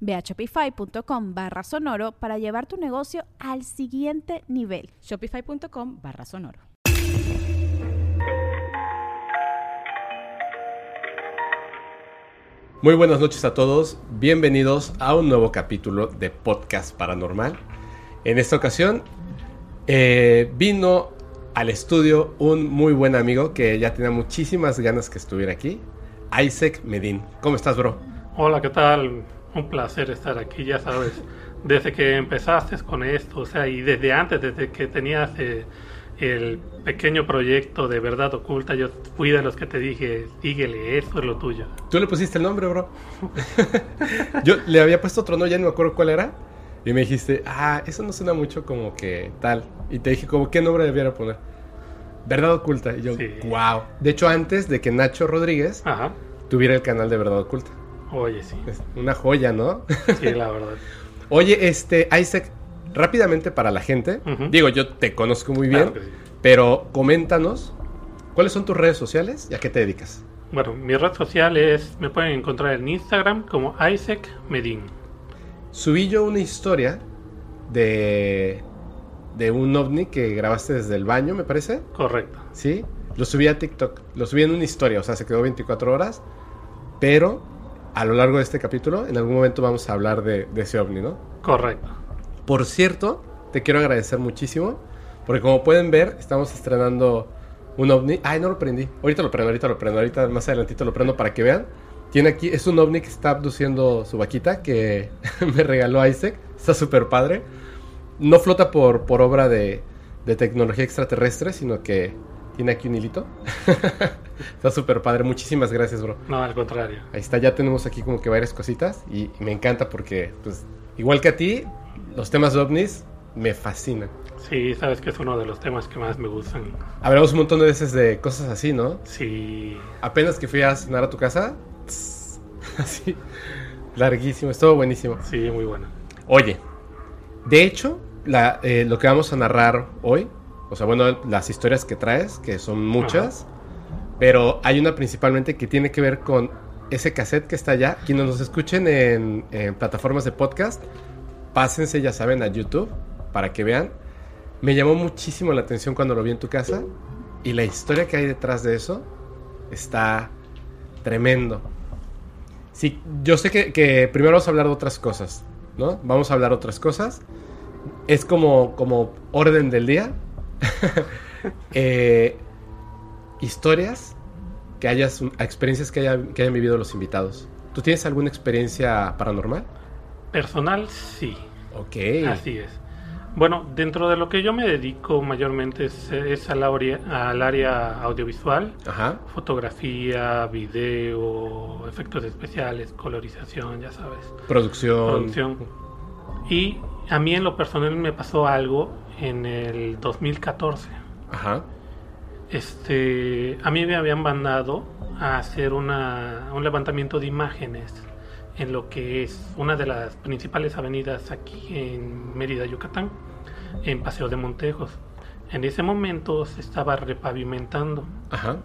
Ve a shopify.com barra sonoro para llevar tu negocio al siguiente nivel. Shopify.com barra sonoro. Muy buenas noches a todos, bienvenidos a un nuevo capítulo de Podcast Paranormal. En esta ocasión eh, vino al estudio un muy buen amigo que ya tenía muchísimas ganas que estuviera aquí, Isaac Medin. ¿Cómo estás, bro? Hola, ¿qué tal? Un placer estar aquí, ya sabes, desde que empezaste con esto, o sea, y desde antes, desde que tenías eh, el pequeño proyecto de verdad oculta, yo fui de los que te dije, síguele, eso es lo tuyo. Tú le pusiste el nombre, bro. yo le había puesto otro nombre, ya no me acuerdo cuál era, y me dijiste, ah, eso no suena mucho como que tal. Y te dije, como, ¿qué nombre debiera poner? Verdad Oculta. Y yo, wow. De hecho, antes de que Nacho Rodríguez tuviera el canal de Verdad Oculta. Oye, sí. Es una joya, ¿no? Sí, la verdad. Oye, este, Isaac, rápidamente para la gente, digo, yo te conozco muy bien, pero coméntanos, ¿cuáles son tus redes sociales y a qué te dedicas? Bueno, mi red social es, me pueden encontrar en Instagram como Isaac Medin. Subí yo una historia de, de un ovni que grabaste desde el baño, me parece. Correcto. Sí, lo subí a TikTok, lo subí en una historia, o sea, se quedó 24 horas, pero a lo largo de este capítulo, en algún momento vamos a hablar de, ese ovni, ¿no? Correcto. Por cierto, te quiero agradecer muchísimo, porque como pueden ver, estamos estrenando un ovni. Ay, no lo prendí. Ahorita lo prendo, ahorita lo prendo, ahorita más adelantito lo prendo para que vean. Tiene aquí, es un ovni que está abduciendo su vaquita que me regaló Isaac. Está súper padre. No flota por, por obra de, de tecnología extraterrestre, sino que tiene aquí un hilito. está súper padre. Muchísimas gracias, bro. No, al contrario. Ahí está, ya tenemos aquí como que varias cositas y me encanta porque, pues, igual que a ti, los temas de ovnis me fascinan. Sí, sabes que es uno de los temas que más me gustan. Hablamos un montón de veces de cosas así, ¿no? Sí. Apenas que fui a cenar a tu casa, así, larguísimo, estuvo buenísimo. Sí, muy bueno. Oye, de hecho, la, eh, lo que vamos a narrar hoy o sea, bueno, las historias que traes, que son muchas, pero hay una principalmente que tiene que ver con ese cassette que está allá. Quienes nos escuchen en, plataformas de podcast, pásense, ya saben, a YouTube para que vean. Me llamó muchísimo la atención cuando lo vi en tu casa y la historia que hay detrás de eso está tremendo. Sí, yo sé que, que primero vamos a hablar de otras cosas, ¿no? Vamos a hablar de otras cosas. Es como, como orden del día, Eh, historias que hayas, experiencias que, que hayan vivido los invitados. ¿Tú tienes alguna experiencia paranormal? Personal, sí. Ok. Así es. Bueno, dentro de lo que yo me dedico mayormente es, al, al, área audiovisual, Ajá. fotografía, video, efectos especiales, colorización, ya sabes. Producción. Producción. Y a mí en lo personal me pasó algo en el 2014. Ajá. Este, a mí me habían mandado a hacer una, un levantamiento de imágenes en lo que es una de las principales avenidas aquí en Mérida, Yucatán, en Paseo de Montejos. En ese momento se estaba repavimentando. Ajá.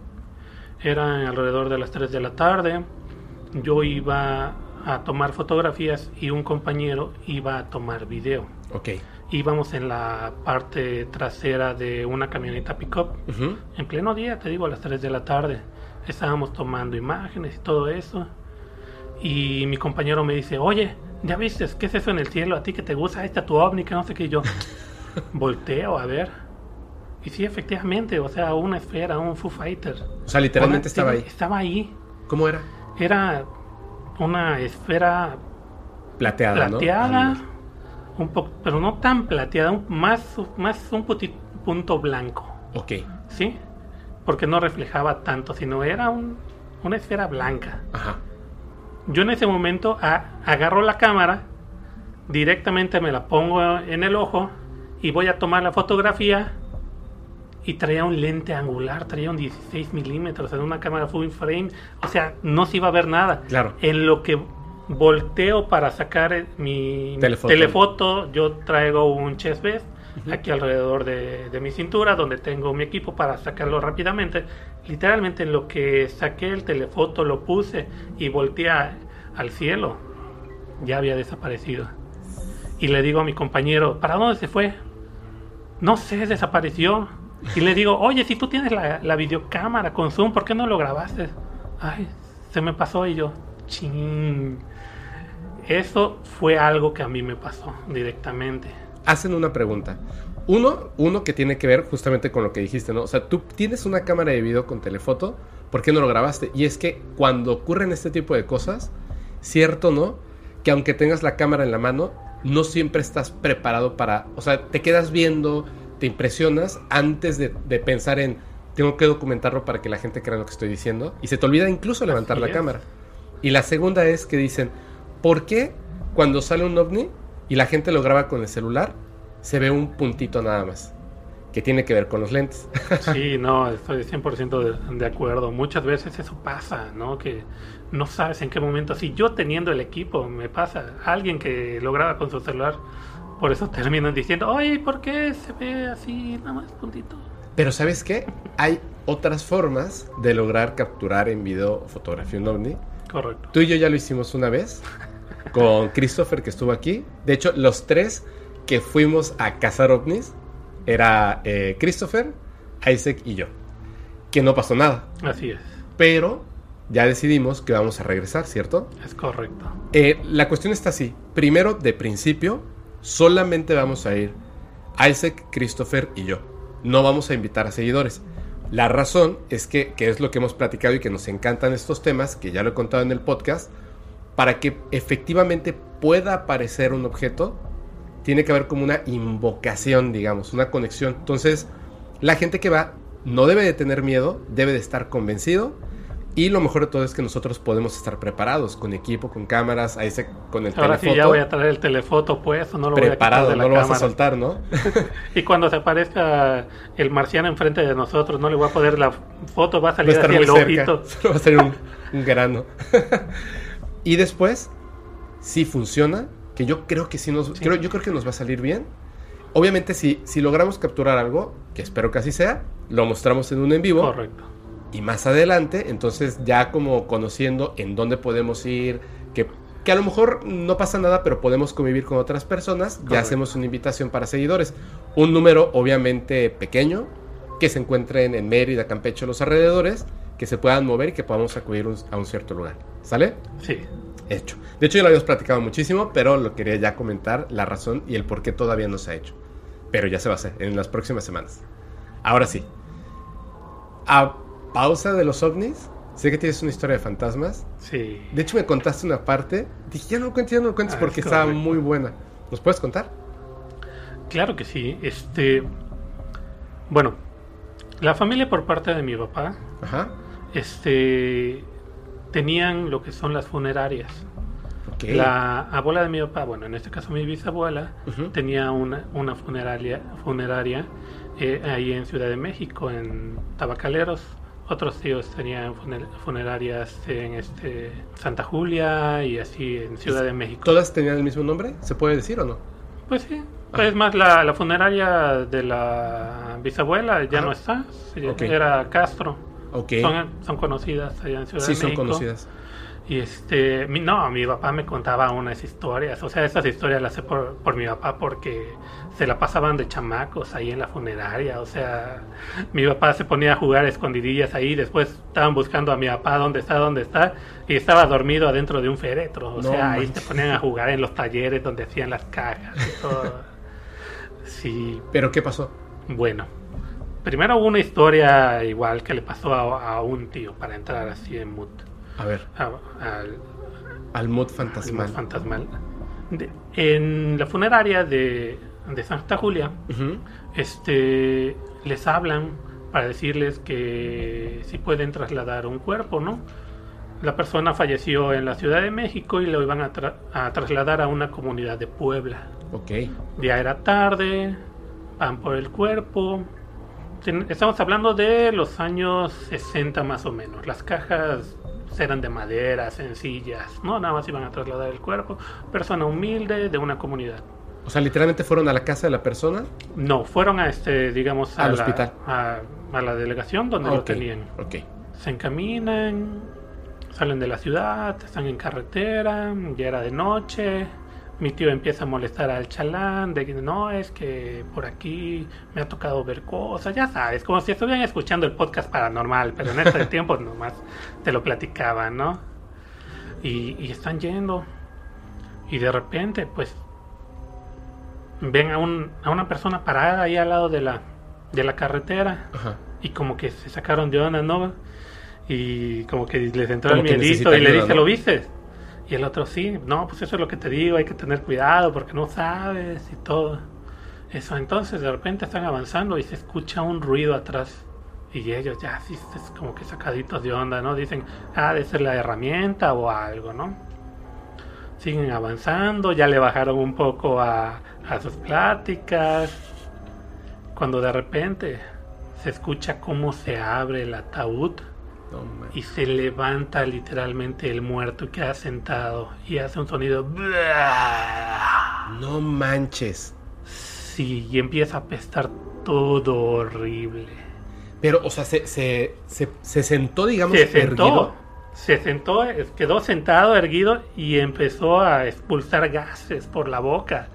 Era alrededor de las 3 de la tarde. Yo iba a tomar fotografías y un compañero iba a tomar video. Ok íbamos en la parte trasera de una camioneta pickup. En pleno día, te digo, a las 3 de la tarde. Estábamos tomando imágenes y todo eso. Y mi compañero me dice, oye, ¿ya viste qué es eso en el cielo? ¿A ti que te gusta? esta tu ovni, que no sé qué. yo volteo a ver. Y sí, efectivamente, o sea, una esfera, un Foo Fighter. O sea, literalmente Una- estaba sí, ahí. Estaba ahí. ¿Cómo era? Era una esfera Plateada, ¿no? plateada, Ah, un poco, pero no tan plateada, un- más, más un punto blanco, ok. ¿sí? Porque no reflejaba tanto, sino era un- una esfera blanca. Ajá. Yo en ese momento a- agarro la cámara, directamente me la pongo en el ojo y voy a tomar la fotografía y traía un lente angular, traía un 16 milímetros en una cámara full frame, o sea, no se iba a ver nada. Claro. En lo que volteo para sacar mi Telefoto. telefoto, yo traigo un chest vest aquí alrededor de, de mi cintura, donde tengo mi equipo para sacarlo rápidamente. Literalmente en lo que saqué el telefoto, lo puse y volteé a- al cielo, ya había desaparecido. Y le digo a mi compañero, ¿para dónde se fue? No sé, desapareció. Y le digo, oye, si tú tienes la, la videocámara con Zoom, ¿por qué no lo grabaste? Ay, se me pasó y yo, ching. Eso fue algo que a mí me pasó directamente. Hacen una pregunta. Uno, uno que tiene que ver justamente con lo que dijiste, ¿no? O sea, tú tienes una cámara de video con telefoto, ¿por qué no lo grabaste? Y es que cuando ocurren este tipo de cosas, cierto, ¿no? Que aunque tengas la cámara en la mano, no siempre estás preparado para, o sea, te quedas viendo, te impresionas antes de, de pensar en, tengo que documentarlo para que la gente crea lo que estoy diciendo, y se te olvida incluso levantar Así la es. cámara. Y la segunda es que dicen, ¿por qué cuando sale un ovni y la gente lo graba con el celular, se ve un puntito nada más? Que tiene que ver con los lentes. Sí, no, estoy 100% de, de acuerdo. Muchas veces eso pasa, ¿no? Que no sabes en qué momento. Si yo teniendo el equipo me pasa, alguien que lo graba con su celular, por eso terminan diciendo, oye, ¿por qué se ve así, nada más puntito? Pero ¿sabes qué? Hay otras formas de lograr capturar en video fotografía un ovni. Correcto. Tú y yo ya lo hicimos una vez con Christopher que estuvo aquí. De hecho, los tres que fuimos a cazar ovnis era eh, Christopher, Isaac y yo. Que no pasó nada. Así es, Pero ya decidimos que vamos a regresar, ¿cierto? es correcto. Eh, la cuestión está así. Primero, de principio, solamente vamos a ir Isaac, Christopher y yo. No vamos a invitar a seguidores. La razón es que, que es lo que hemos platicado y que nos encantan estos temas, que ya lo he contado en el podcast, para que efectivamente pueda aparecer un objeto, tiene que haber como una invocación, digamos, una conexión. Entonces, la gente que va no debe de tener miedo, debe de estar convencido. Y lo mejor de todo es que nosotros podemos estar preparados con equipo, con cámaras, ahí se, con el Ahora sí telefoto ya voy a traer el telefoto puesto, no lo voy a quitar de la no lo vas a soltar, ¿no? Y cuando se aparezca el marciano enfrente de nosotros, no le voy a poder la foto, va a Va a salir estar así muy el cerca, ojito. solo va a ser un, un grano. y después, si funciona, que yo creo que sí nos, Sí. Creo, yo creo que nos va a salir bien. Obviamente, si, si logramos capturar algo, que espero que así sea, lo mostramos en un en vivo. Correcto. Y más adelante, entonces ya como conociendo en dónde podemos ir, que, que a lo mejor no pasa nada, pero podemos convivir con otras personas, ya Correcto. hacemos una invitación para seguidores. Un número obviamente pequeño, que se encuentren en Mérida, Campeche, los alrededores, que se puedan mover y que podamos acudir un- a un cierto lugar. ¿Sale? Sí. Hecho. De hecho, ya lo habíamos platicado muchísimo, pero lo quería ya comentar, la razón y el por qué todavía no se ha hecho. Pero ya se va a hacer en las próximas semanas. Ahora sí. A pausa de los ovnis, sé que tienes una historia de fantasmas. Sí. De hecho, me contaste una parte. Dije, ya no lo cuentes, ya no lo cuentes Ah, porque es estaba muy buena. ¿Nos puedes contar? Claro que sí. Este. Bueno, la familia por parte de mi papá, Ajá. este. Tenían lo que son las funerarias. Ok. La abuela de mi papá, bueno, en este caso mi bisabuela, tenía una, una funeraria, funeraria eh, ahí en Ciudad de México, en Tabacaleros. Otros tíos tenían funer- funerarias en este Santa Julia y así en Ciudad de México. ¿Todas tenían el mismo nombre? ¿Se puede decir o no? Pues sí. Es más, la, la funeraria de la bisabuela ya no está. Era Castro. Son, son conocidas allá en Ciudad sí, de son México. conocidas. Y este, mi- no, mi papá me contaba unas historias, o sea, esas historias las sé por, por mi papá porque se la pasaban de chamacos ahí en la funeraria, o sea, mi papá se ponía a jugar escondidillas ahí, después estaban buscando a mi papá dónde está, dónde está, y estaba dormido adentro de un féretro, o No sea, ahí se ponían a jugar en los talleres donde hacían las cajas y todo. Sí, ¿Pero qué pasó? bueno, primero hubo una historia igual que le pasó a, a un tío para entrar así en mood. A ver, a- al, al mod al fantasmal. mood fantasmal. De- en la funeraria de, de Santa Julia, Ujú. este, les hablan para decirles que si pueden trasladar un cuerpo, ¿no? La persona falleció en la Ciudad de México y lo iban a, tra- a trasladar a una comunidad de Puebla. Ok. Ya era tarde, van por el cuerpo. Ten- Estamos hablando de los años 60 más o menos. Las cajas eran de madera, sencillas, ¿no? Nada más iban a trasladar el cuerpo. Persona humilde de una comunidad. O sea, literalmente fueron a la casa de la persona. No, fueron a este, digamos, a Al la, hospital. A, a la delegación donde lo tenían. Ok. Se encaminan, salen de la ciudad, están en carretera, ya era de noche. Mi tío empieza a molestar al chalán de que no, es que por aquí me ha tocado ver cosas, ya sabes, como si estuvieran escuchando el podcast paranormal, pero en este tiempo nomás te lo platicaban, ¿no? Y, y están yendo. Y de repente, pues, ven a, un, a una persona parada ahí al lado de la, de la carretera Ajá. y como que se sacaron de onda, ¿no? Y como que les entró Como el miedito y le dice, ¿no? ¿lo viste? Y el otro sí, no, pues eso es lo que te digo, hay que tener cuidado porque no sabes y todo. Eso, entonces de repente están avanzando y se escucha un ruido atrás. Y ellos ya así es como que sacaditos de onda, ¿no? Dicen, ah, de ser la herramienta o algo, ¿no? Siguen avanzando, ya le bajaron un poco a, a sus pláticas. Cuando de repente se escucha cómo se abre el ataúd Y se levanta literalmente el muerto y queda sentado y hace un sonido. No manches. Sí, y empieza a apestar todo horrible. Pero, o sea, se, se, se, se sentó, digamos, Se sentó, erguido. se sentó, eh, quedó sentado, erguido y empezó a expulsar gases por la boca.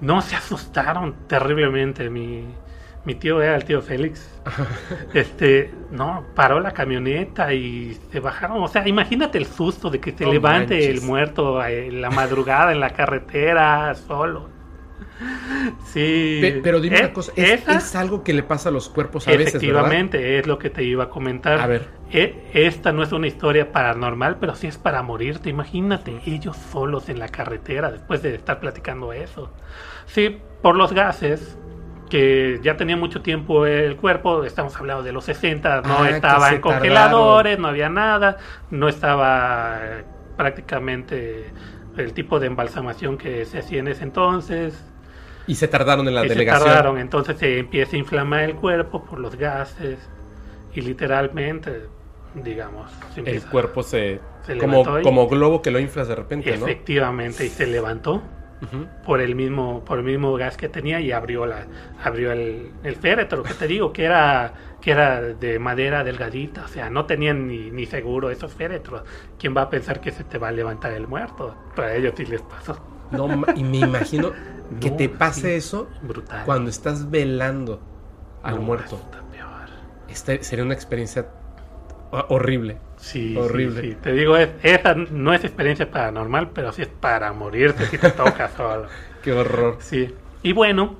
No se asustaron terriblemente. Mi, mi tío era el tío Félix. Este, no, paró la camioneta y se bajaron. O sea, imagínate el susto de que se No levante manches. el muerto eh, en la madrugada en la carretera solo. Sí. Pe- pero dime Eh, una cosa, ¿es, esa- es algo que le pasa a los cuerpos a veces, ¿verdad? Efectivamente, es lo que te iba a comentar. A ver. E- Esta no es una historia paranormal, pero sí es para morirte. Imagínate, ellos solos en la carretera después de estar platicando eso. Sí, por los gases, que ya tenía mucho tiempo el cuerpo, estamos hablando de los 60, no Ah, estaba se en congeladores, no había nada, no estaba eh, prácticamente el tipo de embalsamación que se hacía en ese entonces. Y se tardaron en la Y se delegación. tardaron, entonces se empieza a inflamar el cuerpo por los gases y literalmente, digamos, se El cuerpo se... Se como, y- como globo que lo inflas de repente, ¿no? efectivamente y se levantó Por el mismo por el mismo gas que tenía y abrió la abrió el, el féretro que te digo que era que era de madera delgadita o sea no tenían ni, ni seguro esos féretros quién va a pensar que se te va a levantar el muerto para ellos sí les pasó No, y me imagino que No, te pase sí. eso brutal cuando estás velando al No, muerto. peor. Este sería una experiencia ho- horrible. Sí, Horrible. sí, sí. Te digo, es- esa no es experiencia paranormal, pero sí es para morirte si te toca solo. Qué horror. Sí. Y bueno,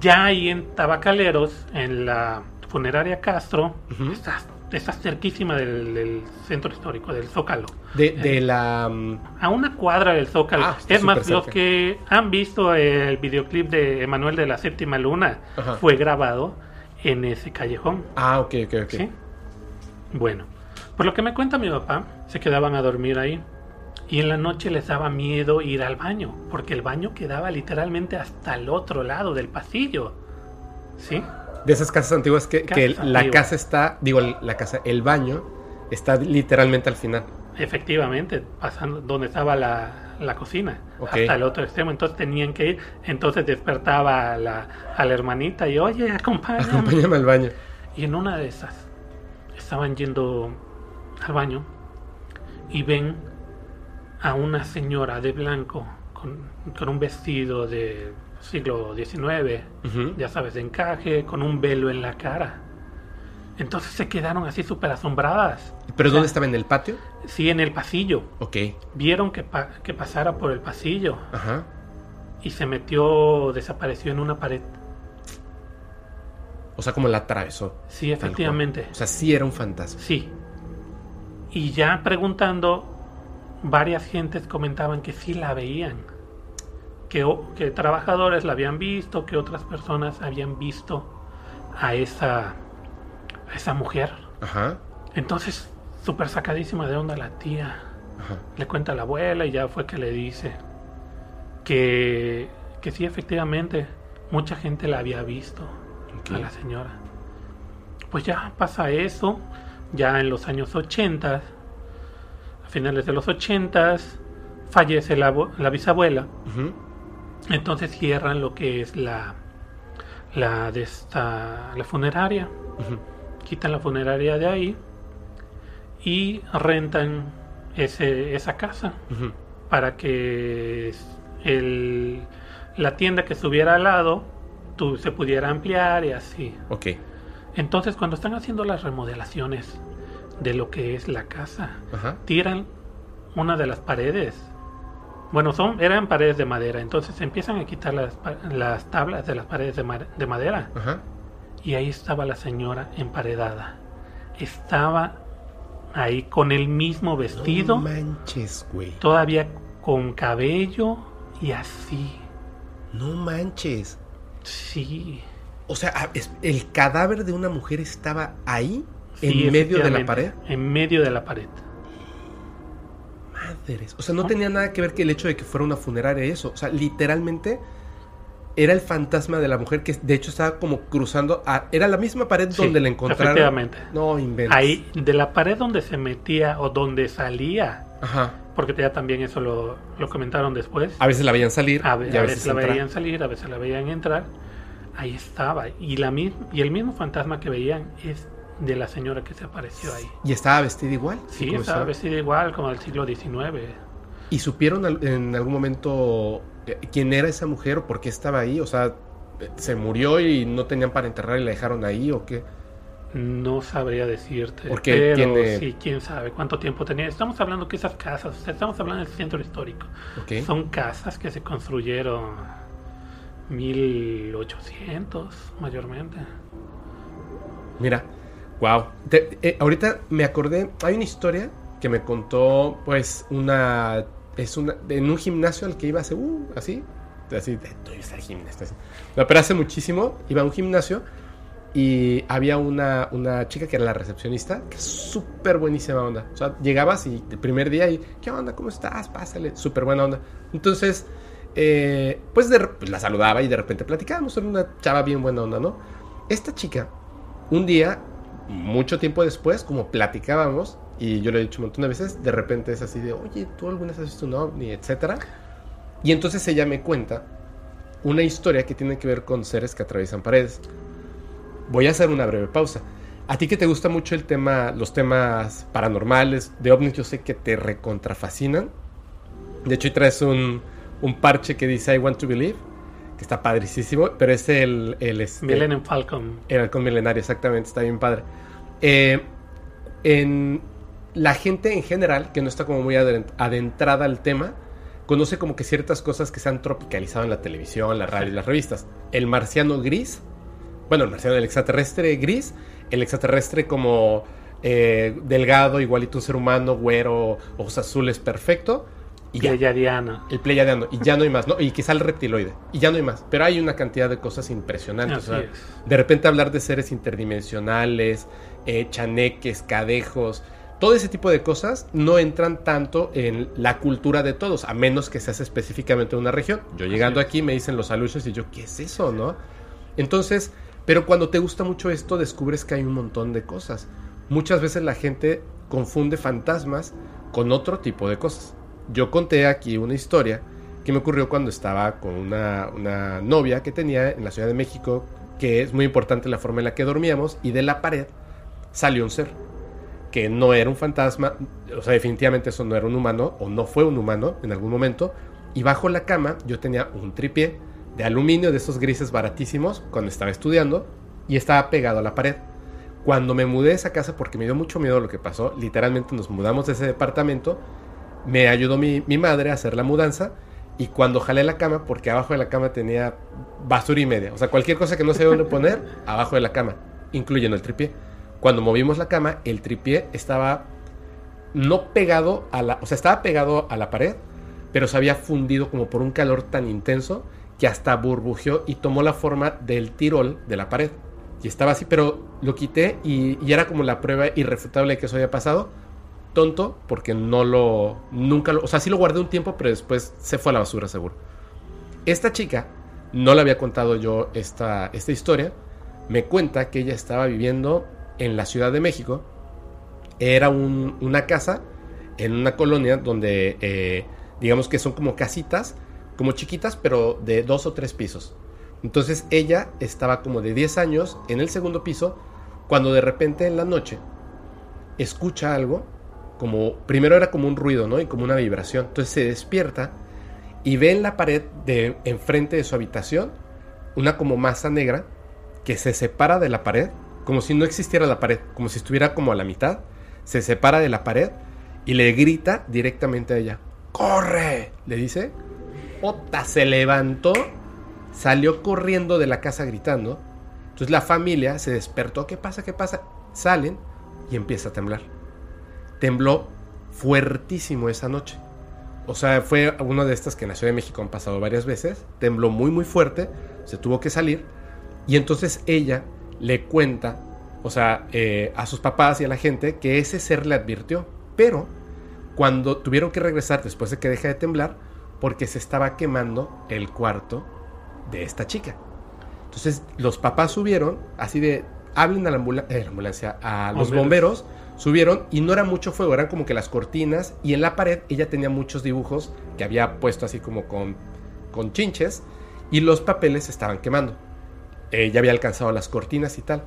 ya ahí en Tabacaleros, en la funeraria Castro, Ujú. estás, estás cerquísima del, del centro histórico, del Zócalo. De, de la... mm, A una cuadra del Zócalo. Ah, es más, súper los cerca. que han visto el videoclip de Emanuel de la Séptima Luna Ajá. fue grabado en ese callejón. Ah, ok, ok, ok. ¿Sí? Bueno, por lo que me cuenta mi papá, se quedaban a dormir ahí. Y en la noche les daba miedo ir al baño, porque el baño quedaba literalmente hasta el otro lado del pasillo. ¿Sí? De esas casas antiguas que, la casa está, digo, la casa, el baño está literalmente al final. Efectivamente, pasando donde estaba la, la cocina, Ok. hasta el otro extremo. Entonces tenían que ir. Entonces despertaba a la, a la hermanita y, oye, acompáñame. Acompáñame al baño. Y en una de esas estaban yendo al baño y ven a una señora de blanco con, con un vestido de siglo XIX, Ujú. ya sabes, de encaje, con un velo en la cara. Entonces se quedaron así súper asombradas. ¿Pero O sea, dónde estaba? ¿En el patio? Sí, en el pasillo. Ok. Vieron que, pa- que pasara por el pasillo Ajá. y se metió, desapareció en una pared. O sea, como la atravesó. Sí, efectivamente. O sea, sí era un fantasma. Sí. Y ya preguntando, varias gentes comentaban que sí la veían. Que, que trabajadores la habían visto, que otras personas habían visto a esa, a esa mujer. Ajá. Entonces, súper sacadísima de onda la tía. Ajá. Le cuenta a la abuela y ya fue que le dice que, que sí, efectivamente, mucha gente la había visto a la señora. Pues ya pasa eso, ya en los años 80, a finales de los 80, fallece la, la bisabuela. Entonces cierran lo que es la, la de esta, la funeraria. Quitan la funeraria de ahí y rentan ese, esa casa para que el, la tienda que estuviera al lado tú, se pudiera ampliar y así. Ok. Entonces cuando están haciendo las remodelaciones de lo que es la casa, Ajá. tiran una de las paredes. Bueno, son eran paredes de madera, entonces empiezan a quitar las, las tablas de las paredes de, ma- de madera Ajá. y ahí estaba la señora emparedada. Estaba ahí con el mismo vestido, No manches, güey. todavía con cabello y así. No manches. Sí. O sea, ah, el cadáver de una mujer estaba ahí, sí, en medio de la pared. En medio de la pared. Madres. O sea, no tenía nada que ver que el hecho de que fuera una funeraria y eso. O sea, literalmente era el fantasma de la mujer que de hecho estaba como cruzando. a- era la misma pared Sí, donde la encontraron. efectivamente. No inventes. Ahí, de la pared donde se metía o donde salía, Ajá. porque ya también eso lo, lo comentaron después. A veces la veían salir. A, ve- y a veces la veían salir, a veces la veían entrar. Ahí estaba. Y, la, y el mismo fantasma que veían es de la señora que se apareció ahí. Y estaba vestida igual. Sí, estaba estaba. vestida igual como del siglo XIX. ¿Y supieron en algún momento eh, quién era esa mujer o por qué estaba ahí? O sea, eh, ¿se murió y no tenían para enterrar y la dejaron ahí o qué? No sabría decirte. Porque pero tiene- sí, quién sabe cuánto tiempo tenía. Estamos hablando que esas casas, estamos hablando del centro histórico. Ok. Son casas que se construyeron 1800 mayormente. Mira, wow. ahorita me acordé, hay una historia que me contó, pues, una. Es una. En un gimnasio al que iba hace. Uh, así. Así, de, "Tú ibas al gimnasio", así. No, pero hace muchísimo iba a un gimnasio y había una, una chica que era la recepcionista, que súper buenísima onda. O sea, llegabas y el primer día y, ¿qué onda? ¿Cómo estás? Pásale. Súper buena onda. Entonces, eh, pues, de pues, la saludaba y de repente platicábamos. Era una chava bien buena onda, ¿no? Esta chica, un día, mucho tiempo después, como platicábamos, y yo le he dicho un montón de veces, de repente es así de, oye, ¿tú alguna vez has visto un ovni? Etcétera. Y entonces ella me cuenta una historia que tiene que ver con seres que atraviesan paredes. Voy a hacer una breve pausa. A ti que te gusta mucho el tema, los temas paranormales, de ovnis, yo sé que te recontrafascinan. De hecho, traes un, un parche que dice I want to believe, que está padricísimo, pero es el... el este, Millennium Falcon. el halcón milenario, exactamente, está bien padre. Eh, en la gente en general, que no está como muy adentrada al tema, conoce como que ciertas cosas que se han tropicalizado en la televisión, la radio y las revistas. El marciano gris, bueno, el marciano, el extraterrestre gris, el extraterrestre como eh, delgado, igualito un ser humano, güero, ojos azules, perfecto. Y. El pleiadiano. Y ya no hay más, ¿no? Y quizá el reptiloide. Y ya no hay más. Pero hay una cantidad de cosas impresionantes. Así o sea, es. de repente hablar de seres interdimensionales, eh, chaneques, cadejos, todo ese tipo de cosas no entran tanto en la cultura de todos, a menos que seas específicamente de una región. Yo llegando aquí me dicen los aluches y yo, ¿qué es eso, no? Entonces, pero cuando te gusta mucho esto, descubres que hay un montón de cosas. Muchas veces la gente confunde fantasmas con otro tipo de cosas. Yo conté aquí una historia que me ocurrió cuando estaba con una, una novia que tenía en la Ciudad de México, que es muy importante la forma en la que dormíamos, y de la pared salió un ser que no era un fantasma, o sea, definitivamente eso no era un humano, o no fue un humano en algún momento, y bajo la cama yo tenía un tripié de aluminio de esos grises baratísimos cuando estaba estudiando, y estaba pegado a la pared. Cuando me mudé de esa casa, porque me dio mucho miedo lo que pasó, literalmente nos mudamos de ese departamento, me ayudó mi, mi madre a hacer la mudanza Y cuando jalé la cama, porque abajo de la cama tenía basura y media, o sea, cualquier cosa que no sé dónde poner, abajo de la cama, incluyendo el tripié. Cuando movimos la cama, el tripié estaba no pegado a la, o sea, estaba pegado a la pared, pero se había fundido como por un calor tan intenso que hasta burbujeó y tomó la forma del tirol de la pared. Y estaba así, pero lo quité y, y era como la prueba irrefutable de que eso había pasado. Tonto, porque no lo, nunca lo, o sea, sí lo guardé un tiempo, pero después se fue a la basura seguro. Esta chica, no le había contado yo esta, esta historia, me cuenta que ella estaba viviendo en la Ciudad de México. Era un- una casa en una colonia donde, eh, digamos que son como casitas, como chiquitas, pero de dos o tres pisos. Entonces ella estaba como de 10 años en el segundo piso, cuando de repente en la noche escucha algo, como primero era como un ruido, ¿no? Y como una vibración. Entonces se despierta y ve en la pared de enfrente de su habitación una como masa negra que se separa de la pared, como si no existiera la pared, como si estuviera como a la mitad, se separa de la pared y le grita directamente a ella. ¡Corre! Le dice. Ota se levantó, salió corriendo de la casa gritando. Entonces la familia se despertó. ¿Qué pasa? ¿Qué pasa? Salen y empieza a temblar. Tembló fuertísimo esa noche. O sea, fue una de estas que en la Ciudad de México han pasado varias veces. Tembló muy, muy fuerte. Se tuvo que salir. Y entonces ella le cuenta, o sea, eh, a sus papás y a la gente que ese ser le advirtió. Pero cuando tuvieron que regresar después de que deja de temblar, porque se estaba quemando el cuarto de esta chica. Entonces los papás subieron, así de, hablen a la, ambula- eh, la ambulancia, a los Bomberos. bomberos, subieron y no era mucho fuego, eran como que las cortinas y en la pared ella tenía muchos dibujos que había puesto así como con, con chinches y los papeles estaban quemando. Eh, ya había alcanzado las cortinas y tal,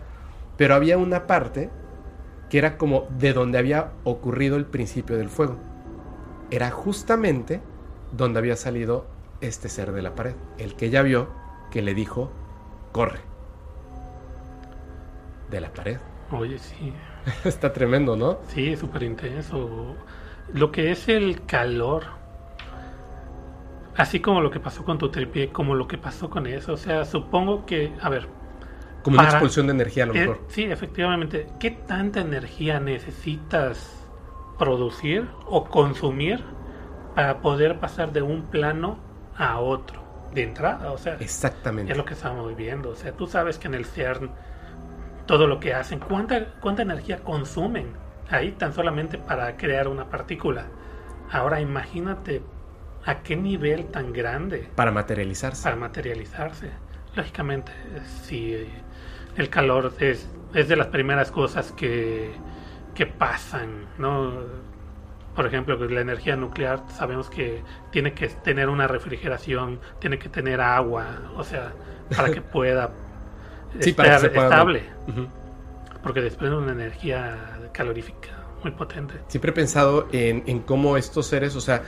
pero había una parte que era como de donde había ocurrido el principio del fuego. Era justamente donde había salido este ser de la pared, el que ella vio que le dijo, corre. De la pared. Oye, sí. Está tremendo, ¿no? Sí, súper intenso. Lo que es el calor, así como lo que pasó con tu tripié, como lo que pasó con eso. O sea, supongo que, a ver, Como una expulsión de energía a lo eh, mejor. sí, efectivamente, ¿qué tanta energía necesitas producir o consumir para poder pasar de un plano a otro de entrada? O sea, Exactamente. es lo que estamos viviendo. O sea, tú sabes que en el CERN todo lo que hacen, ¿cuánta, cuánta energía consumen ahí tan solamente para crear una partícula? Ahora imagínate a qué nivel tan grande Para materializarse. para materializarse. Lógicamente, si el calor es, es de las primeras cosas que, que pasan, ¿no? Por ejemplo, que la energía nuclear sabemos que tiene que tener una refrigeración, tiene que tener agua, o sea, para que pueda Sí, para que estar se pueda- estable, Ujú. porque desprende una energía calorífica muy potente. Siempre he pensado en, en cómo estos seres, o sea,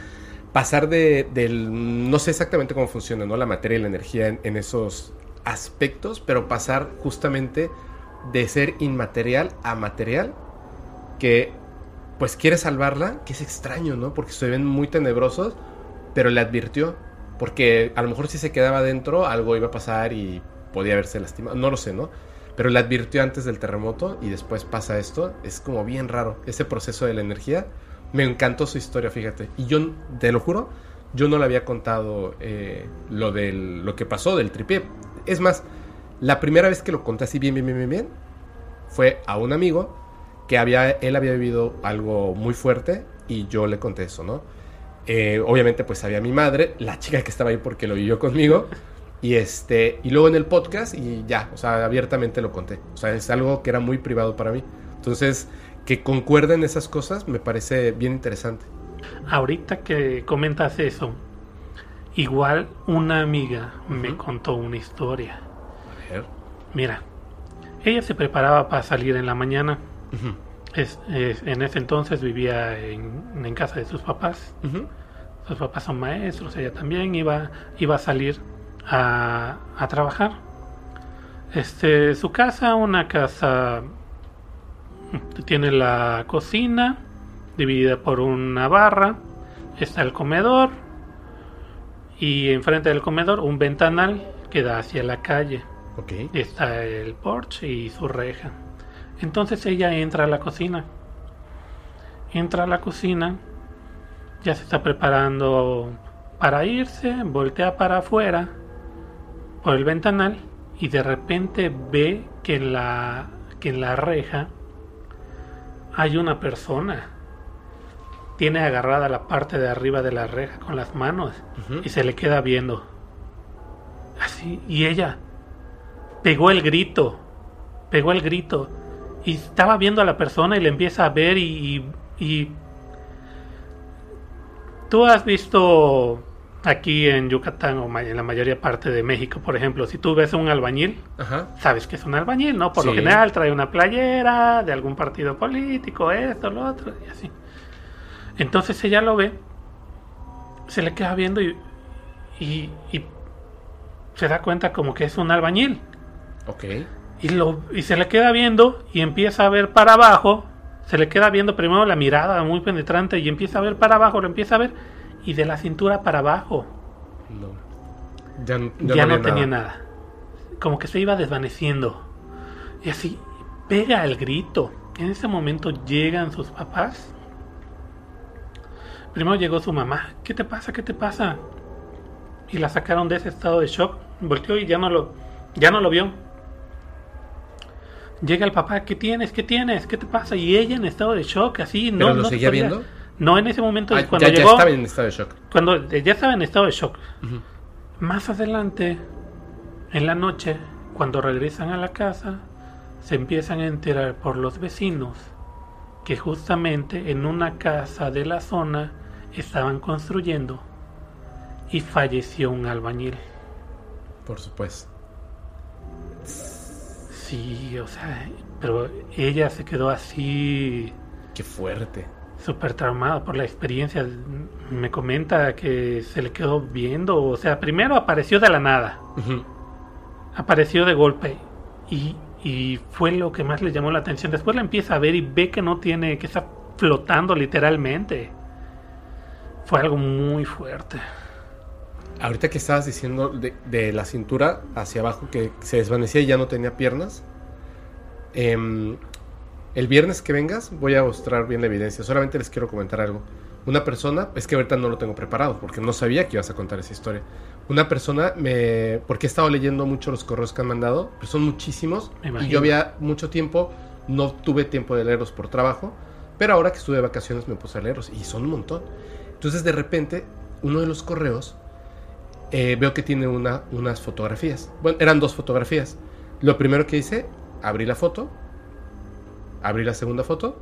pasar de, del, no sé exactamente cómo funciona, ¿no? La materia y la energía en, en esos aspectos, pero pasar justamente de ser inmaterial a material, que pues quiere salvarla, que es extraño, ¿no? Porque se ven muy tenebrosos, pero le advirtió, porque a lo mejor si se quedaba dentro, algo iba a pasar y podía haberse lastimado, no lo sé, ¿no? Pero le advirtió antes del terremoto y después pasa esto. Es como bien raro ese proceso de la energía. Me encantó su historia, fíjate. Y yo, te lo juro, yo no le había contado eh, lo, del, lo que pasó del tripié. Es más, la primera vez que lo conté así bien, bien, bien, bien, bien, fue a un amigo que había, él había vivido algo muy fuerte y yo le conté eso, ¿no? Eh, obviamente pues había mi madre, la chica que estaba ahí porque lo vivió conmigo. Y este, y luego en el podcast y ya, o sea, abiertamente lo conté. O sea, es algo que era muy privado para mí. Entonces, que concuerden esas cosas me parece bien interesante. Ahorita que comentas eso, igual una amiga me contó una historia. A ver. Mira, ella se preparaba para salir en la mañana. Es, es- en ese entonces vivía en, en casa de sus papás. Sus papás son maestros, ella también iba, iba a salir a, a trabajar. Este, su casa, una casa, tiene la cocina dividida por una barra, está el comedor Y enfrente del comedor un ventanal que da hacia la calle. Está el porche y su reja. Entonces ella entra a la cocina. Entra a la cocina. Ya se está preparando para irse. Voltea para afuera. Por el ventanal. Y de repente ve que en la, que en la reja hay una persona. Tiene agarrada la parte de arriba de la reja con las manos. Y se le queda viendo. Así. Y ella pegó el grito. Pegó el grito. Y estaba viendo a la persona y le empieza a ver y... y- y- Tú has visto aquí en Yucatán o en la mayoría parte de México, por ejemplo, si tú ves a un albañil, Ajá. sabes que es un albañil, ¿no? Por lo Sí. general trae una playera de algún partido político, esto, lo otro, y así. Entonces ella lo ve, se le queda viendo y, y, y se da cuenta como que es un albañil. Ok. Y, lo, y se le queda viendo y empieza a ver para abajo. Se le queda viendo primero la mirada muy penetrante y empieza a ver para abajo, lo empieza a ver. Y de la cintura para abajo No. Ya, ya, no, tenía nada. Como que se iba desvaneciendo. Y así pega el grito. En ese momento llegan sus papás. Primero llegó su mamá. ¿Qué te pasa? ¿Qué te pasa? Y la sacaron de ese estado de shock. Volteó y ya no lo, ya no lo vio. Llega el papá, ¿qué tienes? ¿Qué tienes? ¿Qué te pasa? Y ella en estado de shock, así, no. ¿Pero lo no seguía podía- viendo? No, en ese momento, Ah, cuando ya, ya llegó, estaba en estado de shock. cuando eh, ya estaba en estado de shock. Más adelante, en la noche, cuando regresan a la casa, se empiezan a enterar por los vecinos que justamente en una casa de la zona estaban construyendo y falleció un albañil. Por supuesto. Sí, o sea, pero ella se quedó así Qué fuerte. Súper traumada por la experiencia. Me comenta que se le quedó viendo, o sea, primero apareció de la nada. Apareció de golpe y, y fue lo que más le llamó la atención. Después la empieza a ver y ve que no tiene, que está flotando literalmente. Fue algo muy fuerte. Ahorita que estabas diciendo de, de la cintura hacia abajo que se desvanecía y ya no tenía piernas. em, el viernes que vengas voy a mostrar bien la evidencia. Solamente les quiero comentar algo. Una persona, es que ahorita no lo tengo preparado porque no sabía que ibas a contar esa historia. Una persona me. Porque he estado leyendo mucho los correos que han mandado, pero son muchísimos. Y yo había mucho tiempo, no tuve tiempo de leerlos por trabajo. Pero ahora que estuve de vacaciones me puse a leerlos y son un montón. Entonces de repente, uno de los correos eh, veo que tiene una, unas fotografías. Bueno, eran dos fotografías. Lo primero que hice, abrí la foto, abrí la segunda foto,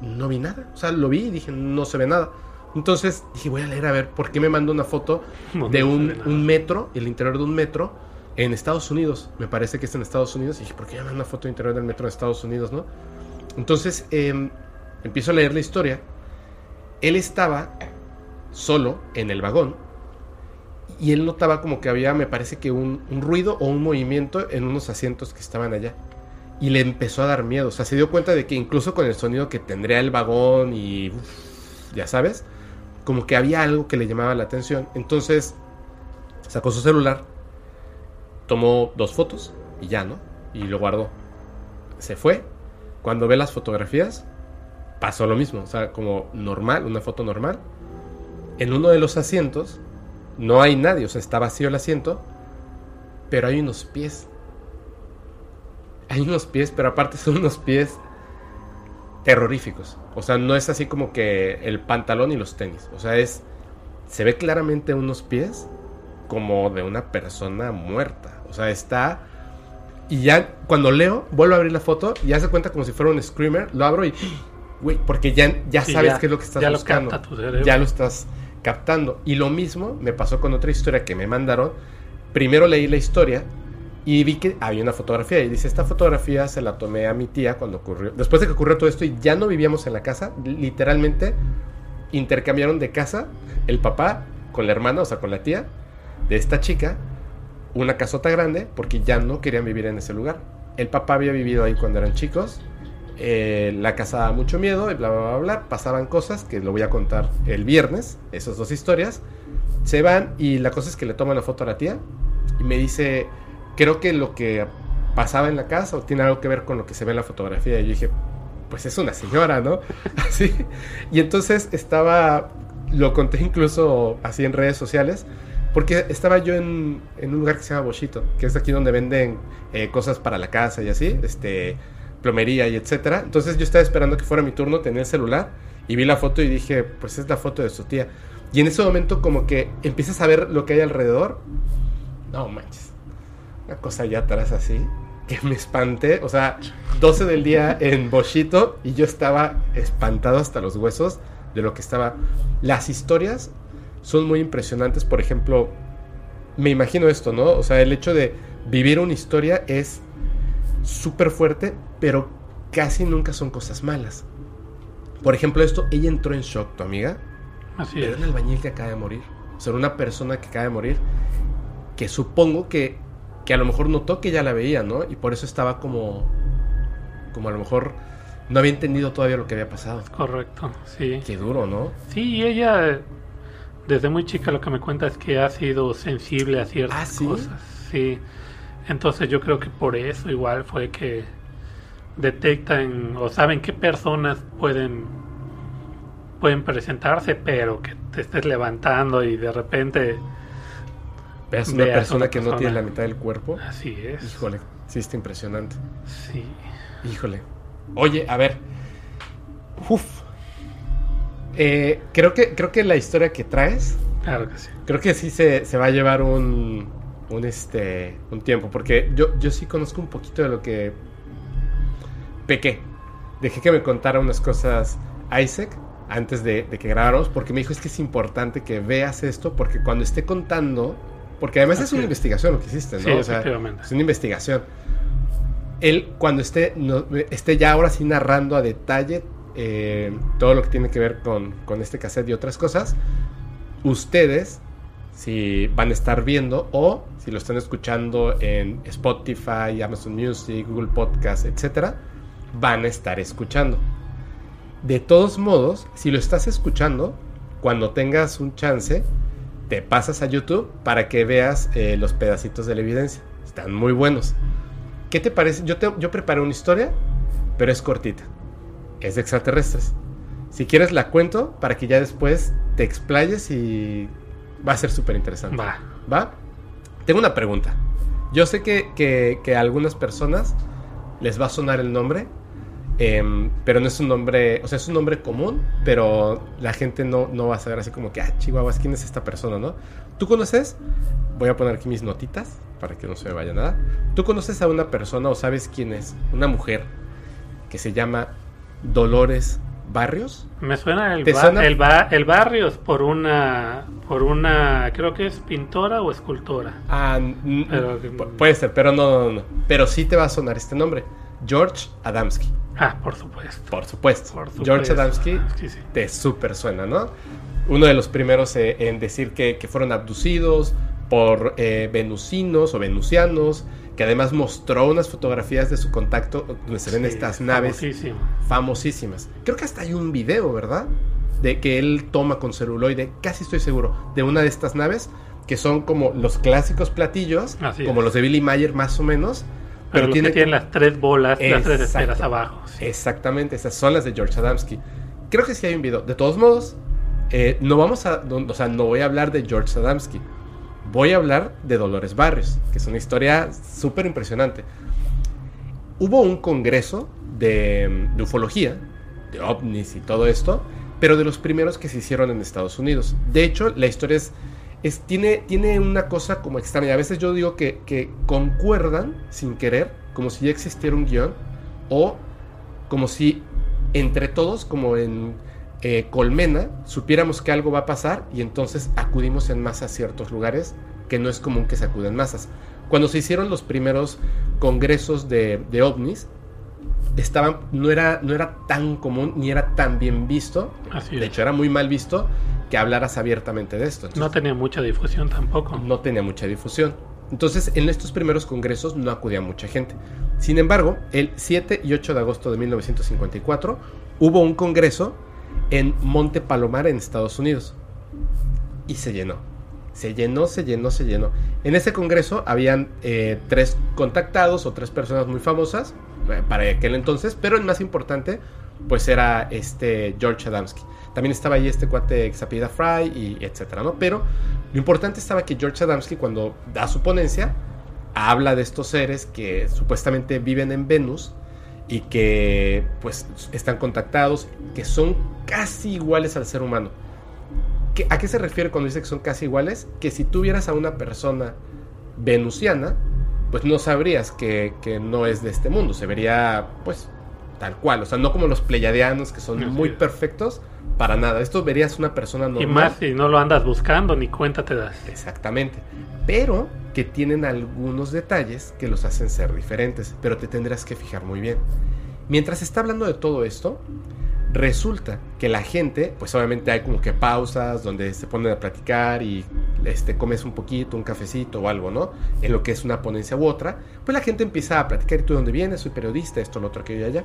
no vi nada. O sea, lo vi y dije, no se ve nada. Entonces dije, voy a leer a ver por qué me manda una foto No, de no un, metro, el interior de un metro, en Estados Unidos. Me parece que es en Estados Unidos. Y dije, ¿por qué me manda una foto del interior del metro de Estados Unidos, no? Entonces em, empiezo a leer la historia. Él estaba solo en el vagón y él notaba como que había, me parece que un, un ruido o un movimiento en unos asientos que estaban allá. Y le empezó a dar miedo. O sea, se dio cuenta de que incluso con el sonido que tendría el vagón y, ya sabes, como que había algo que le llamaba la atención. Entonces sacó su celular, tomó dos fotos y ya, ¿no? Y lo guardó. Se fue. Cuando ve las fotografías, pasó lo mismo. O sea, como normal, una foto normal. En uno de los asientos no hay nadie, o sea, está vacío el asiento, pero hay unos pies. Hay unos pies, pero aparte son unos pies terroríficos. O sea, no es así como que el pantalón y los tenis. O sea, es. Se ve claramente unos pies como de una persona muerta. O sea, está. Y ya cuando leo, vuelvo a abrir la foto y ya se cuenta como si fuera un screamer. Lo abro y. Güey, porque ya, ya sabes ya- qué es lo que estás ya lo buscando. capta tu cerebro. ya lo estás captando. Y lo mismo me pasó con otra historia que me mandaron. Primero leí la historia y vi que había una fotografía y dice, esta fotografía se la tomé a mi tía cuando ocurrió. Después de que ocurrió todo esto y ya no vivíamos en la casa, literalmente intercambiaron de casa el papá con la hermana, o sea, con la tía de esta chica, una casota grande porque ya no querían vivir en ese lugar. El papá había vivido ahí cuando eran chicos. eh, la casa daba mucho miedo y bla, bla, bla, bla. Pasaban cosas que lo voy a contar el viernes, esas dos historias. Se van y la cosa es que le toman la foto a la tía y me dice, creo que lo que pasaba en la casa o tiene algo que ver con lo que se ve en la fotografía. Y yo dije, pues es una señora, ¿no? Así. Y entonces estaba, lo conté incluso así en redes sociales, porque estaba yo en, en un lugar que se llama Boschito, que es aquí donde venden eh, cosas para la casa y así, este, plomería y etcétera. Entonces yo estaba esperando que fuera mi turno, tenía el celular y vi la foto y dije, pues es la foto de su tía. Y en ese momento como que empiezas a ver lo que hay alrededor. No manches. Una cosa allá atrás así. Que me espanté. O sea, 12 del día en Boschito y yo estaba espantado hasta los huesos de lo que estaba. Las historias son muy impresionantes. Por ejemplo, me imagino esto, ¿no? O sea, el hecho de vivir una historia es súper fuerte, pero casi nunca son cosas malas. Por ejemplo, esto, ella entró en shock, tu amiga. Así Pero es. un albañil que acaba de morir. O sea, una persona que acaba de morir. Que supongo que, que a lo mejor notó que ya la veía, ¿no? Y por eso estaba como. Como a lo mejor no había entendido todavía lo que había pasado. Correcto, sí. Qué duro, ¿no? Sí, y ella, desde muy chica lo que me cuenta es que ha sido sensible a ciertas ¿Ah, sí? cosas. Sí. Entonces yo creo que por eso igual fue que detectan o saben qué personas pueden pueden presentarse, pero que te estés levantando y de repente Veas una persona que no tiene la mitad del cuerpo. así es. Híjole, sí está impresionante. Sí. Híjole. Oye, a ver. Uf. Eh, creo, que, creo que la historia que traes, Claro que sí. creo que sí se, se va a llevar un, un, este, un tiempo. Porque yo, yo sí conozco un poquito de lo que pequé. Dejé que me contara unas cosas Isaac antes de, de que grabáramos. Porque me dijo es que es importante que veas esto. Porque cuando esté contando. Porque además es una es. investigación lo que hiciste, ¿no? Sí, O sea, efectivamente. es una investigación. Él, cuando esté, no- esté ya ahora sí narrando a detalle eh, todo lo que tiene que ver con, con este cassette y otras cosas, ustedes, si van a estar viendo o si lo están escuchando en Spotify, Amazon Music, Google Podcast, etcétera, van a estar escuchando. De todos modos, si lo estás escuchando, cuando tengas un chance, te pasas a YouTube para que veas eh, los pedacitos de la evidencia. Están muy buenos. ¿Qué te parece? Yo, te, yo preparé una historia, pero es cortita. Es de extraterrestres. Si quieres la cuento para que ya después te explayes y va a ser súper interesante. Va. ¿Va? Tengo una pregunta. Yo sé que, que- que a algunas personas les va a sonar el nombre, em, pero no es un nombre, o sea, es un nombre común, pero la gente no, no va a saber así como que, ah, chihuahuas, ¿quién es esta persona, no? ¿Tú conoces? Voy a poner aquí mis notitas para que no se me vaya nada. ¿Tú conoces a una persona o sabes quién es? Una mujer que se llama Dolores Barrios. Me suena el, ¿Te ba- suena? el, ba- el barrios por una por una creo que es pintora o escultora. Ah, Pero- puede ser, pero no, no, no. Pero sí te va a sonar este nombre. George Adamski. Ah, por supuesto. Por supuesto. Por George. Adamski Sí, sí. te súper suena, ¿no? Uno de los primeros eh, en decir que, que fueron abducidos por eh, venusinos o venusianos, que además mostró unas fotografías de su contacto donde se ven Sí, estas naves famosísimo. famosísimas. Creo que hasta hay un video, ¿verdad? De que él toma con celuloide, casi estoy seguro, de una de estas naves que son como los clásicos platillos, Así como es. los de Billy Mayer más o menos, Pero, que tienen las tres bolas, las tres Exacto. esferas abajo. sí. Exactamente, esas son las de George Adamski. Creo que sí hay un video. De todos modos, eh, no vamos a, no- o sea, no voy a hablar de George Adamski. Voy a hablar de Dolores Barrios, que es una historia súper impresionante. Hubo un congreso de, de ufología, de ovnis y todo esto, pero de los primeros que se hicieron en Estados Unidos. De hecho, la historia es, es- tiene, tiene una cosa como extraña. A veces yo digo que, que concuerdan sin querer, como si ya existiera un guion, o como si entre todos, como en eh, Colmena, supiéramos que algo va a pasar y entonces acudimos en masa a ciertos lugares que no es común que se acuden masas. Cuando se hicieron los primeros congresos de, de ovnis, estaban, no, era, no era tan común ni era tan bien visto. Así de hecho, era muy mal visto que hablaras abiertamente de esto. No tenía mucha difusión tampoco. no tenía mucha difusión. Entonces, en estos primeros congresos no acudía mucha gente. Sin embargo, el 7 y 8 de agosto de 1954 hubo un congreso en Monte Palomar, en Estados Unidos. Y se llenó. Se llenó, se llenó, se llenó. En ese congreso habían eh, tres contactados o tres personas muy famosas eh, para aquel entonces, pero el más importante pues era este George Adamski. También estaba ahí este cuate apellida Fry y etcétera, ¿no? Pero lo importante estaba que George Adamski cuando da su ponencia habla de estos seres que supuestamente viven en Venus y que pues están contactados, que son casi iguales al ser humano. ¿A qué se refiere cuando dice que son casi iguales? Que si tuvieras a una persona venusiana, pues no sabrías que, que no es de este mundo, se vería pues tal cual, o sea, no como los pleyadianos que son muy perfectos, para nada. Esto verías una persona normal. Y más si no lo andas buscando, ni cuenta te das. Exactamente. Pero que tienen algunos detalles que los hacen ser diferentes, pero te tendrás que fijar muy bien. Mientras está hablando de todo esto, resulta que la gente, pues obviamente hay como que pausas donde se ponen a platicar y este, comes un poquito, un cafecito o algo, ¿no? En lo que es una ponencia u otra, pues la gente empieza a platicar, ¿y tú de dónde vienes? Soy periodista, esto, lo otro, aquello y allá.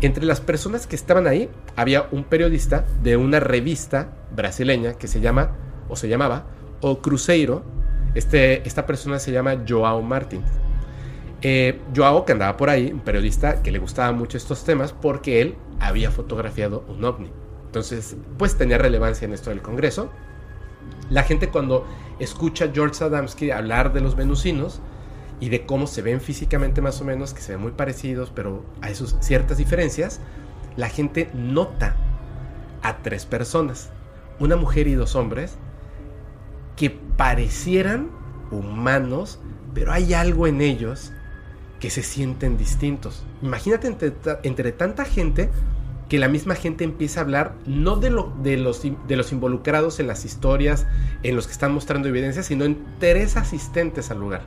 Entre las personas que estaban ahí, había un periodista de una revista brasileña que se llama, o se llamaba, O Cruzeiro. Este, esta persona se llama Joao Martin. Eh, Joao, que andaba por ahí, un periodista que le gustaba mucho estos temas, porque él había fotografiado un ovni. Entonces, pues tenía relevancia en esto del Congreso. La gente cuando escucha a George Adamski hablar de los venusinos y de cómo se ven físicamente más o menos, que se ven muy parecidos, pero hay sus ciertas diferencias, la gente nota a tres personas, una mujer y dos hombres, que parecieran humanos, pero hay algo en ellos que se sienten distintos. Imagínate entre, tanta gente que la misma gente empieza a hablar no de, lo, de, los, involucrados en las historias, en los que están mostrando evidencia, sino en tres asistentes al lugar.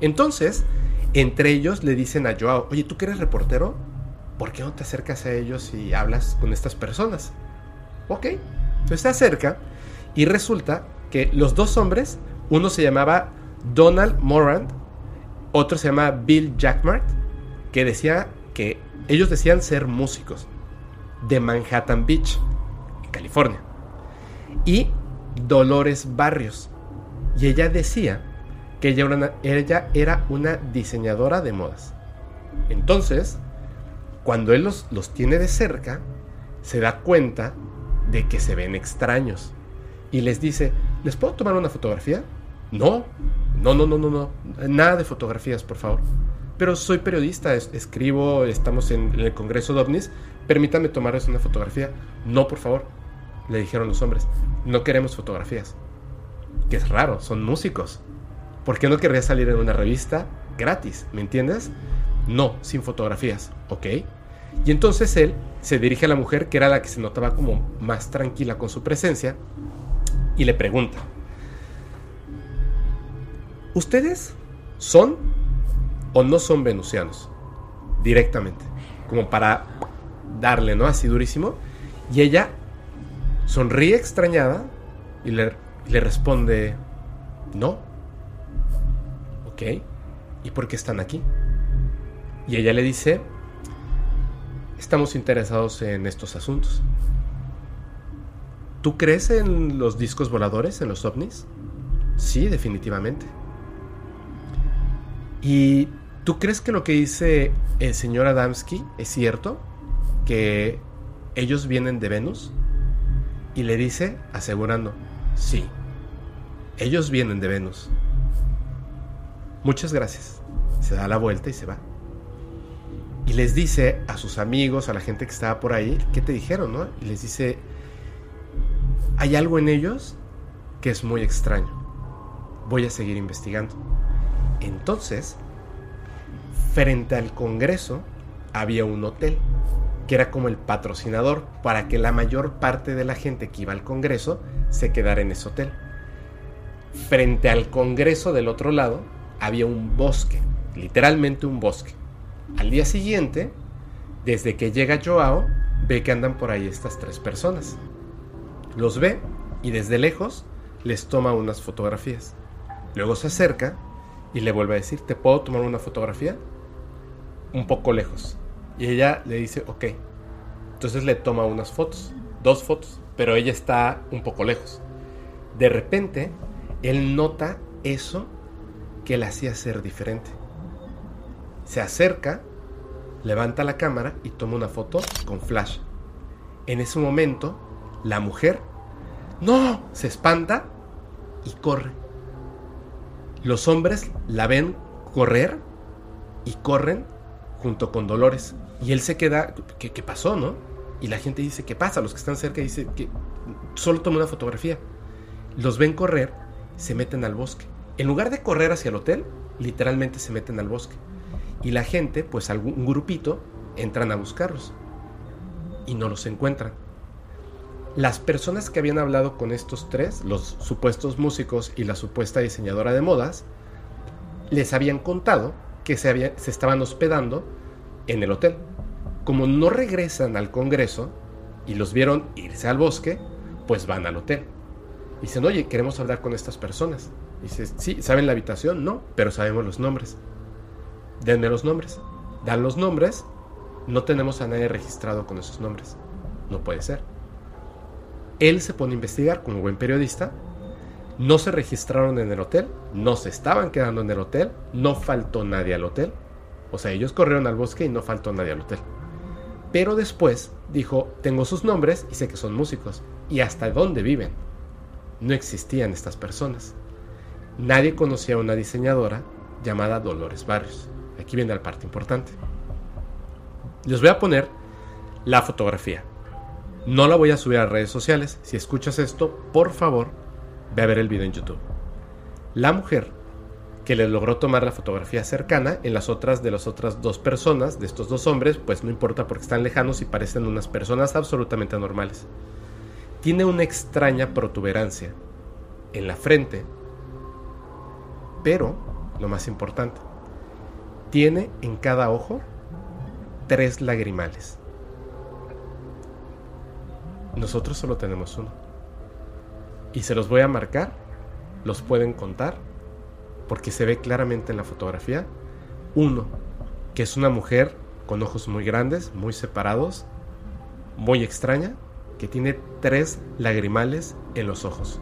Entonces, entre ellos le dicen a Joao, oye, ¿tú eres reportero? ¿Por qué no te acercas a ellos y hablas con estas personas? Ok, entonces se acerca y resulta que los dos hombres, uno se llamaba Donald Morand otro se llama Bill Jackmart, que decía que ellos decían ser músicos de Manhattan Beach, California. Y Dolores Barrios. Y ella decía que ella era, una, ella era una diseñadora de modas. Entonces, cuando él los, los tiene de cerca, se da cuenta de que se ven extraños. Y les dice, ¿les puedo tomar una fotografía? No, no, no, no, no, no. Nada de fotografías, por favor. Pero soy periodista, escribo, estamos en, el Congreso de OVNIs. Permítame tomarles una fotografía. No, por favor, le dijeron los hombres. No queremos fotografías. Que es raro, son músicos. ¿Por qué no querría salir en una revista gratis? ¿Me entiendes? No, sin fotografías, ¿ok? Y entonces él se dirige a la mujer, que era la que se notaba como más tranquila con su presencia, y le pregunta, ¿Ustedes son o no son venusianos? Directamente. Como para darle, ¿no? Así durísimo. Y ella sonríe extrañada y le, le responde, no. Ok. ¿Y por qué están aquí? Y ella le dice, estamos interesados en estos asuntos. ¿Tú crees en los discos voladores, en los ovnis? Sí, definitivamente. ¿Y tú crees que lo que dice el señor Adamski es cierto? ¿Que ellos vienen de Venus? Y le dice, asegurando, sí, ellos vienen de Venus. Muchas gracias. Se da la vuelta y se va. Y les dice a sus amigos, a la gente que estaba por ahí, ¿qué te dijeron, no? Y les dice, hay algo en ellos que es muy extraño. Voy a seguir investigando. Entonces, frente al Congreso había un hotel que era como el patrocinador para que la mayor parte de la gente que iba al Congreso se quedara en ese hotel. Frente al Congreso del otro lado había un bosque, literalmente un bosque. Al día siguiente, desde que llega Joao, ve que andan por ahí estas tres personas. Los ve y desde lejos les toma unas fotografías. Luego se acerca y le vuelve a decir, ¿te puedo tomar una fotografía? Un poco lejos. Y ella le dice, ok. Entonces le toma unas fotos, dos fotos, pero ella está un poco lejos. De repente, él nota eso que le hacía ser diferente. Se acerca, levanta la cámara y toma una foto con flash. En ese momento, la mujer, no, se espanta y corre. Los hombres la ven correr y corren junto con Dolores. Y él se queda, ¿qué, pasó, no? Y la gente dice, ¿qué pasa? Los que están cerca dicen que solo toma una fotografía. Los ven correr, se meten al bosque. En lugar de correr hacia el hotel, literalmente se meten al bosque. Y la gente, pues algún grupito, entran a buscarlos. Y no los encuentran. Las personas que habían hablado con estos tres, los supuestos músicos y la supuesta diseñadora de modas, les habían contado que se, estaban hospedando en el hotel. Como no regresan al Congreso y los vieron irse al bosque, pues van al hotel. Dicen, oye, queremos hablar con estas personas. Dices, sí, ¿saben la habitación? No, pero sabemos los nombres. Denme los nombres. Dan los nombres. No tenemos a nadie registrado con esos nombres. No puede ser. Él se pone a investigar como buen periodista. No se registraron en el hotel. No se estaban quedando en el hotel. No faltó nadie al hotel. O sea, ellos corrieron al bosque y no faltó nadie al hotel. Pero después dijo, tengo sus nombres y sé que son músicos. ¿Y hasta dónde viven? No existían estas personas. Nadie conocía a una diseñadora llamada Dolores Barrios. Aquí viene la parte importante. Les voy a poner la fotografía. No la voy a subir a redes sociales. Si escuchas esto, por favor, ve a ver el video en YouTube. La mujer que le logró tomar la fotografía cercana en las otras de las otras dos personas, de estos dos hombres, pues no importa porque están lejanos y parecen unas personas absolutamente anormales. Tiene una extraña protuberancia en la frente, pero, lo más importante, tiene en cada ojo tres lagrimales. Nosotros solo tenemos uno. Y se los voy a marcar, los pueden contar, porque se ve claramente en la fotografía. Uno, que es una mujer con ojos muy grandes, muy separados, muy extraña, que tiene tres lagrimales en los ojos.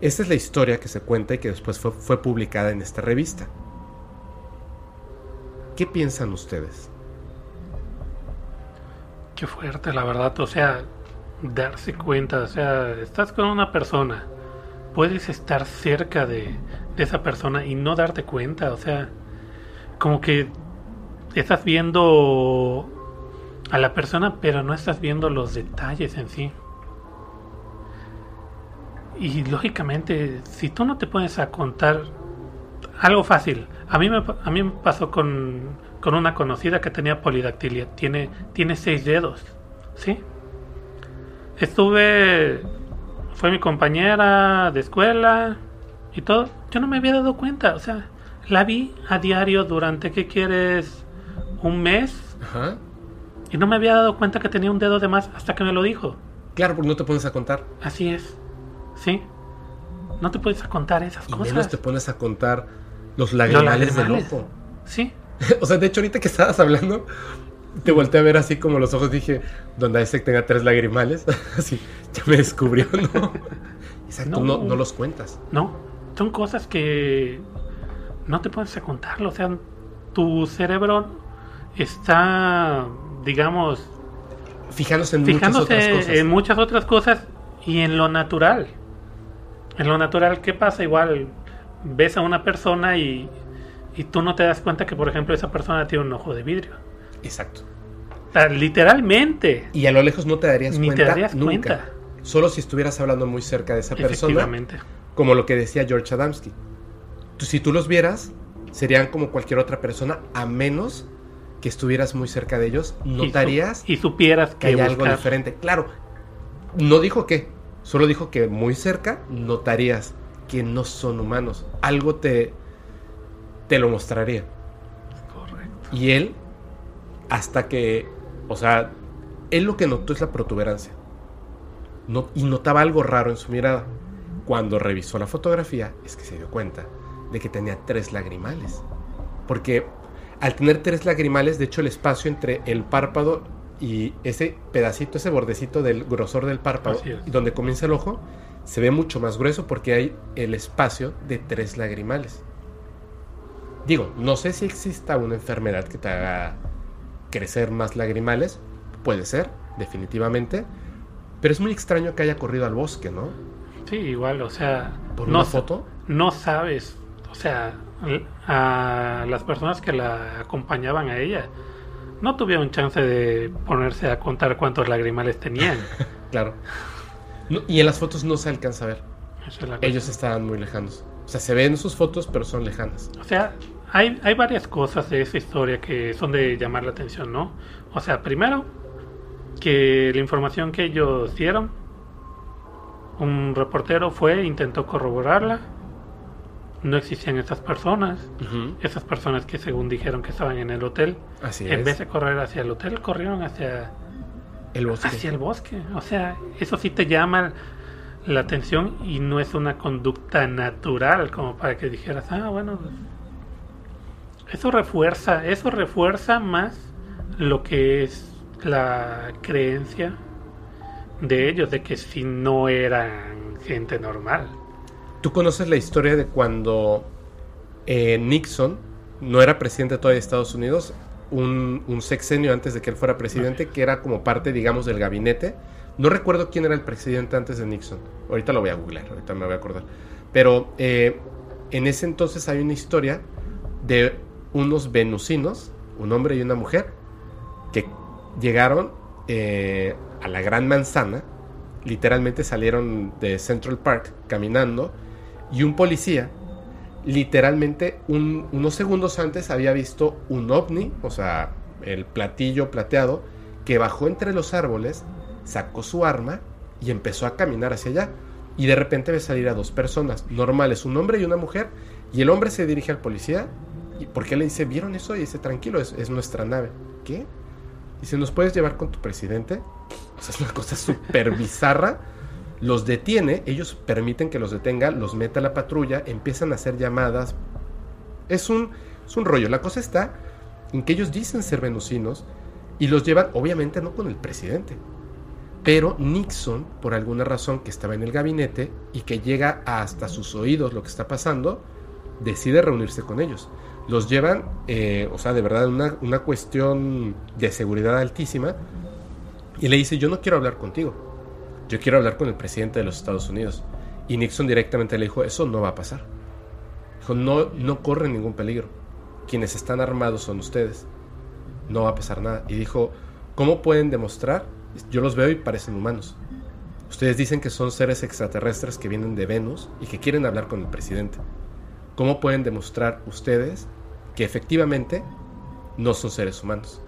Esta es la historia que se cuenta y que después fue, fue publicada en esta revista. ¿Qué piensan ustedes? Qué fuerte, la verdad. O sea, darse cuenta. O sea, estás con una persona. Puedes estar cerca de, de esa persona y no darte cuenta. O sea, como que estás viendo a la persona, pero no estás viendo los detalles en sí. Y lógicamente, si tú no te pones a contar algo fácil, a mí me, a mí me pasó con, con una conocida que tenía polidactilia, tiene, tiene seis dedos, ¿sí? Estuve, fue mi compañera de escuela y todo, yo no me había dado cuenta, o sea, la vi a diario durante, ¿qué quieres? Un mes. Ajá. Y no me había dado cuenta que tenía un dedo de más hasta que me lo dijo. Claro, porque no te pones a contar. Así es. ¿Sí? No te puedes a contar esas Y cosas. menos te pones a contar los lagrimales, del lagrimales. ojo. Sí. o sea, de hecho, ahorita que estabas hablando, te volteé a ver así como los ojos. Dije, donde Isaac tenga tres lagrimales. así, ya me descubrió, ¿no? Exacto, no. No. No, los cuentas. No. Son cosas que no te puedes a contarlo. O sea, tu cerebro está, digamos, Fijándose en muchas otras cosas. en muchas otras cosas y en lo natural. En lo natural, ¿qué pasa? Igual ves a una persona y, y tú no te das cuenta que, por ejemplo, esa persona tiene un ojo de vidrio. Exacto. Literalmente. Y a lo lejos no te darías Ni te cuenta darías nunca. cuenta. Solo si estuvieras hablando muy cerca de esa persona. Como lo que decía George Adamski. Si tú los vieras, serían como cualquier otra persona, a menos que estuvieras muy cerca de ellos, Y su- notarías Y, supieras que que hay algo diferente. Claro, no dijo qué, solo dijo que muy cerca notarías que no son humanos. Algo te, te lo mostraría. Correcto. Y él, hasta que, o sea, él lo que notó es la protuberancia. No- y notaba algo raro en su mirada. Cuando revisó la fotografía, es que se dio cuenta de que tenía tres lagrimales. Porque al tener tres lagrimales, de hecho el espacio entre el párpado y ese pedacito, ese bordecito del grosor del párpado, donde comienza el ojo, se ve mucho más grueso porque hay el espacio de tres lagrimales. Digo, no sé si exista una enfermedad que te haga crecer más lagrimales, puede ser, definitivamente, pero es muy extraño que haya corrido al bosque, ¿no? Sí, igual, o sea, Por no, una foto. no sabes, o sea, a las personas que la acompañaban a ella no tuvieron chance de ponerse a contar cuántos lagrimales tenían. Claro. No, y en las fotos no se alcanza a ver. Es. Ellos estaban muy lejanos. O sea, se ven sus fotos, pero son lejanas. O sea, hay, hay varias cosas de esa historia que son de llamar la atención, ¿no? O sea, primero, que la información que ellos dieron, un reportero fue, intentó corroborarla, no existían esas personas, esas personas que según dijeron que estaban en el hotel, Así en es. vez de correr hacia el hotel, corrieron hacia, El bosque. hacia el bosque. O sea, eso sí te llama la atención y no es una conducta natural como para que dijeras, ah, bueno, eso refuerza, eso refuerza más lo que es la creencia de ellos de que si no eran gente normal. ¿Tú conoces la historia de cuando eh, Nixon no era presidente todavía de Estados Unidos? Un, un sexenio antes de que él fuera presidente, que era como parte, digamos, del gabinete. No recuerdo quién era el presidente antes de Nixon. Ahorita lo voy a googlear, ahorita me voy a acordar. Pero eh, en ese entonces hay una historia de unos venusinos, un hombre y una mujer, que llegaron eh, a la Gran Manzana, literalmente salieron de Central Park caminando, y un policía, literalmente un- unos segundos antes había visto un ovni, o sea, el platillo plateado, que bajó entre los árboles, sacó su arma y empezó a caminar hacia allá. Y de repente ve salir a dos personas normales, un hombre y una mujer, y el hombre se dirige al policía, y porque le dice, ¿vieron eso? Y dice, tranquilo, es, es nuestra nave. ¿Qué? Dice, ¿nos puedes llevar con tu presidente? O sea, es una cosa súper bizarra. Los detiene, ellos permiten que los detenga, los mete a la patrulla, empiezan a hacer llamadas. Es un, es un rollo. La cosa está en que ellos dicen ser venusinos y los llevan, obviamente no con el presidente. Pero Nixon, por alguna razón que estaba en el gabinete y que llega hasta sus oídos lo que está pasando, decide reunirse con ellos. Los llevan, eh, o sea, de verdad, una, una cuestión de seguridad altísima. Y le dice, yo no quiero hablar contigo. Yo quiero hablar con el presidente de los Estados Unidos. Y Nixon directamente le dijo, eso no va a pasar. Dijo, no, no corre ningún peligro. Quienes están armados son ustedes. No va a pasar nada. Y dijo, ¿cómo pueden demostrar? Yo los veo y parecen humanos. Ustedes dicen que son seres extraterrestres que vienen de Venus y que quieren hablar con el presidente. ¿Cómo pueden demostrar ustedes que efectivamente no son seres humanos?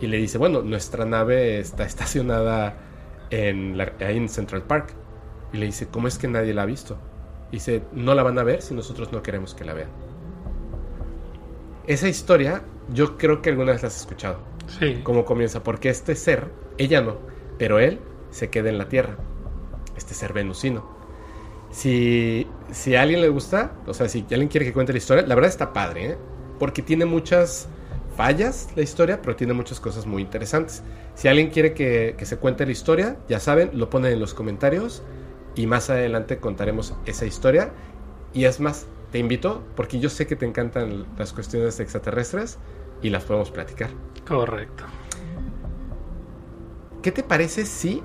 Y le dice, bueno, nuestra nave está estacionada en la- en Central Park. Y le dice, ¿cómo es que nadie la ha visto? Dice, no la van a ver si nosotros no queremos que la vean. Esa historia, yo creo que alguna vez la has escuchado. Sí. Cómo comienza, porque este ser, ella no, pero él se queda en la Tierra. Este ser venusino. Si, si a alguien le gusta, o sea, si alguien quiere que cuente la historia, la verdad está padre, ¿eh? Porque tiene muchas fallas la historia, pero tiene muchas cosas muy interesantes. Si alguien quiere que, que se cuente la historia, ya saben, lo ponen en los comentarios y más adelante contaremos esa historia. Y es más, te invito, porque yo sé que te encantan las cuestiones extraterrestres y las podemos platicar. Correcto. ¿Qué te parece si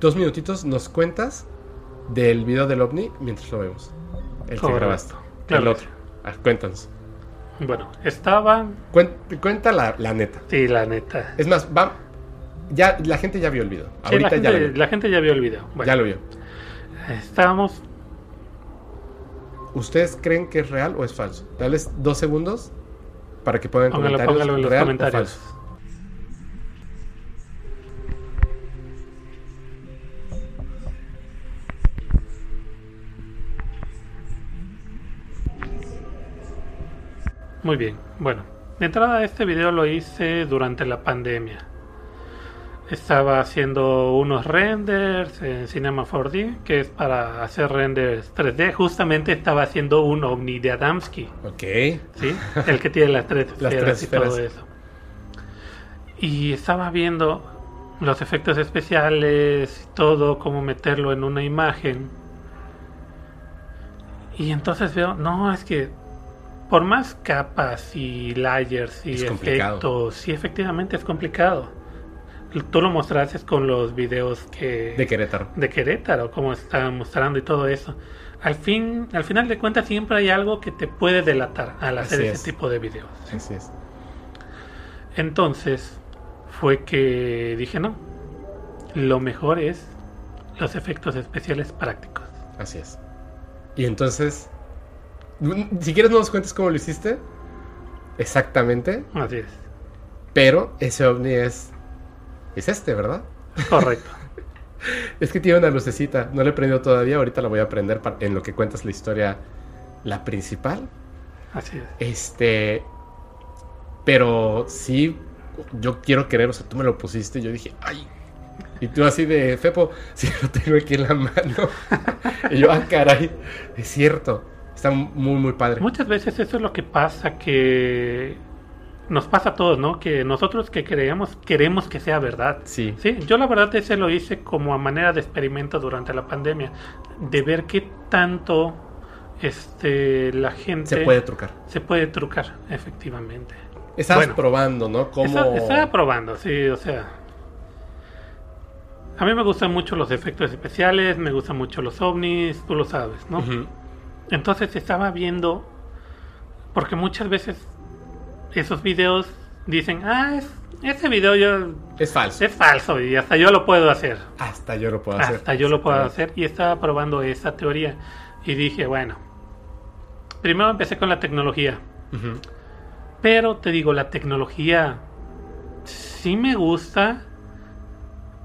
dos minutitos nos cuentas del video del ovni mientras lo vemos? El que Correcto. grabaste. Claro el otro. Ah, cuéntanos. Bueno, estaba. Cuen- cuenta la, la neta. Sí, la neta. Es más, va. Ya, la gente ya vio el video. Sí, la, Ahorita ya, lo gente, vio. la gente ya vio el video. Bueno, ya lo vio. estábamos. ¿Ustedes creen que es real o es falso? Dales dos segundos para que Póngalo, comentarios. póngalo en los real o comentarios. falso. Muy bien. Bueno, de entrada este video lo hice durante la pandemia. Estaba haciendo unos renders en Cinema 4D, que es para hacer renders 3D. Justamente estaba haciendo un ovni de Adamski. Ok. ¿sí? El que tiene las tres Las esferas tres y todo eso. Y estaba viendo los efectos especiales, todo, cómo meterlo en una imagen. Y entonces veo, no, es que por más capas y layers y Es efectos, sí, efectivamente es complicado. Tú lo mostraste con los videos que De Querétaro. de Querétaro, como estaban mostrando y todo eso. Al fin, al final de cuentas siempre hay algo que te puede delatar al hacer Así ese es. tipo de videos. Así es. Entonces fue que dije no, lo mejor es los efectos especiales prácticos. Así es. Y entonces, si quieres no nos cuentes cómo lo hiciste, exactamente, Así es, pero ese ovni es, es este, ¿verdad? correcto. Es que tiene una lucecita, no la he prendido todavía, ahorita la voy a prender en lo que cuentas la historia, la principal. Así es. Este, pero sí, yo quiero querer, o sea, tú me lo pusiste, y yo dije, ay. Y tú así de, Fepo, sí, lo tengo aquí en la mano. y yo, ah, caray, es cierto. Está muy, muy padre. Muchas veces eso es lo que pasa, que nos pasa a todos, ¿no? Que nosotros que creemos, queremos que sea verdad. Sí. Sí, yo la verdad ese lo hice como a manera de experimento durante la pandemia, de ver qué tanto este la gente Se puede trucar. se puede trucar, efectivamente. Bueno. probando, ¿no? Cómo... Está- Estaba probando, sí, o sea. A mí me gustan mucho los efectos especiales, me gustan mucho los ovnis, tú lo sabes, ¿no? Ujú. Entonces estaba viendo, porque muchas veces esos videos dicen, ah, es- ese video yo, Es falso. es falso y hasta yo lo puedo hacer. Hasta yo lo puedo hacer. Hasta yo lo puedo hacer y estaba probando esa teoría y dije, bueno, primero empecé con la tecnología, pero te digo, la tecnología sí me gusta,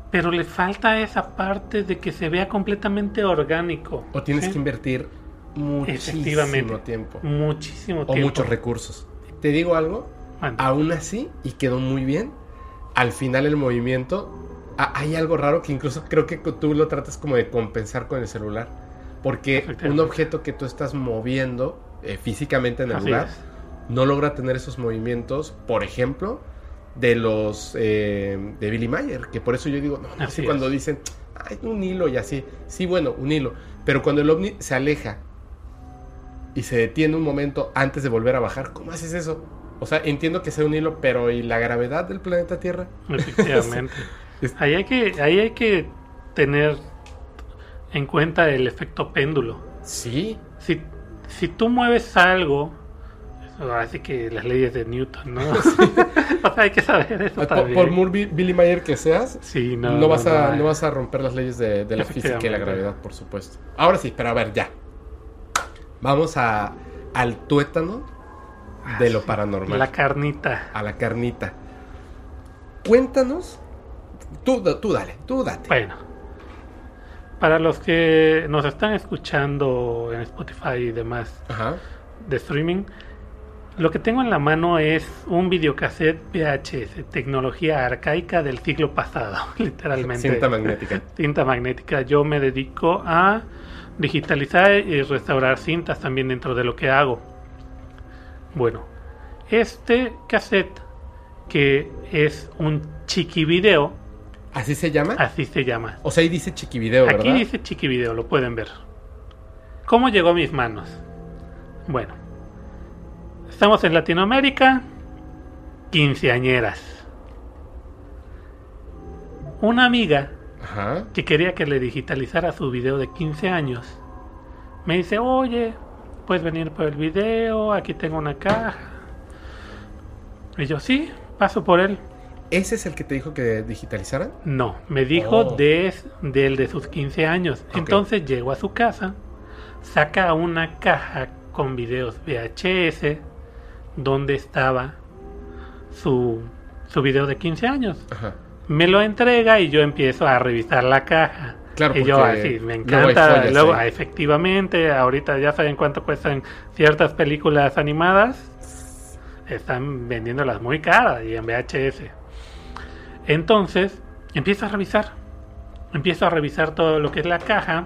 pero le falta esa parte de que se vea completamente orgánico. O tienes ¿sí? que invertir muchísimo tiempo. muchísimo O tiempo. muchos recursos. Te digo algo, aún así, y quedó muy bien, al final el movimiento, hay algo raro que incluso creo que tú lo tratas como de compensar con el celular. Porque un objeto que tú estás moviendo eh, físicamente en el Así lugar es. no logra tener esos movimientos, por ejemplo, de los eh, de Billy Mayer, que por eso yo digo, no, no Así sé cuando dicen, hay un hilo y así, sí, bueno, un hilo, pero cuando el ovni se aleja y se detiene un momento antes de volver a bajar, ¿cómo haces eso? O sea, entiendo que sea un hilo, pero ¿y la gravedad del planeta Tierra? Efectivamente. Ahí, hay que, ahí hay que tener en cuenta el efecto péndulo. Sí, Si, si tú mueves algo, así que las leyes de Newton, ¿no? o sea, hay que saber eso por, también. por muy Bi- Billy Mayer que seas, Sí, no, no, vas a, no, vas a romper las leyes de, de la física y la gravedad, por supuesto. Ahora sí, pero a ver, ya. Vamos a, al tuétano de lo paranormal. La carnita. a la carnita. Cuéntanos. Tú, tú dale, tú date. Bueno, para los que nos están escuchando en Spotify y demás Ajá. de streaming, lo que tengo en la mano es un videocassette VHS, tecnología arcaica del siglo pasado, literalmente. Cinta magnética. Cinta magnética. Yo me dedico a digitalizar y restaurar cintas también dentro de lo que hago. Bueno, este cassette que es un chiqui video, ¿Así se llama? así se llama. O sea, ahí dice chiquivideo, ¿verdad? Aquí dice chiqui video, lo pueden ver. ¿Cómo llegó a mis manos? Bueno, estamos en Latinoamérica, quinceañeras. Una amiga Ajá. que quería que le digitalizara su video de 15 años, me dice, oye, puedes venir por el video, aquí tengo una caja. Y yo, sí, paso por él. ¿Ese es el que te dijo que digitalizaran? No, me dijo Oh. de, del de sus 15 años. Entonces llego a su casa, saca una caja con videos VHS donde estaba su, su video de 15 años. Ajá. Me lo entrega y yo empiezo a revisar la caja. Claro, y yo así, me luego encanta. Luego, ah, efectivamente, ahorita ya saben cuánto cuestan ciertas películas animadas. Están vendiéndolas muy caras y en VHS. Entonces, empiezo a revisar. Empiezo a revisar todo lo que es la caja.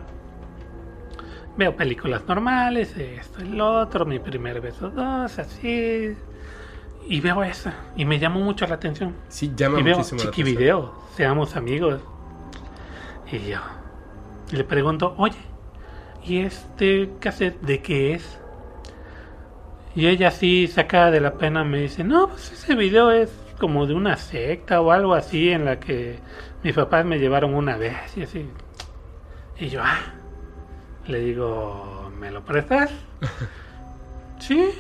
Veo películas normales, esto, el otro, mi primer beso dos, así. Y veo esa y me llamó mucho la atención. Sí, llama y veo muchísimo la atención. Video, seamos amigos. Y yo le pregunto, oye, ¿y este cassette de qué es? Y ella así, sacada de la pena, me dice, no, pues ese video es como de una secta o algo así en la que mis papás me llevaron una vez y así. Y yo, ah, le digo, ¿me lo prestas? sí,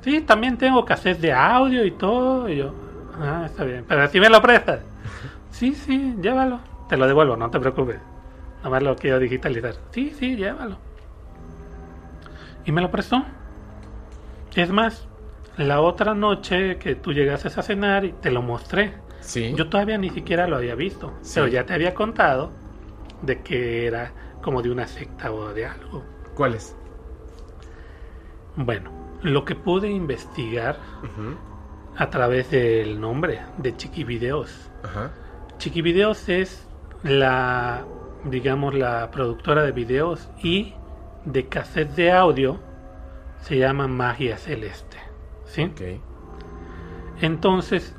sí, también tengo cassette de audio y todo. Y yo, ah, está bien, pero si me lo prestas. Sí, sí, llévalo. Te lo devuelvo, no te preocupes. Nada más lo quiero digitalizar. Sí, sí, llévalo. Y me lo prestó. Es más, la otra noche que tú llegaste a cenar y te lo mostré. Sí. Yo todavía ni siquiera lo había visto. Sí. Pero ya te había contado de que era como de una secta o de algo. ¿Cuál es? Bueno, lo que pude investigar a través del nombre de Chiqui Videos. Ajá. Chiqui Videos es la, digamos, la productora de videos y de cassette de audio. Se llama Magia Celeste. ¿Sí? Ok. Entonces,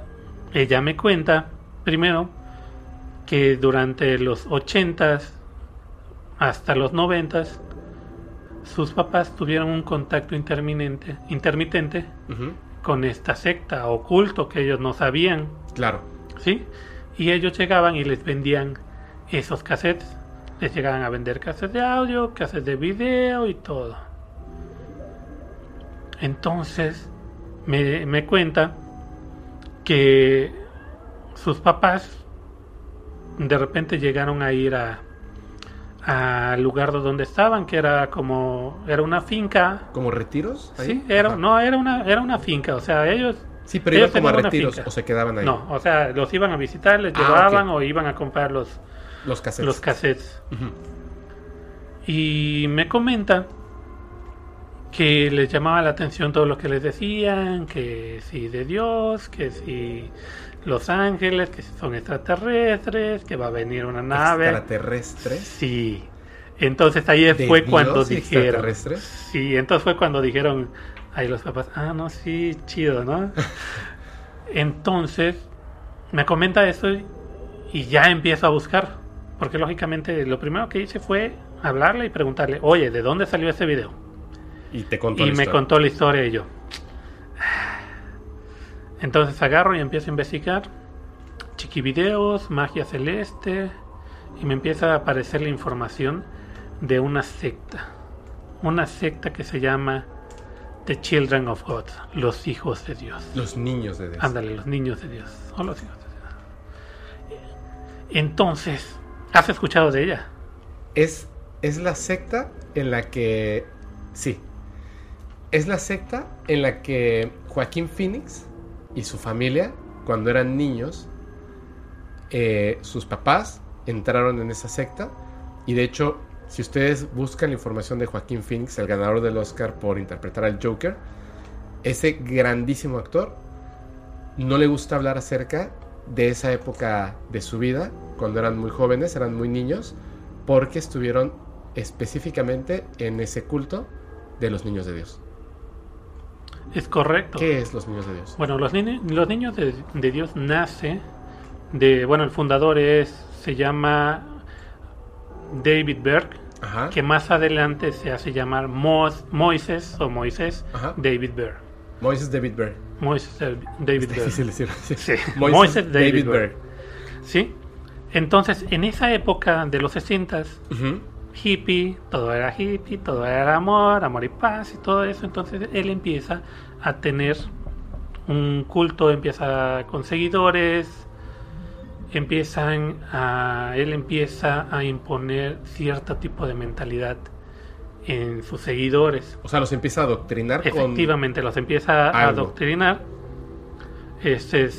ella me cuenta, primero, que durante los 80s hasta los 90s, sus papás tuvieron un contacto interminente, intermitente con esta secta oculto que ellos no sabían, Claro. ¿sí? Y ellos llegaban y les vendían esos cassettes. Les llegaban a vender cassettes de audio, cassettes de video y todo. Entonces, me, me cuenta que sus papás de repente llegaron a ir a al lugar donde estaban, que era como era una finca. ¿Como retiros? ahí? Sí, era, Ajá. no, era una, era una finca, o sea, ellos Sí, pero ellos iban como a retiros finca. o se quedaban ahí. no, o sea, los iban a visitar, les Ah, llevaban o iban a comprar los, Los cassettes. los cassettes. Y me comenta que les llamaba la atención todo lo que les decían, que si de Dios, que si los ángeles, que son extraterrestres, que va a venir una nave. ¿Extraterrestres? Sí. Entonces ahí ¿De fue cuando dijeron. extraterrestres? Sí, entonces fue cuando dijeron ahí los papás, ah, no, sí, chido, ¿no? entonces me comenta eso y- y ya empiezo a buscar. Porque lógicamente lo primero que hice fue hablarle y preguntarle, oye, ¿de dónde salió ese video? Y te contó y la me historia. contó la historia y yo. Entonces agarro y empiezo a investigar. Chiquivideos, magia celeste. Y me empieza a aparecer la información de una secta. Una secta que se llama The Children of God. Los hijos de Dios. Los niños de Dios. Ándale, los niños de Dios. O los hijos de Dios. Entonces, ¿has escuchado de ella? Es, es la secta en la que... Sí. Es la secta en la que Joaquín Phoenix y su familia, cuando eran niños, eh, sus papás entraron en esa secta. Y de hecho, si ustedes buscan la información de Joaquín Phoenix, el ganador del Oscar por interpretar al Joker, ese grandísimo actor no le gusta hablar acerca de esa época de su vida, cuando eran muy jóvenes, eran muy niños, porque estuvieron específicamente en ese culto de los niños de Dios. Es correcto. ¿Qué es los niños de Dios? Bueno, los, ni- los niños de, de Dios nace de, bueno, el fundador es, se llama David Berg, Ajá. que más adelante se hace llamar Mos- Moisés o Moisés Ajá. David Berg. Moises David Berg. Moisés David Es Berg. difícil decirlo. Sí. Sí, Moises Moises David, David Berg. ¿Sí? Entonces, en esa época de los 60 Ujú. Hippie, todo era hippie, todo era amor, amor y paz y todo eso. Entonces él empieza a tener un culto, empieza con seguidores, empiezan a, él empieza a imponer cierto tipo de mentalidad en sus seguidores. O sea, los empieza a adoctrinar con... Efectivamente, los empieza a adoctrinar. Este,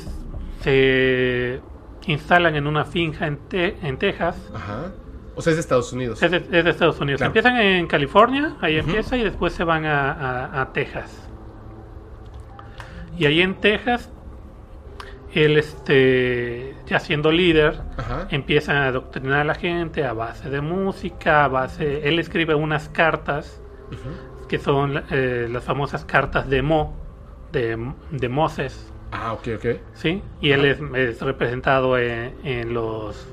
se instalan en una finca en, Te- en Texas. Ajá. O sea, es de Estados Unidos. Es de, es de Estados Unidos. Claro. Empiezan en California, ahí Ujú. empieza, y después se van a, a- a Texas. Y ahí en Texas, él, este, ya siendo líder, Ajá. empieza a adoctrinar a la gente a base de música, a base... Él escribe unas cartas que son eh, las famosas cartas de Mo, de, de Moses, Ah, ok, ok. ¿sí? Y él es, es representado en, en los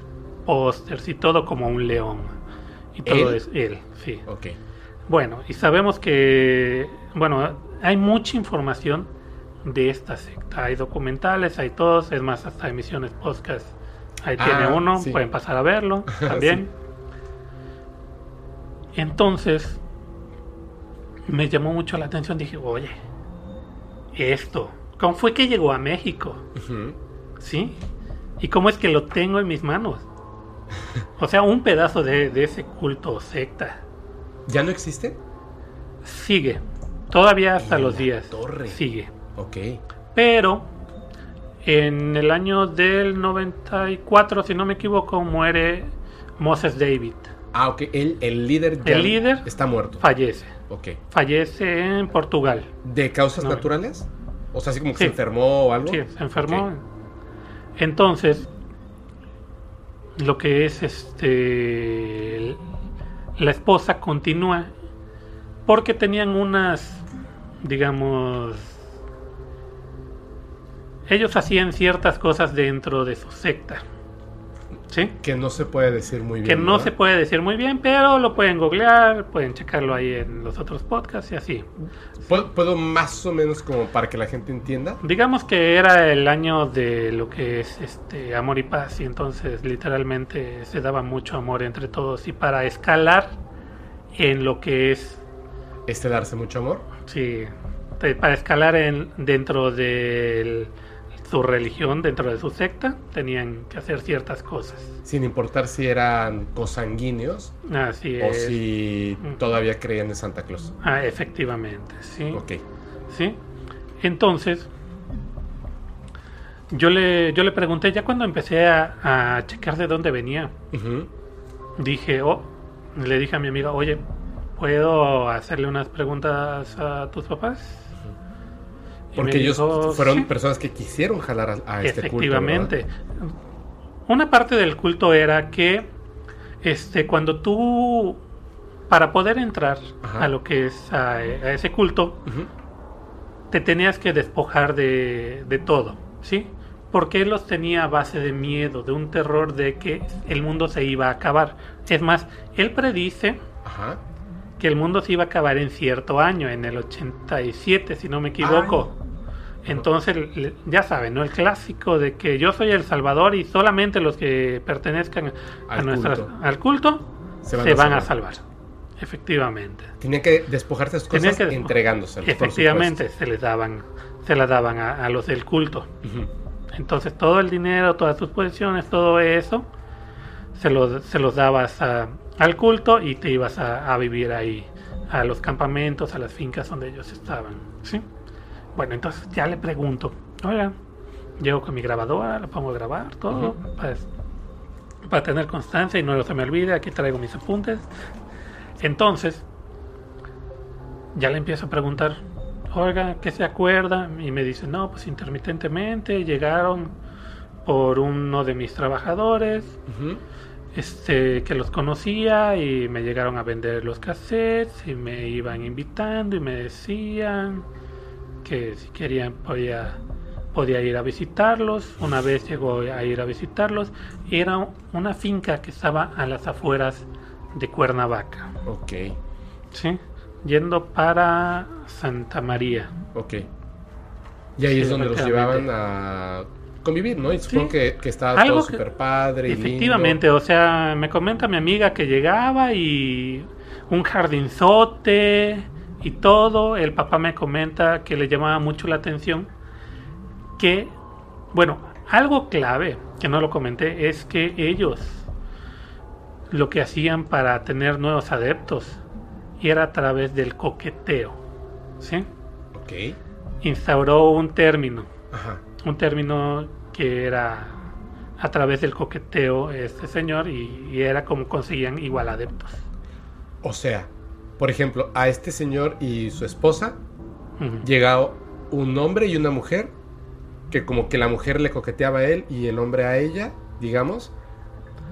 pósters y todo como un león. Y todo ¿Él? es él, sí. Ok. Bueno, y sabemos que, bueno, hay mucha información de esta secta. Hay documentales, hay todos, es más, hasta emisiones podcast. Ahí Ah, tiene uno, sí. pueden pasar a verlo también. Entonces, me llamó mucho la atención. Dije, oye, esto, ¿cómo fue que llegó a México? ¿Sí? ¿Y cómo es que lo tengo en mis manos? O sea, un pedazo de, de ese culto o secta. ¿Ya no existe? Sigue. Todavía hasta los días. torre. Sigue. Ok. Pero en el año del 94, si no me equivoco, muere Moses David. Ah, ok. El, el líder ya El líder está muerto. Fallece. Ok. Fallece en Portugal. ¿De causas No. naturales? O sea, así como que Sí. se enfermó o algo. Sí, se enfermó. Entonces, lo que es este. La esposa continúa porque tenían unas, digamos. Ellos hacían ciertas cosas dentro de su secta. ¿Sí? Que no se puede decir muy bien. Que no ¿verdad? se puede decir muy bien, pero lo pueden googlear, pueden checarlo ahí en los otros podcasts y así. ¿Puedo, puedo más o menos como para que la gente entienda? Digamos que era el año de lo que es este amor y paz y entonces literalmente se daba mucho amor entre todos y para escalar en lo que es Este darse mucho amor. sí para escalar en dentro de su religión dentro de su secta tenían que hacer ciertas cosas Sin importar si eran cosanguíneos así o si todavía creían en Santa Claus. Ah, efectivamente sí Ok. ¿sí? Entonces, yo le, yo le pregunté, ya cuando empecé a, a checar de dónde venía, dije, oh, le dije a mi amiga, oye, ¿puedo hacerle unas preguntas a tus papás? Porque ellos dijo, fueron "Sí". personas que quisieron jalar a, a este culto. Efectivamente. Una parte del culto era que este cuando tú para poder entrar Ajá. a lo que es a, a ese culto te tenías que despojar de, de todo, ¿sí? Porque él los tenía a base de miedo, de un terror de que el mundo se iba a acabar. Es más, él predice Ajá. Que el mundo se iba a acabar en cierto año, en el 87, si no me equivoco. Entonces, le- ya saben, ¿no? El clásico de que yo soy el Salvador y solamente los que pertenezcan a Al nuestras- culto. al culto Se se van van, a a salvar. salvar. Efectivamente. Tenían que despojarse de sus cosas que por Efectivamente, se les daban, se las daban a, a los del culto. supuesto. Ujú. Entonces todo el dinero, todas sus posesiones, todo eso, se los, se los dabas a- al culto y te ibas a, a vivir ahí, a los campamentos, a las fincas donde ellos estaban. ¿sí? Bueno, entonces ya le pregunto, oiga, llego con mi grabadora, la pongo a grabar, todo, Ujú. para, para tener constancia y no se me olvide, aquí traigo mis apuntes. Entonces, ya le empiezo a preguntar, oiga, ¿qué se acuerda? Y me dice, no, pues intermitentemente llegaron por uno de mis trabajadores. Este, que los conocía y me llegaron a vender los cassettes y me iban invitando y me decían que si querían podía, podía ir a visitarlos. Una vez llegó a ir a visitarlos y era una finca que estaba a las afueras de Cuernavaca, Ok. ¿sí? Yendo para Santa María. Ok. Y ahí Sí, es donde los llevaban a convivir, ¿no? Y supongo Sí. que, que estaba Algo todo súper padre. y lindo. Efectivamente, o sea, me comenta mi amiga que llegaba y un jardinzote y todo. El papá me comenta que le llamaba mucho la atención que, bueno, algo clave que no lo comenté es que ellos lo que hacían para tener nuevos adeptos era a través del coqueteo, ¿sí? Ok. Instauró un término Ajá. Un término que era a través del coqueteo este señor y, y era como conseguían igual adeptos. O sea, por ejemplo, a este señor y su esposa Ujú. llegaba un hombre y una mujer que como que la mujer le coqueteaba a él y el hombre a ella, digamos,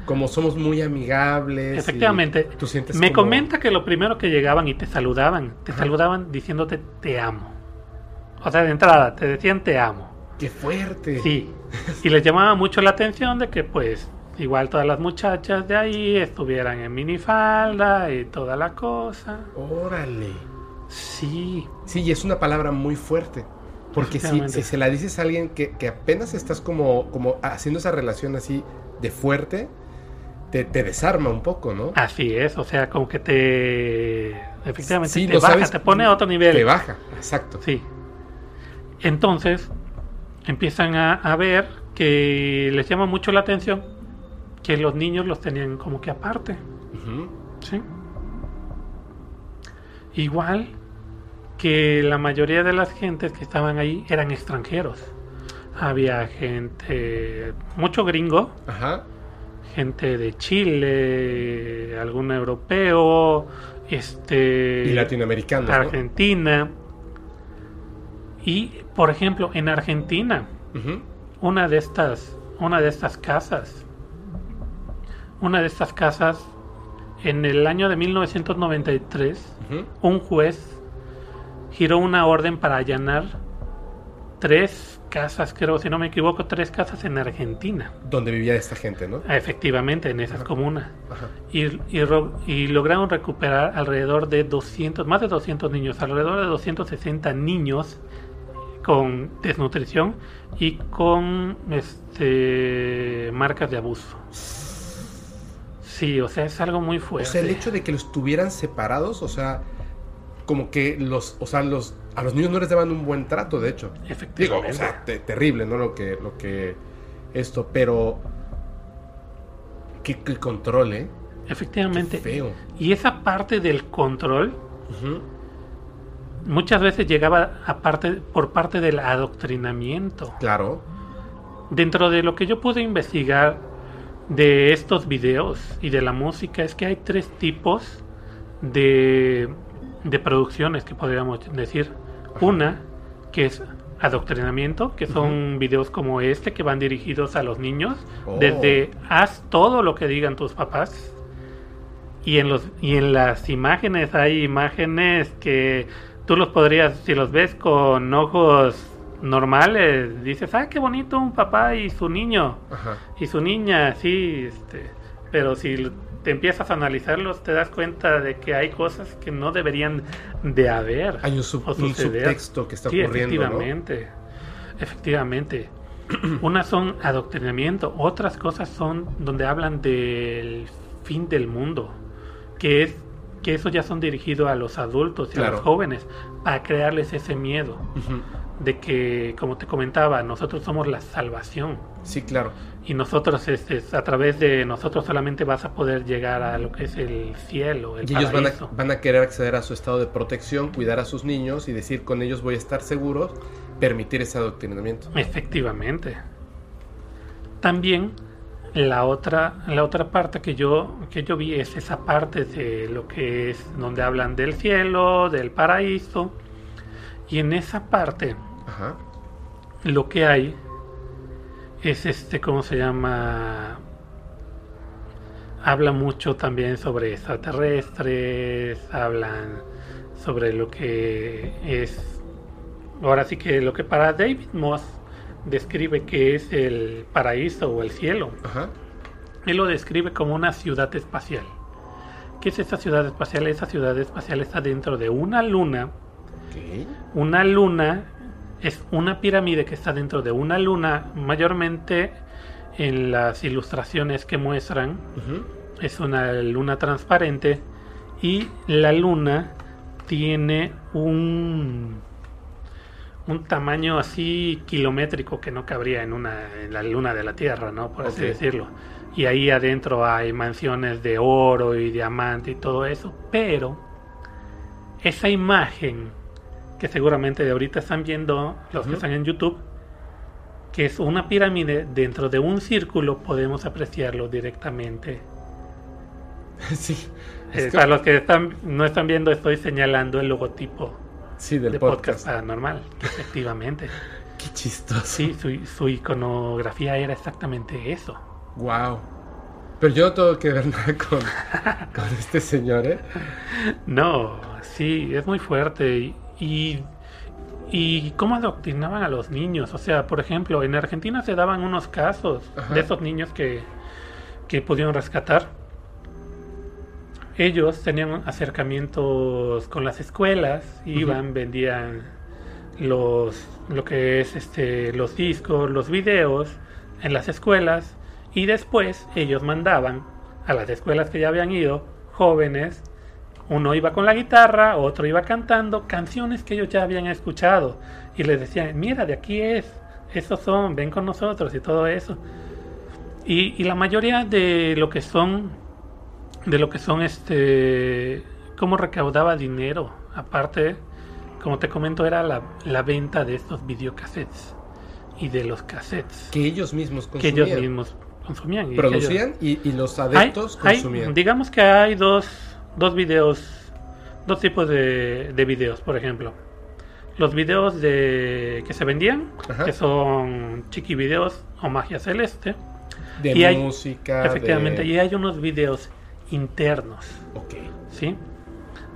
como somos muy amigables. Efectivamente. Tú sientes Me como- comenta que lo primero que llegaban y te saludaban, te Ajá. saludaban diciéndote te amo. O sea, de entrada, te decían te amo. ¡Qué fuerte! Sí. Y les llamaba mucho la atención de que, pues, igual todas las muchachas de ahí estuvieran en minifalda y toda la cosa. Órale. Sí. Sí, y es una palabra muy fuerte. Porque si, se la dices a alguien que, que apenas estás como, como haciendo esa relación así de fuerte, te, te desarma un poco, ¿no? Así es, o sea, como que te. Efectivamente, Sí, te baja, sabes- te pone a otro nivel. Te baja, exacto. Sí. Entonces, empiezan a, a ver que les llama mucho la atención que los niños los tenían como que aparte. ¿sí? Igual que la mayoría de las gentes que estaban ahí eran extranjeros. Había gente, mucho gringo, Ajá. gente de Chile, algún europeo, este Y latinoamericanos, ¿no? Argentina. Y por ejemplo, en Argentina, una de estas, una de estas casas, una de estas casas, en el año de 1993, Ujú. un juez giró una orden para allanar tres casas, creo, si no me equivoco, tres casas en Argentina, Donde vivía esta gente, ¿no? efectivamente, en esas comunas. Ajá. Y, y ro- y lograron recuperar alrededor de 200, más de 200 niños, alrededor de 260 niños con desnutrición y con este marcas de abuso. Sí, o sea, es algo muy O fuerte. sea, el hecho de que los tuvieran separados, o sea, como que los, o sea, los, a los niños no les daban un buen trato, de hecho. Digo, Efectivamente. o sea, te- terrible, ¿no? Lo que, lo que, esto, pero, qué, qué control, ¿eh? Efectivamente. Qué feo. Y esa parte del control. Muchas veces llegaba a parte, por parte del adoctrinamiento. Claro. Dentro de lo que yo pude investigar de estos videos y de la música es que hay tres tipos de, de producciones que podríamos decir. Una que es adoctrinamiento, que son videos como este que van dirigidos a los niños, Oh. desde haz todo lo que digan tus papás. Y en los y en las imágenes hay imágenes que tú los podrías si los ves con ojos normales dices ah qué bonito un papá y su niño Ajá. y su niña sí este pero si te empiezas a analizarlos te das cuenta de que hay cosas que no deberían de haber Hay un, sub- o un suceder. subtexto que está Sí, ocurriendo, ¿no? efectivamente. Efectivamente. Unas son adoctrinamiento, otras cosas son donde hablan del fin del mundo, que es que eso ya son dirigidos a los adultos y a los jóvenes para crearles ese miedo de que, como te comentaba, nosotros somos la salvación Sí, claro. y nosotros este, a través de nosotros solamente vas a poder llegar a lo que es el cielo, el Y ellos van a, van a querer acceder a su estado de protección, cuidar a sus niños y decir con ellos voy a estar seguros, permitir ese adoctrinamiento. Efectivamente. También la otra, la otra parte que yo, que yo vi es esa parte de lo que es donde hablan del cielo, del paraíso. Y en esa parte Ajá. lo que hay es este, ¿cómo se llama? Habla mucho también sobre extraterrestres, hablan sobre lo que es, ahora sí que lo que para David Moss describe que es el paraíso o el cielo. Ajá. Él lo describe como una ciudad espacial. ¿Qué es esa ciudad espacial? Esa ciudad espacial está dentro de una luna una luna es una pirámide que está dentro de una luna, mayormente en las ilustraciones que muestran, es una luna transparente y la luna tiene un un tamaño así kilométrico que no cabría en una en la luna de la Tierra, ¿no? Por así decirlo. Y ahí adentro hay mansiones de oro y diamante y todo eso, pero esa imagen que seguramente de ahorita están viendo los que están en YouTube, que es una pirámide dentro de un círculo, podemos apreciarlo directamente. sí. Eh, para que- los que están, no están viendo, estoy señalando el logotipo sí, del de podcast. podcast. paranormal, efectivamente. Qué chistoso. Sí, su, su iconografía era exactamente eso. Wow. Pero yo no tengo que ver nada con, con este señor, ¿eh? No, sí, es muy fuerte y, y, y cómo adoctrinaban a los niños. O sea, por ejemplo, en Argentina se daban unos casos Ajá. de esos niños que, que pudieron rescatar. Ellos tenían acercamientos con las escuelas, iban, vendían los lo que es este los discos, los videos en las escuelas y después ellos mandaban a las escuelas que ya habían ido jóvenes uno iba con la guitarra, otro iba cantando canciones que ellos ya habían escuchado y les decían, mira, de aquí es, esos son, ven con nosotros y todo eso. Y, y la mayoría de lo que son, de lo que son, este, cómo recaudaba dinero, aparte, como te comento, era la, la venta de estos videocassettes y de los cassettes Que ellos mismos que consumían. ellos mismos consumían. y que ellos- Producían y, y los adeptos hay- consumían. digamos que hay dos, dos videos, dos tipos de, de videos, por ejemplo. Los videos de que se vendían, Ajá. que son chiqui videos o magia celeste. de y hay- música. Efectivamente, de... y hay unos videos internos, Ok. ¿sí?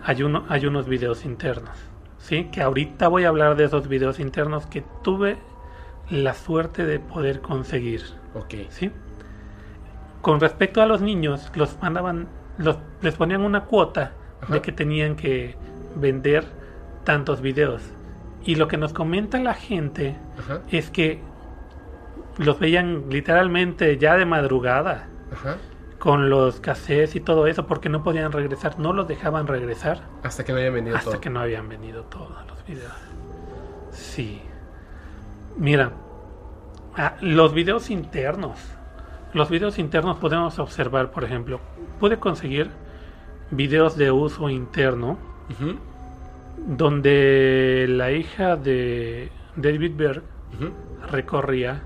Hay, uno, hay unos videos internos, ¿sí? Que ahorita voy a hablar de esos videos internos que tuve la suerte de poder conseguir. Ok. ¿sí? Con respecto a los niños, los mandaban, los, les ponían una cuota Ajá. de que tenían que vender tantos videos. Y lo que nos comenta la gente Ajá. es que los veían literalmente ya de madrugada Ajá. Con los cassettes y todo eso porque no podían regresar, no los dejaban regresar Hasta que no hayan venido hasta todo. que no habían venido todos los videos. Sí. Mira, ah, los videos internos. Los videos internos podemos observar, por ejemplo, pude conseguir videos de uso interno donde la hija de David Berg recorría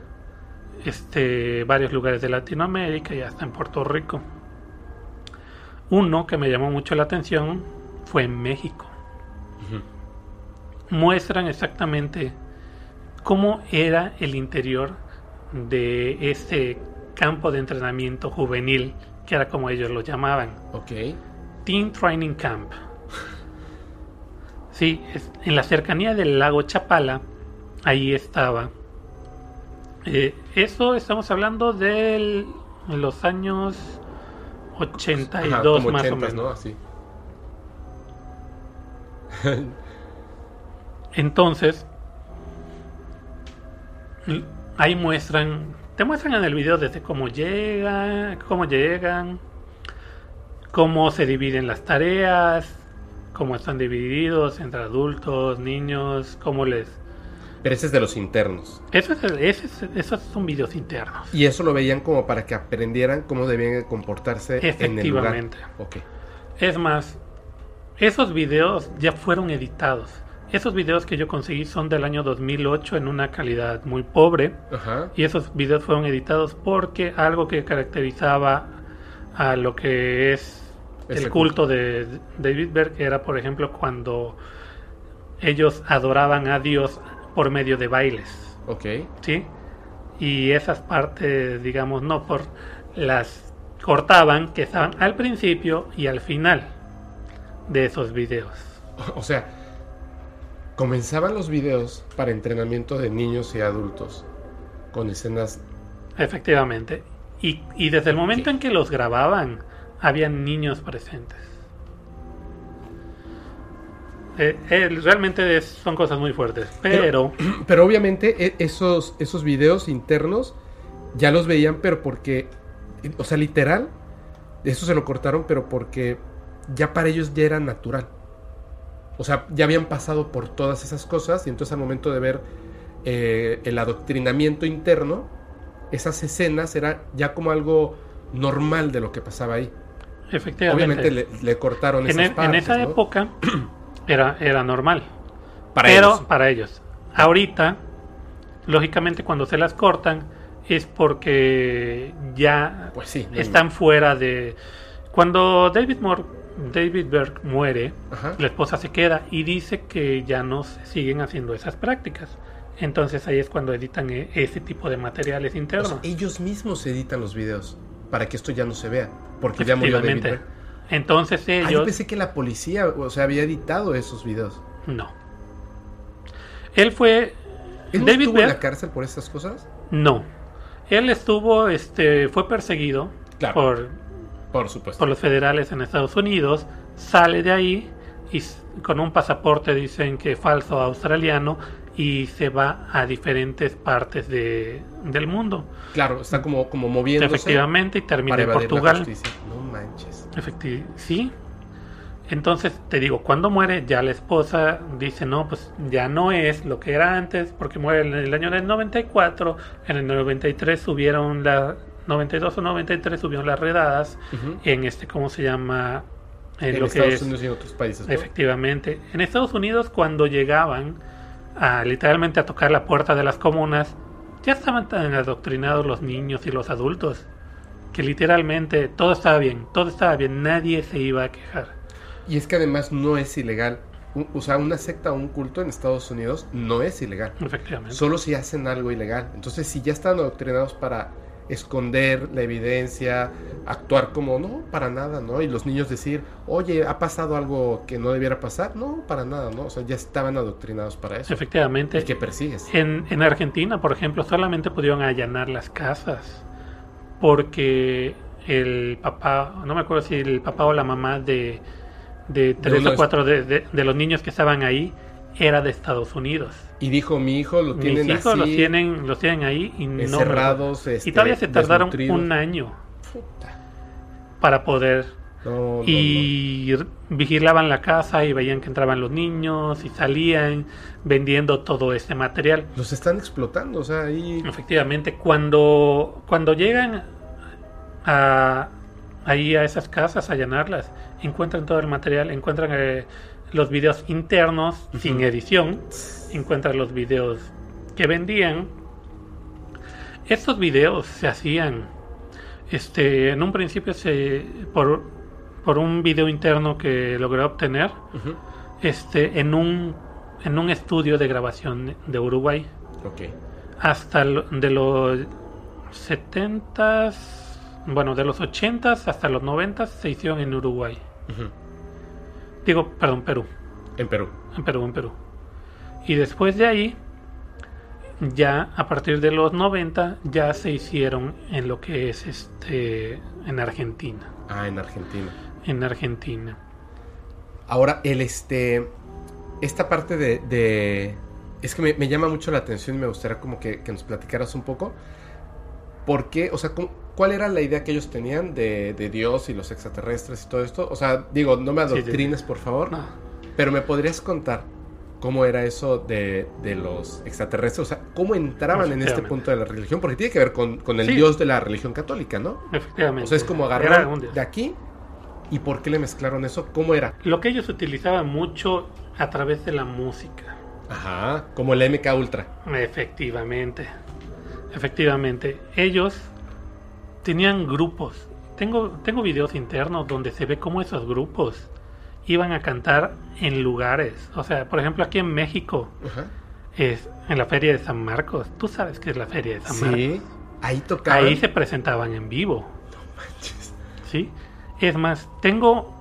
este, varios lugares de Latinoamérica y hasta en Puerto Rico. Uno que me llamó mucho la atención fue en México. Muestran exactamente cómo era el interior de ese campo de entrenamiento juvenil, que era como ellos lo llamaban. Ok. Teen Training Camp. Sí, es- en la cercanía del lago Chapala, ahí estaba. Eh, eso estamos hablando de los años 82 Ajá, como más 80s, o menos. ¿no? Así. Entonces, ahí muestran, te muestran en el video desde cómo llega, cómo llegan, cómo se dividen las tareas, cómo están divididos entre adultos, niños, cómo les... Pero ese es de los internos. Eso es, ese es- esos son videos internos. Y eso lo veían como para que aprendieran cómo debían de comportarse en el lugar. Efectivamente. Ok. Es más, esos videos ya fueron editados. Esos videos que yo conseguí son del año 2008 en una calidad muy pobre. Ajá. Y esos videos fueron editados porque algo que caracterizaba a lo que es Ese el culto de David Berg era, por ejemplo, cuando ellos adoraban a Dios por medio de bailes, Ok. ¿sí? Y esas partes, digamos, no por las cortaban que estaban al principio y al final de esos videos. O sea, comenzaban los videos para entrenamiento de niños y adultos con escenas. Efectivamente. Y, y desde el momento en que los grababan, habían niños presentes. Eh, eh, realmente es- son cosas muy fuertes. Pero, Pero obviamente e- esos, esos videos internos ya los veían, pero porque. O sea, literal, eso se lo cortaron, pero porque ya para ellos ya era natural. O sea, ya habían pasado por todas esas cosas y entonces al momento de ver eh, el adoctrinamiento interno, esas escenas era ya como algo normal de lo que pasaba ahí. efectivamente, Obviamente le, le cortaron en, esas e- en esa ¿no? época era, era normal. Para pero ellos. para ellos. Ahorita, lógicamente, cuando se las cortan, es porque ya Pues sí. están fuera de. Cuando David Moore, David Berg muere, Ajá. la esposa se queda y dice que ya no se siguen haciendo esas prácticas. Entonces ahí es cuando editan e- ese tipo de materiales O internos. sea, ellos mismos editan los videos para que esto ya no se vea. Porque ya murió David. Berg. Entonces Ah, yo ellos pensé que la policía, o sea, había editado esos videos. no. Él fue... ¿Él no David estuvo en la cárcel por estas cosas? No. Él estuvo, este, fue perseguido Claro. por, Por supuesto. por los federales en Estados Unidos, sale de ahí y con un pasaporte dicen que falso australiano y se va a diferentes partes de, del mundo. Claro, está como, como moviéndose. Efectivamente, y termina en Portugal. No manches. Efecti- sí. Entonces, te digo, cuando muere, ya la esposa dice, no, pues ya no es lo que era antes, porque muere en el año del 94, en el 93 subieron la... 92 o 93 subieron las redadas Ujú. en este, ¿cómo se llama? En, En lo Estados que es... Unidos y en otros países. ¿no? Efectivamente. En Estados Unidos, cuando llegaban a literalmente a tocar la puerta de las comunas, ya estaban tan adoctrinados los niños y los adultos que literalmente todo estaba bien, todo estaba bien, nadie se iba a quejar. Y es que además no es ilegal. O sea, una secta o un culto en Estados Unidos no es ilegal. Efectivamente. Solo si hacen algo ilegal. Entonces, si ya están adoctrinados para esconder la evidencia, actuar como no, para nada, ¿no? Y los niños decir, oye, ¿ha pasado algo que no debiera pasar? No, para nada, ¿no? O sea, ya estaban adoctrinados para eso. Efectivamente. ¿Y que persigues? En, en Argentina, por ejemplo, solamente pudieron allanar las casas porque el papá, no me acuerdo si el papá o la mamá de, de tres o cuatro de, de- de los niños que estaban ahí era de Estados Unidos. Y dijo, mi hijo lo tienen Mis hijos así, los tienen, los tienen ahí y no encerrados, este, y todavía se tardaron desnutridos. un año Puta. para poder No, no, no. y vigilaban la casa y veían que entraban los niños y salían vendiendo todo este material. Los están explotando, o sea, ahí... Efectivamente, cuando, cuando llegan a, ahí a esas casas a allanarlas, encuentran todo el material, encuentran eh, los videos internos sin edición, encuentran los videos que vendían. Estos videos se hacían, este, en un principio se por, por un video interno que logré obtener, este, en un en un estudio de grabación de Uruguay Ok. hasta lo- de los 70 bueno, de los 80 hasta los 90 se hicieron en Uruguay. Digo, perdón, Perú. En Perú. En Perú, en Perú. Y después de ahí, ya a partir de los 90, ya se hicieron en lo que es este en Argentina. Ah, en Argentina. En Argentina. Ahora, el este. Esta parte de. de- es que me, me llama mucho la atención y me gustaría como que, que nos platicaras un poco. ¿Por qué? O sea, ¿cómo- ¿cuál era la idea que ellos tenían de, de Dios y los extraterrestres y todo esto? O sea, digo, no me Sí, sí, sí. adoctrines, por favor. No, Pero me podrías contar cómo era eso de, de los extraterrestres. O sea, cómo entraban en este punto de la religión. Porque tiene que ver con, con el Sí. Dios de la religión católica, ¿no? efectivamente. O sea, es como agarrar de aquí. ¿Y por qué le mezclaron eso? ¿Cómo era? Lo que ellos utilizaban mucho a través de la música. Ajá, como el MK Ultra. Efectivamente. Efectivamente. Ellos tenían grupos. Tengo, tengo videos internos donde se ve cómo esos grupos iban a cantar en lugares. O sea, por ejemplo, aquí en México, Ajá. es en la Feria de San Marcos. Tú sabes que es la Feria de San Marcos. Sí, ahí tocaban. Ahí se presentaban en vivo. ¿Sí? Es más, tengo.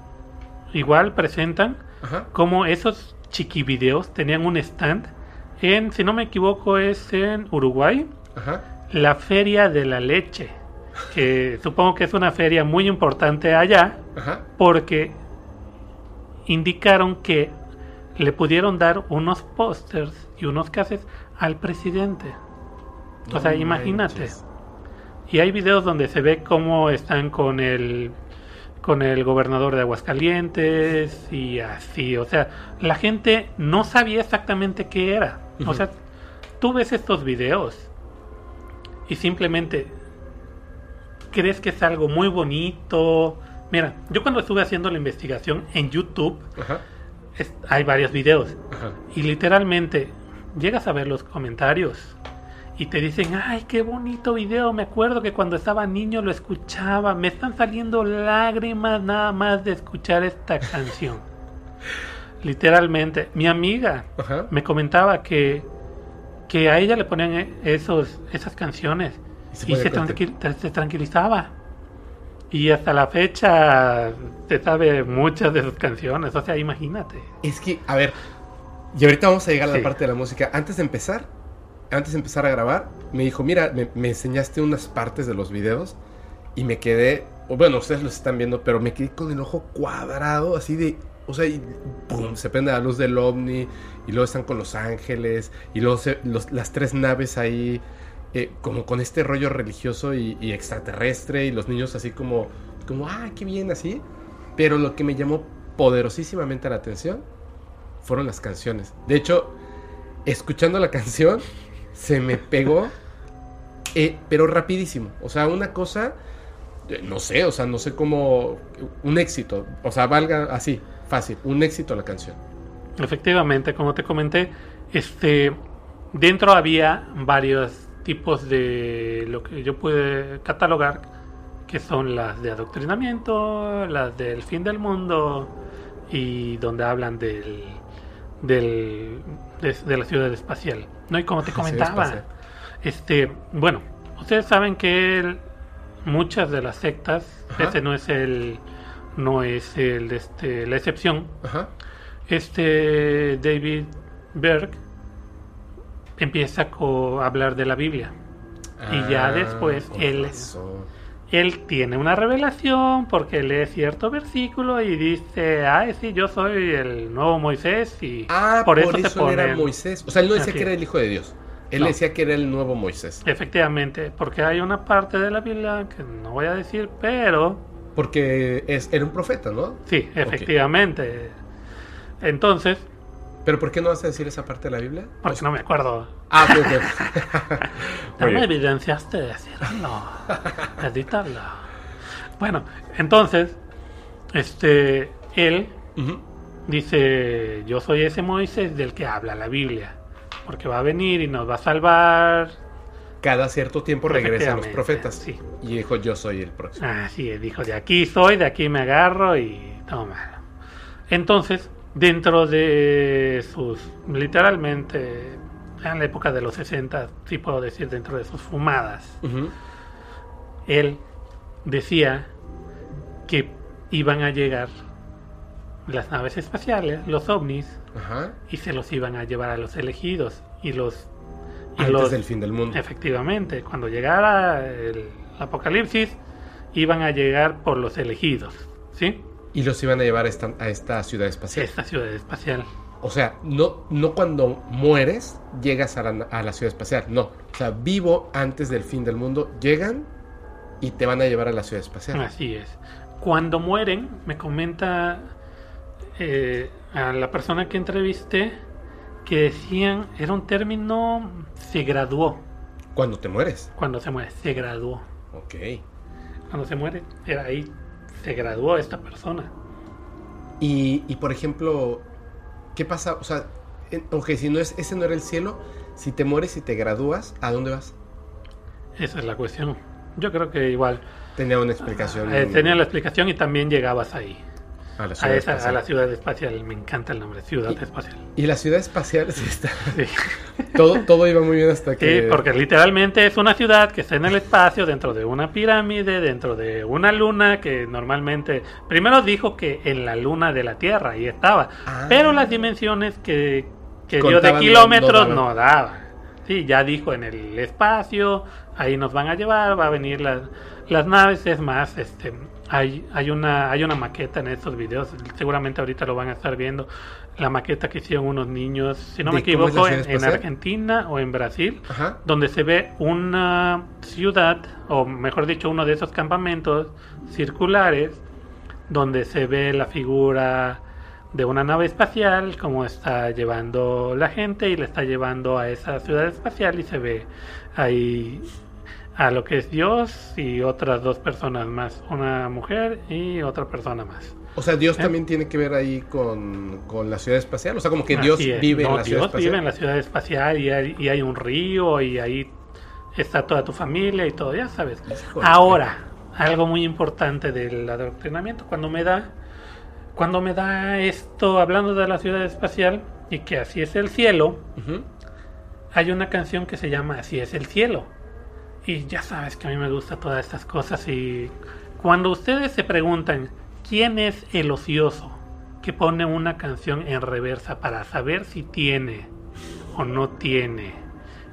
Igual presentan Ajá. como esos chiquivideos tenían un stand en, si no me equivoco, es en Uruguay, Ajá. la Feria de la Leche, que supongo que es una feria muy importante allá, Ajá. porque indicaron que le pudieron dar unos pósters y unos cassettes al presidente. O sea, imagínate. manches. Y hay videos donde se ve cómo están con el con el gobernador de Aguascalientes y así, o sea, la gente no sabía exactamente qué era. O sea, tú ves estos videos y simplemente crees que es algo muy bonito. Mira, yo cuando estuve haciendo la investigación en YouTube, Ajá. es- hay varios videos Ajá. y literalmente llegas a ver los comentarios y te dicen, ay, qué bonito video, me acuerdo que cuando estaba niño lo escuchaba, me están saliendo lágrimas nada más de escuchar esta canción. literalmente, mi amiga Ajá. me comentaba que, que a ella le ponían esos, esas canciones Y se y se, se tranquilizaba. Y hasta la fecha se sabe muchas de sus canciones, o sea, imagínate. Es que, a ver, Y ahorita vamos a llegar a la Sí. parte de la música. Antes de empezar, antes de empezar a grabar, me dijo, mira, me, me enseñaste unas partes de los videos y me quedé, bueno, ustedes los están viendo, pero me quedé con el ojo cuadrado, así de, o sea, y ¡pum! Se prende la luz del ovni y luego están con los ángeles y luego se- los- las tres naves ahí, eh, como con este rollo religioso y, y extraterrestre y los niños así como, como, ah, qué bien así. Pero lo que me llamó poderosísimamente la atención fueron las canciones. De hecho, escuchando la canción, se me pegó, eh, pero rapidísimo. O sea, una cosa, eh, no sé, o sea, no sé cómo, un éxito. O sea, valga así, fácil, un éxito la canción. Efectivamente, como te comenté, este dentro había varios tipos de lo que yo pude catalogar, que son las de adoctrinamiento, las del fin del mundo y donde hablan del, del de, de la ciudad espacial. No y como te comentaba, este, bueno, ustedes saben que el- muchas de las sectas, Ajá. ese no es el no es el este la excepción Ajá. este David Berg empieza a hablar de la Biblia. Y ya después con él- razón. Él tiene una revelación porque lee cierto versículo y dice, ay, sí, yo soy el nuevo Moisés y Ah, por por, eso eso, te era Moisés. O sea, él no decía Así que era el hijo de Dios. Él No. decía que era el nuevo Moisés. Efectivamente, porque hay una parte de la Biblia que no voy a decir, pero Porque es, era un profeta, ¿no? sí, efectivamente. Entonces, Pero ¿por qué no vas a decir esa parte de la Biblia? porque no me acuerdo. Ah, ok. No me evidenciaste decirlo. Edítalo. Bueno, entonces, este, él Ujú. dice, yo soy ese Moisés del que habla la Biblia, porque va a venir y nos va a salvar. Cada cierto tiempo regresan los profetas. sí. Y dijo, yo soy el próximo. Así es, dijo, de aquí soy, de aquí me agarro y toma. Entonces, dentro de sus, literalmente, en la época de los 60, sí puedo decir, dentro de sus fumadas, él decía que iban a llegar las naves espaciales, los ovnis, Ajá. y se los iban a llevar a los elegidos. Y los. Y Antes los del fin del mundo. efectivamente, cuando llegara el apocalipsis, iban a llegar por los elegidos. ¿Sí? Y los iban a llevar a esta, a esta ciudad espacial. Esta ciudad espacial. O sea, no, no cuando mueres llegas a la, a la ciudad espacial. No. O sea, vivo antes del fin del mundo, llegan y te van a llevar a la ciudad espacial. Así es. Cuando mueren, me comenta eh, a la persona que entrevisté que decían, era un término, se graduó. Cuando te mueres. Cuando se muere, se graduó. Ok. Cuando se muere, era ahí, se graduó esta persona. Y, y, por ejemplo, ¿qué pasa? O sea, ok, si no es, ese no era el cielo, si te mueres y te gradúas, ¿a dónde vas? Esa es la cuestión. Yo creo que igual Tenía una explicación. eh, tenía la explicación y también llegabas ahí. A la A, ciudad esa, a espacial. la ciudad espacial. Me encanta el nombre, ciudad Y- espacial. Y la ciudad espacial, sí está. Sí. todo, todo iba muy bien hasta que. Sí, porque literalmente es una ciudad que está en el espacio, dentro de una pirámide, dentro de una luna que normalmente... Primero dijo que en la luna de la Tierra, ahí estaba. Ah. Pero las dimensiones que, que dio de kilómetros no no, daban. daban. Sí, ya dijo en el espacio, ahí nos van a llevar, va a venir las, las naves, es más, este... Hay, hay, una, hay una maqueta en estos videos, seguramente ahorita lo van a estar viendo, la maqueta que hicieron unos niños, si no me ¿De cómo es la equivoco, en? Argentina o en Brasil, Ajá. donde se ve una ciudad, o mejor dicho, uno de esos campamentos circulares, donde se ve la figura de una nave espacial, como está llevando la gente y le está llevando a esa ciudad espacial y se ve ahí a lo que es Dios y otras dos personas más, una mujer y otra persona más. O sea, Dios ¿Eh? también tiene que ver ahí con, con la ciudad espacial. O sea, como que Dios vive en la ciudad Dios espacial. vive en la ciudad espacial y hay, y hay un río y ahí está toda tu familia y todo, ya sabes. Híjole. Ahora, algo muy importante del adoctrinamiento, cuando me da, cuando me da esto hablando de la ciudad espacial y que así es el cielo, hay una canción que se llama Así es el cielo. Y ya sabes que a mí me gustan todas estas cosas y cuando ustedes se preguntan quién es el ocioso, que pone una canción en reversa para saber si tiene o no tiene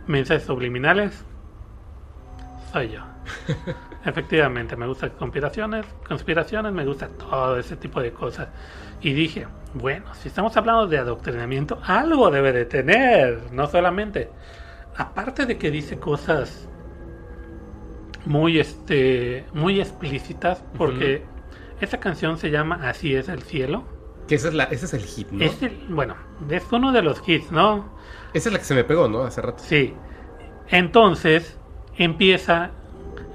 mensajes subliminales, soy yo. Efectivamente, me gustan conspiraciones, conspiraciones, me gusta todo ese tipo de cosas. Y dije, bueno, si estamos hablando de adoctrinamiento, algo debe de tener, no solamente. Aparte de que dice cosas muy este muy explícitas porque esta canción se llama Así es el cielo. Que esa es la, ese es el hit, ¿no? Es el- bueno, es uno de los hits, ¿no? Esa es la que se me pegó, ¿no? Hace rato. Sí. Entonces empieza,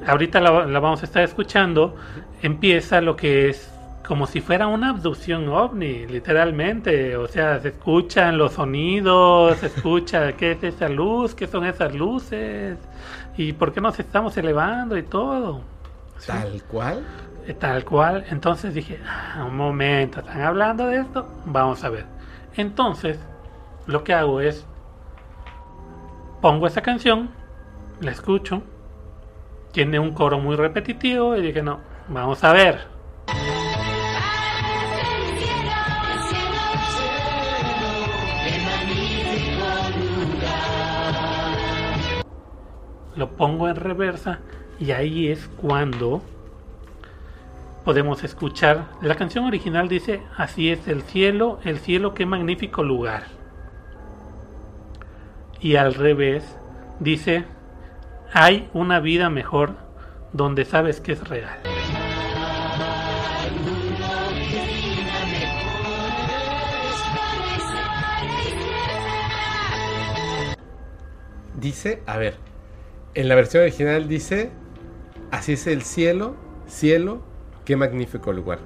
ahorita la, la vamos a estar escuchando, empieza lo que es como si fuera una abducción ovni, literalmente. O sea, se escuchan los sonidos, se escucha qué es esa luz, qué son esas luces y por qué nos estamos elevando y todo. Sí. Tal cual. Eh, Tal cual. Entonces dije, "Ah, un momento, ¿están hablando de esto? Vamos a ver. Entonces, lo que hago es, pongo esa canción, la escucho, tiene un coro muy repetitivo y dije, no, vamos a ver. Lo pongo en reversa y ahí es cuando podemos escuchar. La canción original dice, así es el cielo, el cielo, qué magnífico lugar. Y al revés, dice, hay una vida mejor donde sabes que es real. Dice, a ver, en la versión original dice, así es el cielo, cielo, qué magnífico lugar.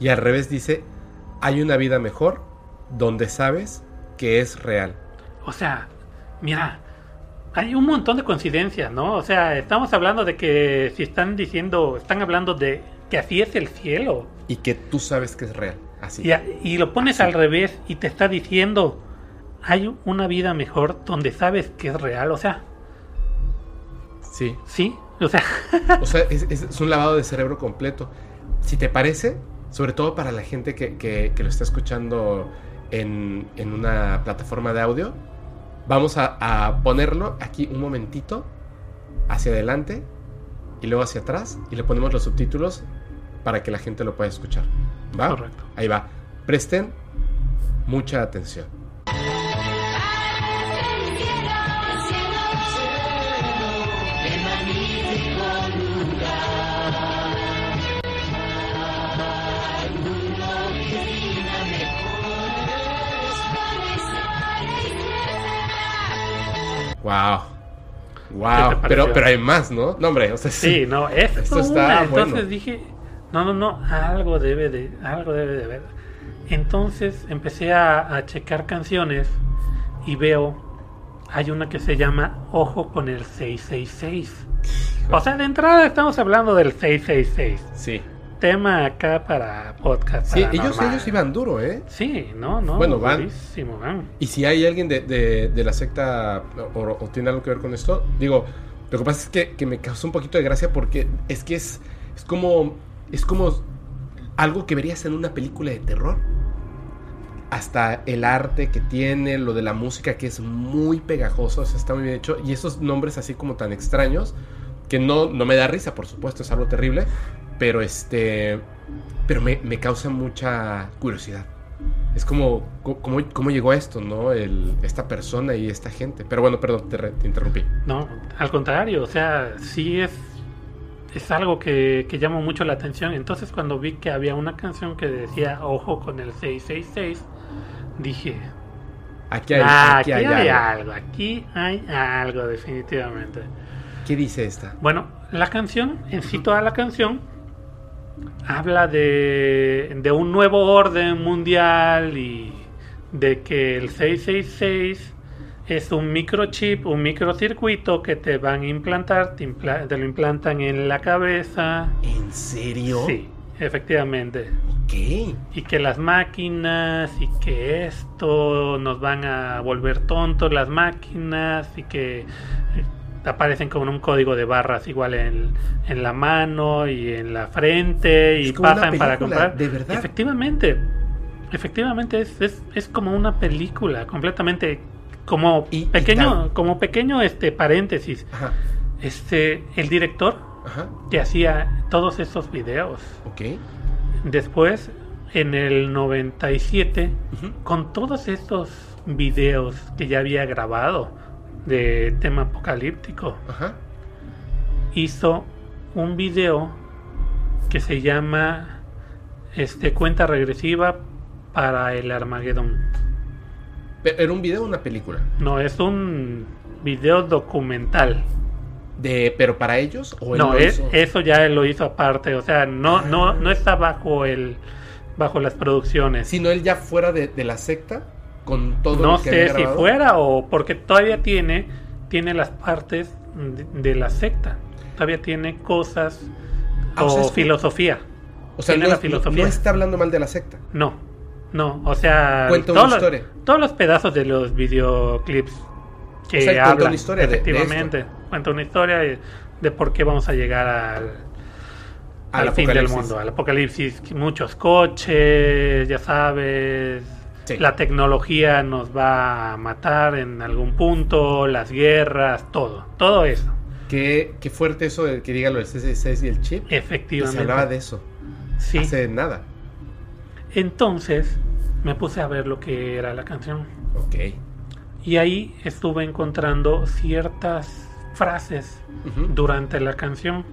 Y al revés dice, hay una vida mejor donde sabes que es real. O sea, mira, hay un montón de coincidencias, ¿no? O sea, estamos hablando de que si están diciendo, están hablando de que así es el cielo. Y que tú sabes que es real. Así. Y, a- y lo pones al revés y te está diciendo, hay una vida mejor donde sabes que es real. O sea, Sí. sí, o sea, O sea, es, un lavado de cerebro completo. Si te parece, sobre todo para la gente que, que- que lo está escuchando en, en una plataforma de audio, vamos a, a ponerlo aquí un momentito hacia adelante y luego hacia atrás y le ponemos los subtítulos para que la gente lo pueda escuchar. ¿Va? Correcto. Ahí va. Presten mucha atención. Wow. Wow. Pero, pero hay más, ¿no? No, hombre, o sea, sí. sí, no, es Esto está Entonces bueno. dije, no, no, no, algo debe de, algo debe de haber. Entonces empecé a, a checar canciones y veo, hay una que se llama Ojo con el 666. O sea, de entrada estamos hablando del 666. Sí. Tema acá para podcast. Sí, ellos, ellos iban duro, ¿eh? Sí, no, no. Bueno, van. durísimo, van. Y si hay alguien de, de- de la secta o, o tiene algo que ver con esto, digo, lo que pasa es que, que me causó un poquito de gracia porque es que es, es como es como algo que verías en una película de terror. Hasta el arte que tiene, lo de la música que es muy pegajoso, o sea, está muy bien hecho. Y esos nombres así como tan extraños, que no, no me da risa, por supuesto, es algo terrible, pero este, pero me, me causa mucha curiosidad. Es como, co- ¿cómo, cómo llegó a esto, no? El, esta persona y esta gente. Pero bueno, perdón, te, te interrumpí. No, al contrario, o sea, sí es, es algo que, que llama mucho la atención. Entonces cuando vi que había una canción que decía Ojo con el 666, dije, Aquí hay, ah, aquí aquí hay hay algo. algo, aquí hay algo definitivamente. ¿Qué dice esta? Bueno, la canción, en sí toda la canción, habla de, de un nuevo orden mundial y de que el 666 es un microchip, un microcircuito que te van a implantar, te, impla- te lo implantan en la cabeza. ¿En serio? Sí, efectivamente. ¿Qué? Y que las máquinas y que esto nos van a volver tontos las máquinas y que aparecen con un código de barras igual en, en la mano y en la frente y pasan para comprar. ¿de verdad? Efectivamente. Efectivamente es, es, es como una película completamente como Y- pequeño como pequeño este paréntesis Ajá, este el director ajá, que hacía todos esos videos ok. después en el 97 Ujú. con todos estos videos que ya había grabado de tema apocalíptico Ajá. hizo un video que se llama este cuenta regresiva para el Armagedón. Pero, ¿Era un video o una película? No, es un video documental. De, ¿Pero para ellos? ¿O él No, es- hizo? eso ya él lo hizo aparte, o sea, no no no está bajo el bajo las producciones. Sino él ya fuera de, de la secta, con todo no lo que había sé si fuera o porque todavía tiene tiene las partes de, de la secta. Todavía tiene cosas Ah, o, o sea, es filosofía. O sea, tiene no, la filosofía. no está hablando mal de la secta. No, no, o sea, Cuenta una todos, los- historia. todos los pedazos de los videoclips que O sea, cuenta hablan, una historia de- de efectivamente, cuenta una historia de, de por qué vamos a llegar al, Al al fin del mundo, al apocalipsis, muchos coches, ya sabes, Sí. la tecnología nos va a matar en algún punto, las guerras, todo, todo eso, Qué, qué fuerte eso de que diga lo del C6 y el chip. Y se efectivamente. hablaba de eso. Sí. Hace nada. Entonces me puse a ver lo que era la canción. Ok. Y ahí estuve encontrando ciertas frases durante la canción.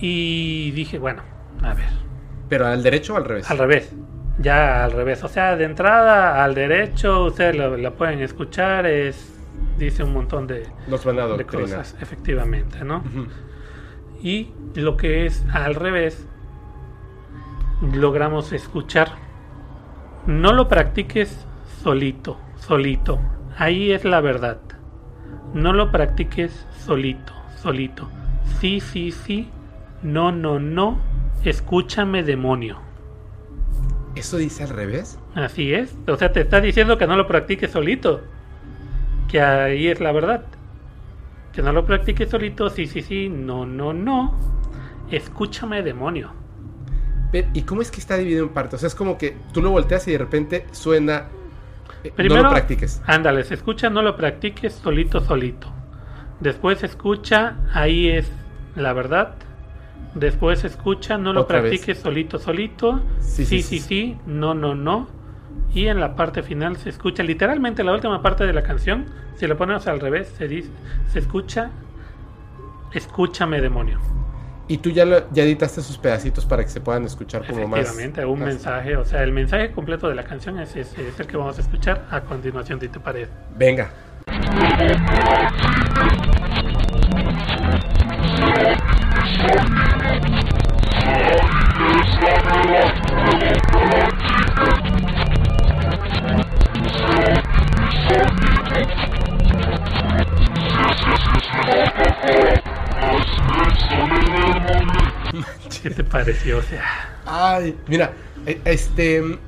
Y dije, bueno, a ver, ¿Pero al derecho o al revés? al revés. Ya al revés. O sea, de entrada al derecho, ustedes lo, la pueden escuchar, es dice un montón de, Nos van a de adoctrinar. cosas, efectivamente, ¿no? Y lo que es al revés, logramos escuchar. No lo practiques solito, solito. Ahí es la verdad. No lo practiques solito, solito. Sí, sí, sí. No, no, no. Escúchame, demonio. ¿Eso dice al revés? Así es. O sea, te está diciendo que no lo practiques solito. Que ahí es la verdad. Que no lo practiques solito. Sí, sí, sí. No, no, no. Escúchame, demonio. ¿Y cómo es que está dividido en partes? O sea, es como que tú lo volteas y de repente suena... eh, Primero, no lo practiques. Ándale, se escucha, no lo practiques solito, solito. Después escucha, ahí es la verdad. Después se escucha, no lo vez. practiques solito, solito. Sí, Sí sí, sí, sí, sí, no, no, no. Y en la parte final se escucha, literalmente la última parte de la canción, si lo ponemos al revés, se dice, se escucha, escúchame demonio. Y tú ya, lo- ya editaste sus pedacitos para que se puedan escuchar como más... Efectivamente, un más- mensaje, o sea, el mensaje completo de la canción es, es, es el que vamos a escuchar a continuación, si te parece. Venga. ¿Qué te pareció? O sea, Ay, mira, eh, este...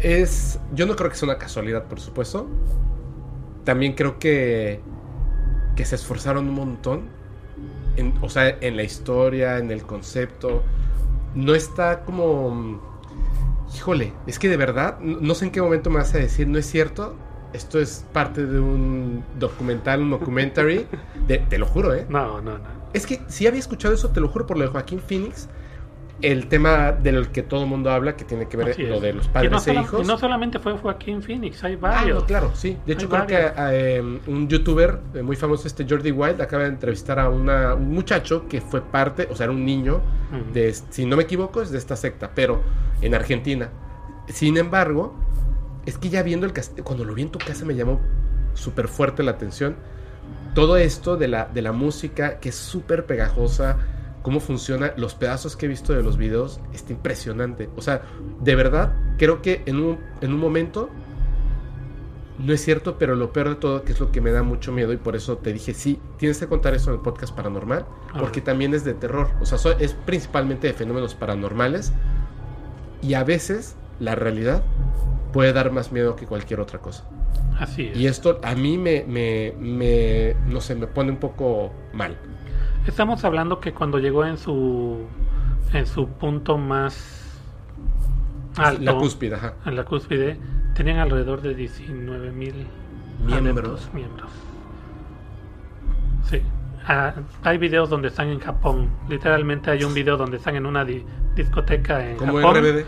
Es... Yo no creo que sea una casualidad, por supuesto. También creo que... Que se esforzaron un montón. En, o sea, en la historia, en el concepto. No está como... Híjole, es que de verdad, no sé en qué momento me vas a decir, no es cierto. Esto es parte de un documental, un documentary. De- te lo juro, ¿eh? no, no, no. Es que sí había escuchado eso, te lo juro, por lo de Joaquín Phoenix. El tema del que todo el mundo habla, que tiene que ver Así lo es. de los padres no e hijos. Y no solamente fue Joaquín Phoenix, hay Ah, varios. no, claro, sí. De hecho, Hay creo varios. que eh, un youtuber eh, muy famoso, este Jordi Wild, acaba de entrevistar a una- un muchacho que fue parte, o sea, era un niño, de, si no me equivoco, es de esta secta, pero en Argentina. Sin embargo, es que ya viendo el castillo, cuando lo vi en tu casa me llamó súper fuerte la atención. Todo esto de la, de la música, que es súper pegajosa, cómo funciona, los pedazos que he visto de los videos, está impresionante. O sea, de verdad, creo que en un, en un momento, no es cierto, pero lo peor de todo, que es lo que me da mucho miedo, y por eso te dije, sí, tienes que contar eso en el podcast paranormal, porque también es de terror. O sea, es principalmente de fenómenos paranormales, y a veces la realidad puede dar más miedo que cualquier otra cosa. Así es. Y esto a mí me, me, me, no sé, me pone un poco mal. Estamos hablando que cuando llegó en su en su punto más alto, La cúspide, ajá. en la cúspide, tenían alrededor de 19 mil Miembros. miembros. Sí. Ah, hay videos donde están en Japón. Literalmente hay un video donde están en una di- discoteca en Como Japón. RBD.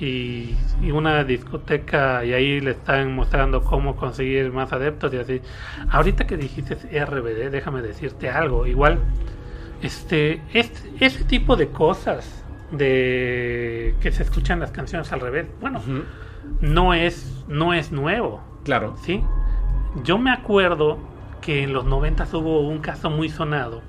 y, y una discoteca y ahí le están mostrando cómo conseguir más adeptos y así. Ahorita que dijiste RBD, déjame decirte algo. Igual, este, este ese tipo de cosas de que se escuchan las canciones al revés, bueno, Ujú. no es no es nuevo, Claro. ¿sí? Yo me acuerdo que en los 90 hubo un caso muy sonado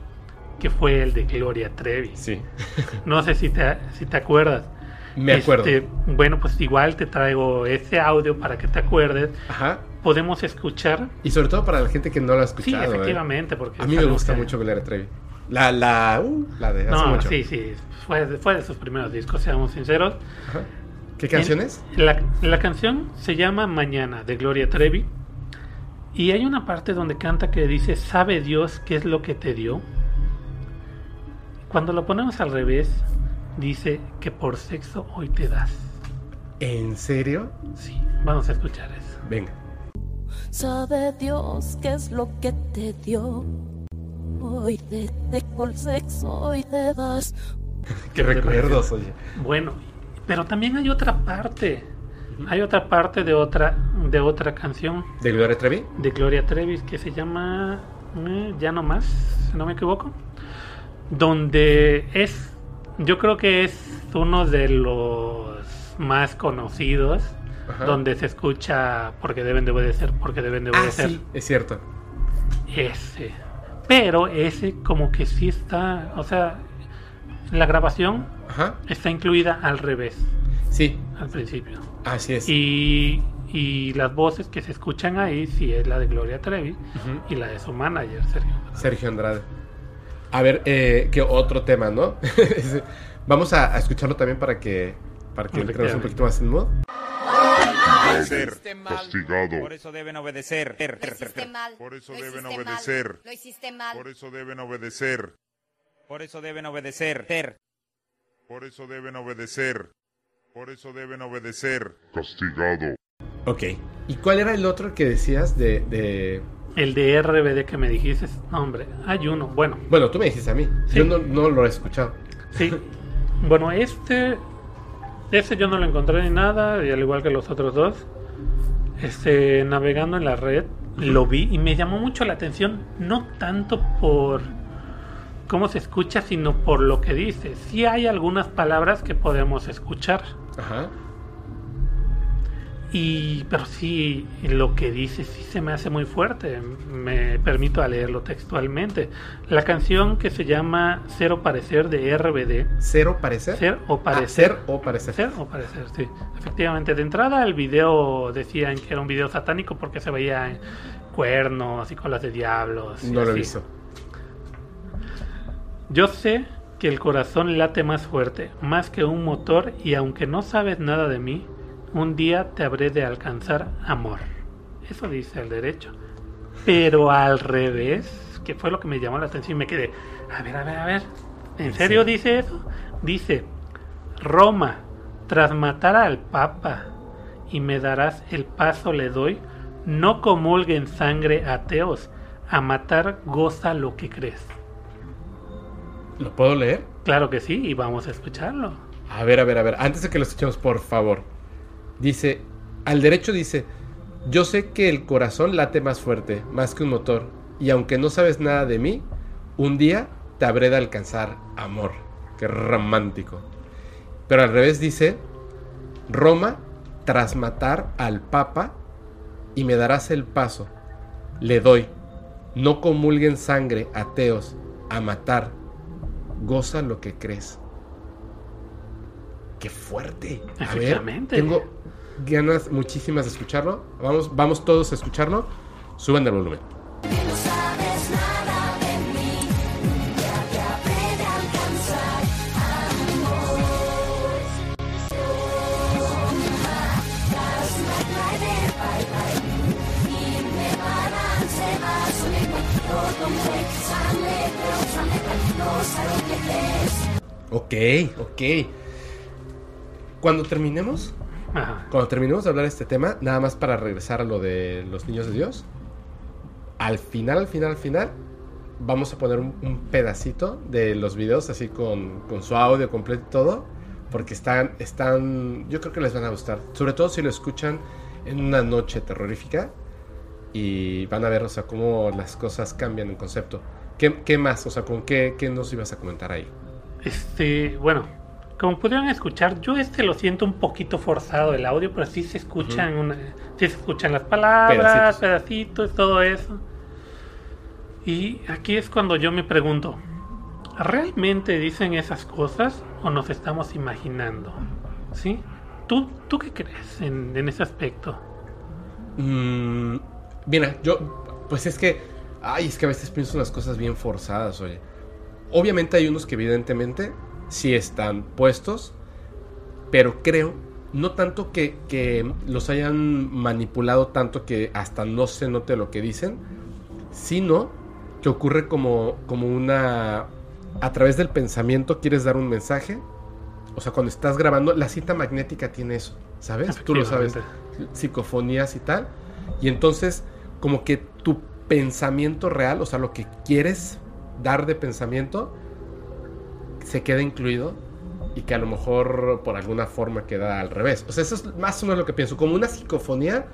que fue el de Gloria Trevi. Sí. No sé si te, si te acuerdas. Me acuerdo. Este, bueno, pues igual te traigo ese audio para que te acuerdes. Ajá. Podemos escuchar. Y sobre todo para la gente que no lo ha Sí, escuchado. ¿eh? efectivamente, porque A mí me gusta mucho Gloria Trevi. La, la, uh, la de hace No, mucho. sí, sí, fue, de- fue de sus primeros discos, seamos sinceros. Ajá. ¿Qué canciones? La, la canción se llama Mañana de Gloria Trevi. Y hay una parte donde canta que dice, ¿sabe Dios qué es lo que te dio? Cuando lo ponemos al revés, dice que por sexo hoy te das. ¿En serio? Sí, vamos a escuchar eso. Venga. Sabe Dios qué es lo que te dio. Hoy te dejo el sexo, hoy te das. Qué recuerdos, oye. Bueno, pero también hay otra parte. Hay otra parte de otra de otra canción ¿De Gloria Trevi? de Gloria Trevi que se llama eh, Ya no más, si no me equivoco, donde es yo creo que es uno de los más conocidos Ajá. donde se escucha porque deben de obedecer, porque deben de Ah, obedecer. sí, es cierto. Ese. Pero ese como que sí está, o sea, la grabación Ajá. está incluida al revés, Sí, al principio. así es. Y, y las voces que se escuchan ahí sí es la de Gloria Trevi y la de su manager, Sergio. Sergio Andrade. A ver, eh, ¿qué otro tema, no? Vamos a, a escucharlo también para que, para que entremos un poquito más en mood. Ser castigado. Por eso deben obedecer. Lo hiciste mal. Por eso Lo deben mal. obedecer. Lo hiciste mal. Por eso deben obedecer. Por eso deben obedecer. Por eso deben obedecer. Por eso deben obedecer. Castigado. Ok. ¿Y cuál era el otro que decías de... de- El de RBD que me dijiste, no, hombre, hay uno. Bueno, Bueno, tú me dijiste a mí. Sí. Yo no, no lo he escuchado. sí. Bueno, este. Ese yo no lo encontré ni nada, y al igual que los otros dos. Este, navegando en la red, lo vi y me llamó mucho la atención, no tanto por cómo se escucha, sino por lo que dice. Sí hay algunas palabras que podemos escuchar. Ajá. Y, pero sí, lo que dice sí se me hace muy fuerte. Me permito a leerlo textualmente. La canción que se llama Cero Parecer de RBD. ¿Cero parecer? Ser o Ah, parecer. ser o parecer. Ser o parecer, sí. Efectivamente, de entrada el video decían que era un video satánico porque se veían cuernos y colas de diablos. No lo he visto. Yo sé que el corazón late más fuerte, más que un motor, y aunque no sabes nada de mí, un día te habré de alcanzar amor. Eso dice el derecho. Pero al revés, que fue lo que me llamó la atención y me quedé, a ver, a ver, a ver, ¿en serio dice eso? Dice, Roma, tras matar al Papa y me darás el paso le doy, no comulguen sangre ateos, a matar goza lo que crees. ¿Lo puedo leer? Claro que sí, y vamos a escucharlo. A ver, a ver, a ver. Antes de que lo escuchemos, por favor. Dice, al derecho dice, yo sé que el corazón late más fuerte, más que un motor, y aunque no sabes nada de mí, un día te habré de alcanzar amor. Qué romántico. Pero al revés dice, Roma, tras matar al Papa, y me darás el paso, le doy, no comulguen sangre ateos a matar, goza lo que crees. Qué fuerte. A ver, tengo ganas muchísimas de escucharlo. Vamos, vamos todos a escucharlo. Suban el volumen. Ok, ok. Cuando terminemos, Ajá. cuando terminemos de hablar de este tema, nada más para regresar a lo de los niños de Dios, al final, al final, al final, vamos a poner un, un pedacito de los videos así con, con su audio completo y todo, porque están, están, yo creo que les van a gustar, sobre todo si lo escuchan en una noche terrorífica y van a ver, o sea, cómo las cosas cambian en concepto. ¿Qué, qué más? O sea, ¿con qué, qué nos ibas a comentar ahí? Este, bueno, como pudieron escuchar, yo este lo siento un poquito forzado el audio, pero sí se escuchan una, sí se escuchan las palabras, Pedacitos. pedacitos, todo eso. Y aquí es cuando yo me pregunto, ¿realmente dicen esas cosas o nos estamos imaginando? ¿Sí? ¿Tú, tú qué crees en, en ese aspecto? Mm, mira, yo, pues es que, ay, es que a veces pienso unas cosas bien forzadas, oye. Obviamente hay unos que evidentemente sí están puestos, pero creo, no tanto que, que los hayan manipulado tanto que hasta no se note lo que dicen, sino que ocurre como, como una... A través del pensamiento quieres dar un mensaje. O sea, cuando estás grabando, la cita magnética tiene eso, ¿sabes? Tú lo sabes psicofonías y tal. Y entonces, como que tu pensamiento real, o sea, lo que quieres dar de pensamiento, se queda incluido y que a lo mejor por alguna forma queda al revés. O sea, eso es más o menos lo que pienso, como una psicofonía,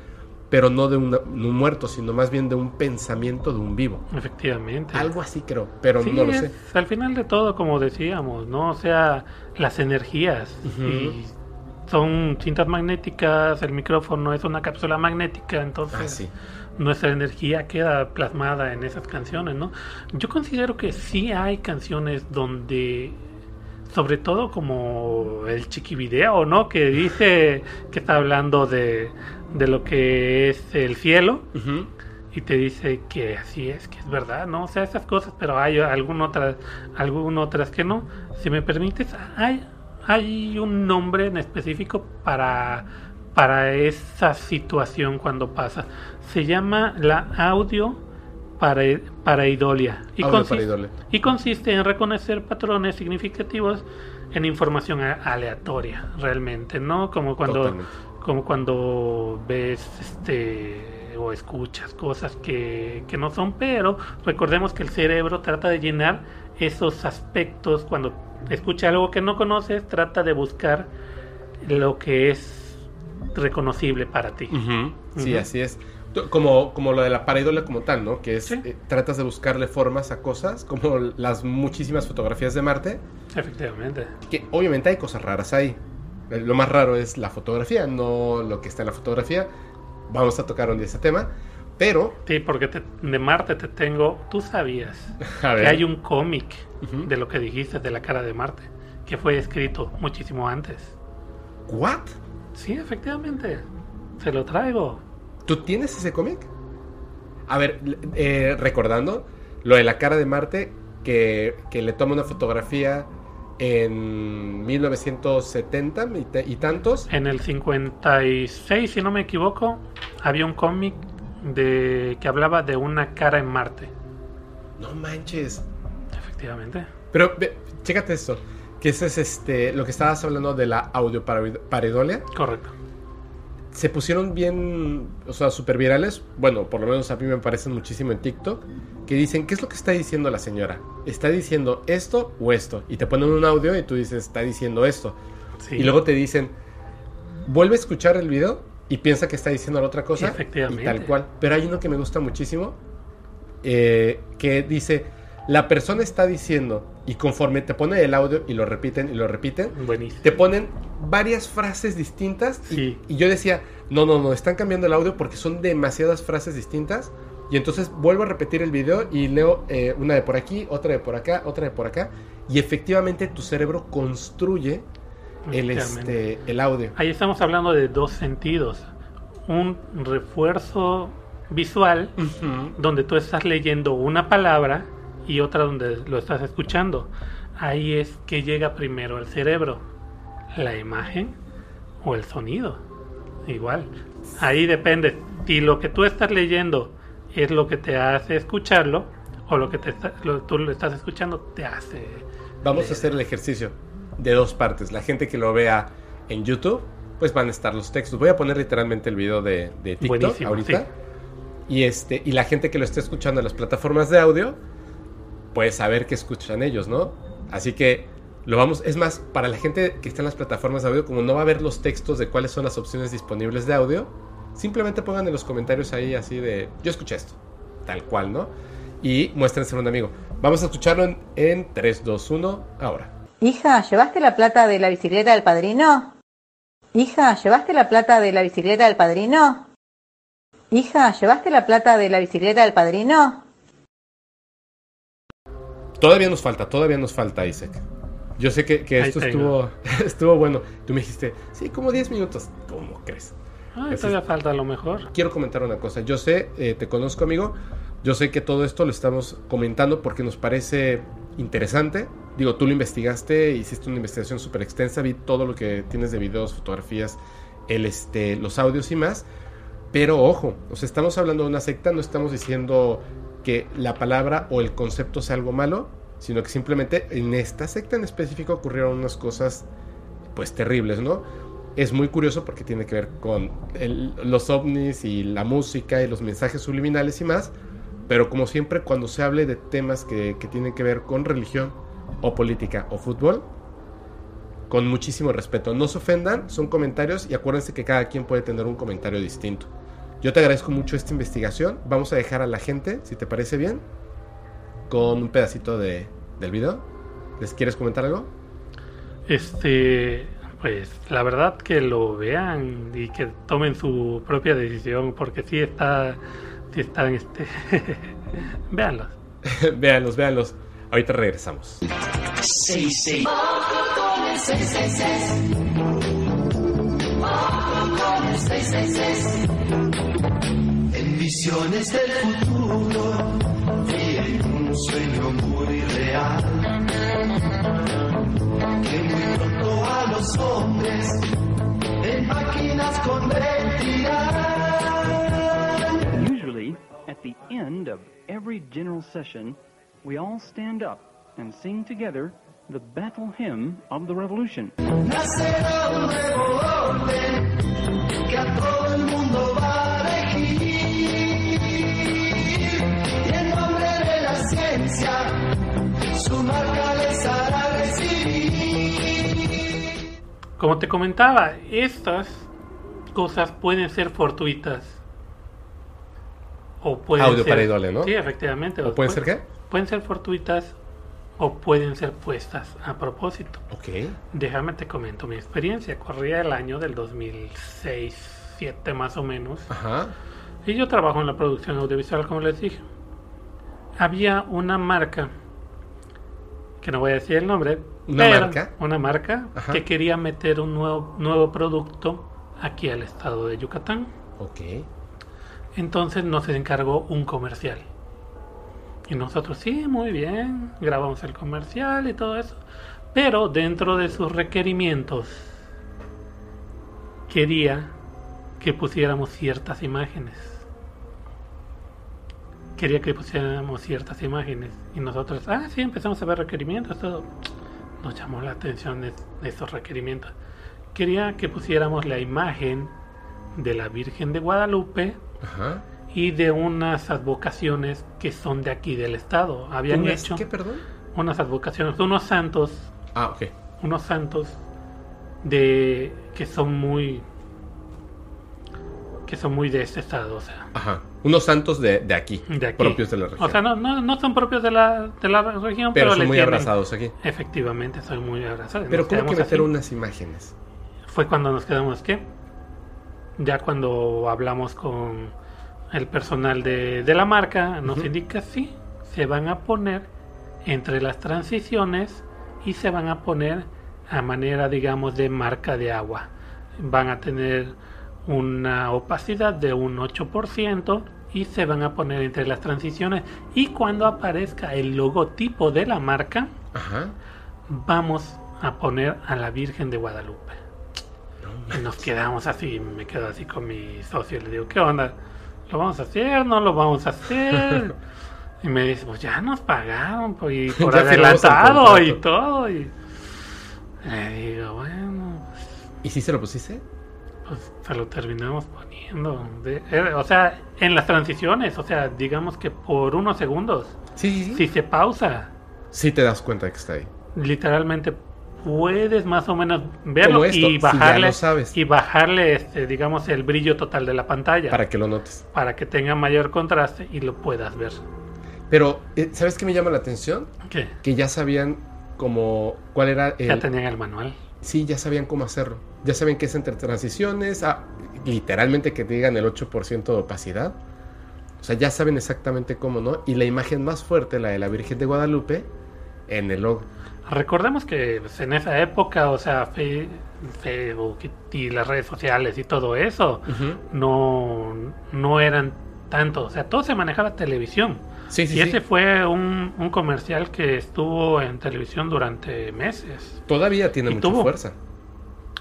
pero no de una- un muerto, sino más bien de un pensamiento de un vivo. Efectivamente. Algo así creo, pero Sí, no lo es sé. al final de todo, como decíamos, ¿no? O sea, las energías. Y son cintas magnéticas, el micrófono es una cápsula magnética, entonces Ah, sí. Nuestra energía queda plasmada en esas canciones, ¿no? Yo considero que sí hay canciones donde, sobre todo como el chiquivideo, ¿no? Que dice que está hablando de, de lo que es el cielo y te dice que así es, que es verdad, ¿no? O sea, esas cosas, pero hay algunas otras, algunas otras que no. Si me permites, hay, hay un nombre en específico para, para esa situación cuando pasa. Se llama la audio para, pareidolia. Y, Audio consiste, y consiste en reconocer patrones significativos en información aleatoria, realmente, ¿no? Como cuando Totalmente. como cuando ves este o escuchas cosas que, que no son, pero recordemos que el cerebro trata de llenar esos aspectos cuando escucha algo que no conoces, trata de buscar lo que es reconocible para ti. Sí, así es. Como, como lo de la pareidolia como tal, ¿no? Que es, Sí. eh, tratas de buscarle formas a cosas, como las muchísimas fotografías de Marte, Efectivamente. que obviamente hay cosas raras ahí. Eh, Lo más raro es la fotografía, no lo que está en la fotografía. Vamos a tocar un día ese tema, pero... Sí, porque te- de Marte te tengo, tú sabías que hay un cómic Ujú. de lo que dijiste de la cara de Marte, que fue escrito muchísimo antes. ¿What? Sí, efectivamente. Se lo traigo. ¿Tú tienes ese cómic? A ver, eh, recordando lo de la cara de Marte, que, que le toma una fotografía en 1970 y, te- y tantos. En el 56, si no me equivoco, había un cómic de que hablaba de una cara en Marte. No manches. Efectivamente. Pero ve, chécate esto, que ese es este, lo que estabas hablando de la audio pareidolia. Correcto. Se pusieron bien, o sea, súper virales. Bueno, por lo menos a mí me parecen muchísimo en TikTok. Que dicen, ¿qué es lo que está diciendo la señora? ¿Está diciendo esto o esto? Y te ponen un audio y tú dices, está diciendo esto. Sí. Y luego te dicen, vuelve a escuchar el video y piensa que está diciendo la otra cosa. Efectivamente. Y tal cual. Pero hay uno que me gusta muchísimo, eh, que dice, la persona está diciendo, y conforme te pone el audio y lo repiten y lo repiten, Buenísimo. te ponen varias frases distintas. y- Sí. Y, yo decía, no, no, no, están cambiando el audio porque son demasiadas frases distintas. Y entonces vuelvo a repetir el video y leo eh, una de por aquí, otra de por acá, otra de por acá. Y efectivamente tu cerebro construye el, este, el audio. Ahí estamos hablando de dos sentidos. Un refuerzo visual donde tú estás leyendo una palabra y otra donde lo estás escuchando. Ahí es que llega primero el cerebro, la imagen o el sonido. Igual. Ahí depende. Si lo que tú estás leyendo es lo que te hace escucharlo o lo que te está- lo- tú lo estás escuchando te hace Vamos a hacer el ejercicio de dos partes. La gente que lo vea en YouTube, pues van a estar los textos. Voy a poner literalmente el video de, de TikTok Buenísimo, ahorita. sí. Y, este, y la gente que lo esté escuchando en las plataformas de audio, pues saber qué escuchan ellos, ¿no? Así que lo vamos, es más, para la gente que está en las plataformas de audio, como no va a ver los textos de cuáles son las opciones disponibles de audio, simplemente pongan en los comentarios ahí así de, yo escuché esto, tal cual, ¿no? Y muéstrense a un amigo. Vamos a escucharlo en, en 3, 2, 1, ahora. Hija, ¿llevaste la plata de la bicicleta del padrino? Hija, ¿llevaste la plata de la bicicleta del padrino? Hija, ¿llevaste la plata de la bicicleta del padrino? Todavía nos falta, todavía nos falta, Isaac. Yo sé que, esto estuvo, estuvo bueno. Tú me dijiste, sí, como 10 minutos. ¿Cómo crees? Así todavía falta a lo mejor. Quiero comentar una cosa. Yo sé, eh, te conozco, amigo. Yo sé que todo esto lo estamos comentando porque nos parece interesante. Digo, tú lo investigaste, hiciste una investigación súper extensa, vi todo lo que tienes de videos, fotografías, el, este, los audios y más. Pero ojo, o sea, estamos hablando de una secta, no estamos diciendo que la palabra o el concepto sea algo malo, sino que simplemente en esta secta en específico ocurrieron unas cosas pues terribles, ¿no? Es muy curioso porque tiene que ver con los ovnis y la música y los mensajes subliminales y más, pero como siempre cuando se hable de temas que, que tienen que ver con religión o política o fútbol, con muchísimo respeto. No se ofendan, son comentarios y acuérdense que cada quien puede tener un comentario distinto. Yo te agradezco mucho esta investigación. Vamos a dejar a la gente, si te parece bien, con un pedacito de, del video. ¿Les quieres comentar algo? Este, pues la verdad que lo vean y que tomen su propia decisión, porque sí está, sí están, este, véanlos. véanlos, véanlos. Ahorita regresamos. En visiones del futuro y un sueño muy real. Que muy pronto a los hombres en máquinas convertirán. Usually, at the end of every general session, we all stand up and sing together the battle hymn of the revolution. Nacerá un nuevo orden que a todo el mundo va a regir. La ciencia, su marca les hará recibir. Como te comentaba, estas cosas pueden ser fortuitas. O pueden Audio ser, pareidolia, ¿no? Sí, efectivamente. ¿O pueden ser qué? Pueden ser fortuitas o pueden ser puestas a propósito. Ok. Déjame te comento mi experiencia. Corría el año del 2006, 2007 más o menos. Ajá. Y yo trabajo en la producción audiovisual, como les dije. Había una marca, que no voy a decir el nombre, ¿Una pero marca? Una marca Ajá. que quería meter un nuevo, nuevo producto aquí al estado de Yucatán. Ok. Entonces nos encargó un comercial. Y nosotros, sí, muy bien, grabamos el comercial y todo eso. Pero dentro de sus requerimientos, quería que pusiéramos ciertas imágenes. Quería que pusiéramos ciertas imágenes. Y nosotros, ah, sí, empezamos a ver requerimientos, todo. Nos llamó la atención de, de esos requerimientos. Quería que pusiéramos la imagen de la Virgen de Guadalupe Ajá. y de unas advocaciones que son de aquí del estado. Habían ¿Unas hecho qué, perdón? unas advocaciones, unos santos, Ah, ok. unos santos de que son muy que son muy de este estado, o sea, Ajá. Unos santos de, de aquí, de aquí. propios de la región. O sea, no, no, no son propios de la, de la región, pero pero, son muy tienen- abrazados aquí. Efectivamente, son muy abrazados. Pero ¿cómo que meter unas imágenes? fue cuando nos quedamos que ya cuando hablamos con el personal de, de la marca nos indica sí se van a poner entre las transiciones y se van a poner a manera digamos de marca de agua van a tener una opacidad de un 8% y se van a poner entre las transiciones y cuando aparezca el logotipo de la marca Ajá. vamos a poner a la Virgen de Guadalupe. Y nos quedamos así, me quedo así con mi socio y le digo, ¿qué onda? ¿Lo vamos a hacer? ¿No lo vamos a hacer? Y me dice, pues ya nos pagaron pues, y por firmamos el adelantado y todo. Y le digo, bueno, ¿Y si se lo pusiste? Pues se lo terminamos poniendo. De- eh, o sea, en las transiciones, o sea, digamos que por unos segundos, Sí, sí, si se pausa, Sí te das cuenta que está ahí. literalmente puedes más o menos verlo esto, y si bajarle lo sabes. y bajarle este, digamos el brillo total de la pantalla Para que lo notes. para que tenga mayor contraste y lo puedas ver. Pero, eh, ¿sabes qué me llama la atención? ¿Qué? Que ya sabían como cuál era el... Ya tenían el manual. Sí, ya sabían cómo hacerlo. Ya saben que es entre transiciones, ah, literalmente que te digan el 8% de opacidad. O sea, ya saben exactamente cómo, ¿no? Y la imagen más fuerte, la de la Virgen de Guadalupe, en el logo. Recordemos que pues, en esa época, o sea, Facebook y, y las redes sociales y todo eso no, no eran tanto. O sea, todo se manejaba televisión. Sí, sí, y sí. ese fue un, un comercial que estuvo en televisión durante meses. Todavía tiene Y mucha tuvo. fuerza.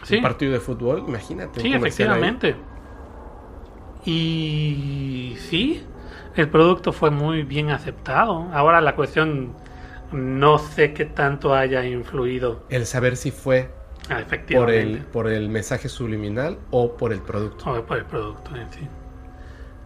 Sí. Un partido de fútbol, imagínate. Sí, ahí. efectivamente. Y sí, el producto fue muy bien aceptado. Ahora la cuestión, no sé qué tanto haya influido El saber si fue ah, por el, por el mensaje subliminal o por el producto. o por el producto en sí.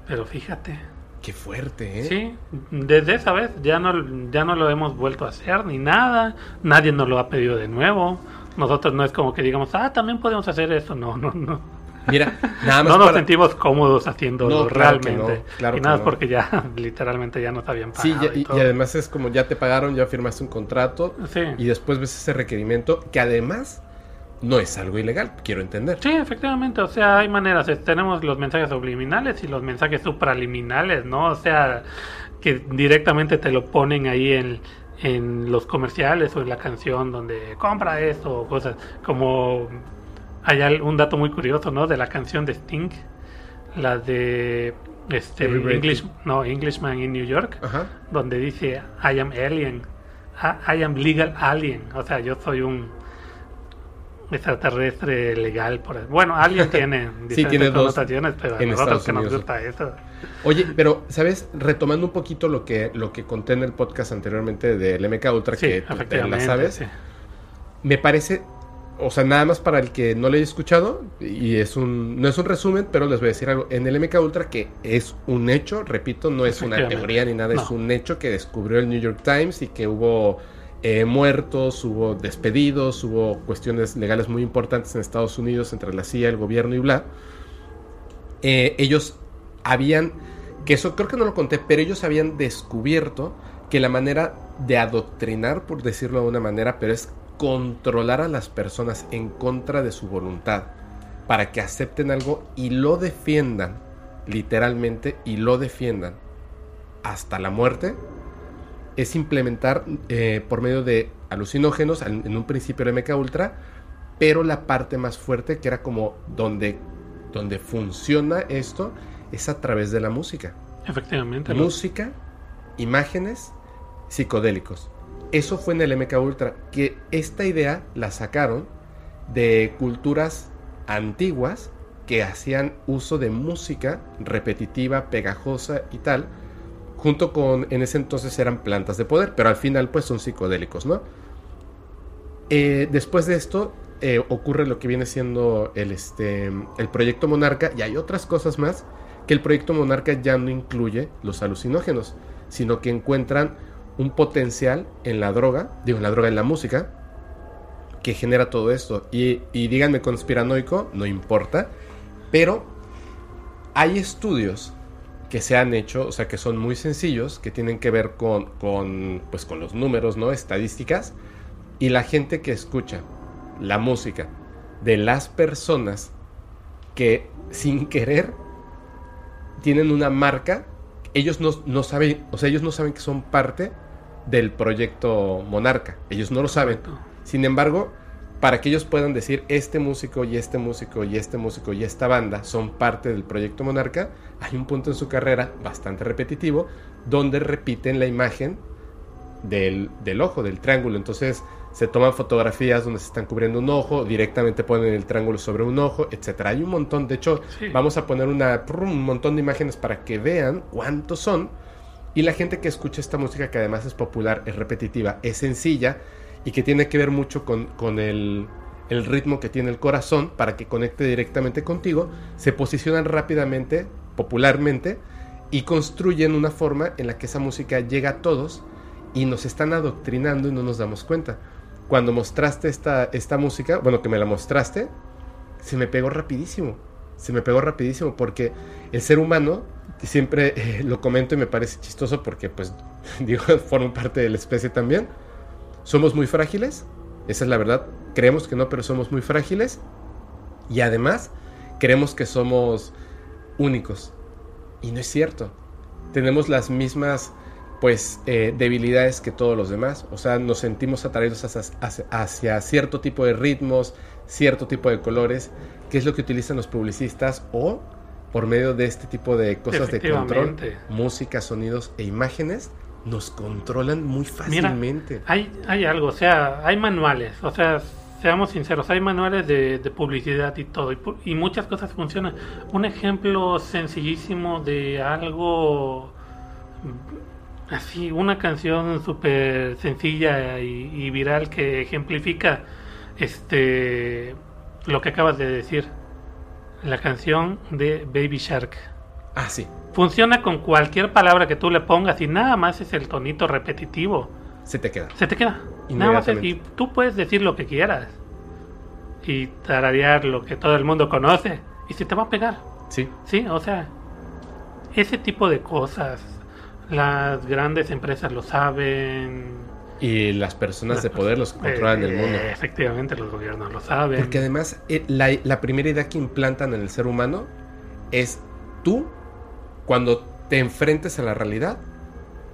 Pero fíjate, Qué fuerte, ¿eh? sí, desde esa vez ya no, ya no lo hemos vuelto a hacer ni nada. Nadie nos lo ha pedido de nuevo. Nosotros no es como que digamos, ah, también podemos hacer eso. No, no, no. Mira, nada más no nos para- sentimos cómodos haciéndolo No, claro realmente. no, claro y nada, no. porque ya literalmente ya nos habían Sí, pagado. ya- y, y además es como ya te pagaron, ya firmaste un contrato Sí. y después ves ese requerimiento que además no es algo ilegal, quiero entender. Sí, efectivamente, o sea, hay maneras. Tenemos los mensajes subliminales y los mensajes supraliminales, ¿no? O sea, que directamente te lo ponen ahí en, en los comerciales o en la canción donde compra esto o cosas. Como hay un dato muy curioso, ¿no? De la canción de Sting, la de este English, no, Englishman in New York, Ajá. donde dice I am alien, I, I am legal alien, o sea, yo soy un extraterrestre legal por. Bueno, alien tiene diferentes tiene connotaciones, pero a en nosotros que nos gusta eso. Oye, pero, ¿sabes? Retomando un poquito lo que, lo que conté en el podcast anteriormente del MK Ultra, Sí, que tú te la sabes, sí. me parece, o sea, nada más para el que no lo haya escuchado, y es un, no es un resumen, pero les voy a decir algo. En el MK Ultra, que es un hecho, repito, no es una teoría ni nada, es un hecho que descubrió el New York Times y que hubo eh, muertos, hubo despedidos, hubo cuestiones legales muy importantes en Estados Unidos entre la CIA, el gobierno y bla. Eh, ellos habían, que eso creo que no lo conté, pero ellos habían descubierto que la manera de adoctrinar, por decirlo de una manera, pero es controlar a las personas en contra de su voluntad, para que acepten algo y lo defiendan, literalmente, y lo defiendan hasta la muerte, es implementar eh, por medio de alucinógenos, al- en un principio era MK Ultra, pero la parte más fuerte, que era como donde, donde funciona esto, es a través de la música. Efectivamente. Música, imágenes, psicodélicos. Eso fue en el MK Ultra, que esta idea la sacaron de culturas antiguas que hacían uso de música repetitiva, pegajosa y tal, junto con, en ese entonces eran plantas de poder, pero al final pues son psicodélicos, ¿no? Eh, después de esto eh, ocurre lo que viene siendo el, este, el proyecto Monarca y hay otras cosas más que el proyecto Monarca ya no incluye los alucinógenos, sino que encuentran un potencial en la droga, digo en la droga, en la música, que genera todo esto. Y, y díganme conspiranoico, no importa, pero hay estudios que se han hecho, o sea, que son muy sencillos, que tienen que ver con, con, pues, con los números, ¿no? Estadísticas. Y la gente que escucha la música de las personas que sin querer tienen una marca, ellos no, no saben, o sea, ellos no saben que son parte del proyecto Monarca. Ellos no lo saben. Sin embargo, para que ellos puedan decir este músico y este músico y este músico y esta banda son parte del proyecto Monarca, hay un punto en su carrera bastante repetitivo donde repiten la imagen del, del ojo, del triángulo. Entonces se toman fotografías donde se están cubriendo un ojo, directamente ponen el triángulo sobre un ojo, etcétera. Hay un montón, de hecho, Sí. vamos a poner una, un montón de imágenes para que vean cuántos son. Y la gente que escucha esta música, que además es popular, es repetitiva, es sencilla y que tiene que ver mucho con, con el, el ritmo que tiene el corazón para que conecte directamente contigo, se posicionan rápidamente, popularmente, y construyen una forma en la que esa música llega a todos y nos están adoctrinando y no nos damos cuenta. Cuando mostraste esta, esta música, bueno, que me la mostraste, se me pegó rapidísimo. Se me pegó rapidísimo porque el ser humano, siempre eh, lo comento y me parece chistoso porque, pues, digo, formo parte de la especie también, somos muy frágiles, esa es la verdad. Creemos que no, pero somos muy frágiles. Y además, creemos que somos únicos. Y no es cierto. Tenemos las mismas, pues, eh, debilidades que todos los demás. O sea, nos sentimos atraídos hacia, hacia- hacia cierto tipo de ritmos, cierto tipo de colores, que es lo que utilizan los publicistas o por medio de este tipo de cosas de control, música, sonidos e imágenes, nos controlan muy Mira, fácilmente. hay, hay algo, o sea, hay manuales, o sea, seamos sinceros, hay manuales de, de publicidad y todo, y, muchas cosas funcionan. Un ejemplo sencillísimo de algo así, una canción súper sencilla y, y viral que ejemplifica este lo que acabas de decir. La canción de Baby Shark. Ah, sí. Funciona con cualquier palabra que tú le pongas y nada más es el tonito repetitivo. Se te queda. Se te queda. Nada más es- y tú puedes decir lo que quieras. Y tararear lo que todo el mundo conoce. Y se te va a pegar. Sí. Sí, o sea, ese tipo de cosas. Las grandes empresas lo saben. Y las personas de poder los controlan el mundo. Eh, Efectivamente, los gobiernos lo saben. Porque además eh, la, la primera idea que implantan en el ser humano es tú, cuando te enfrentes a la realidad,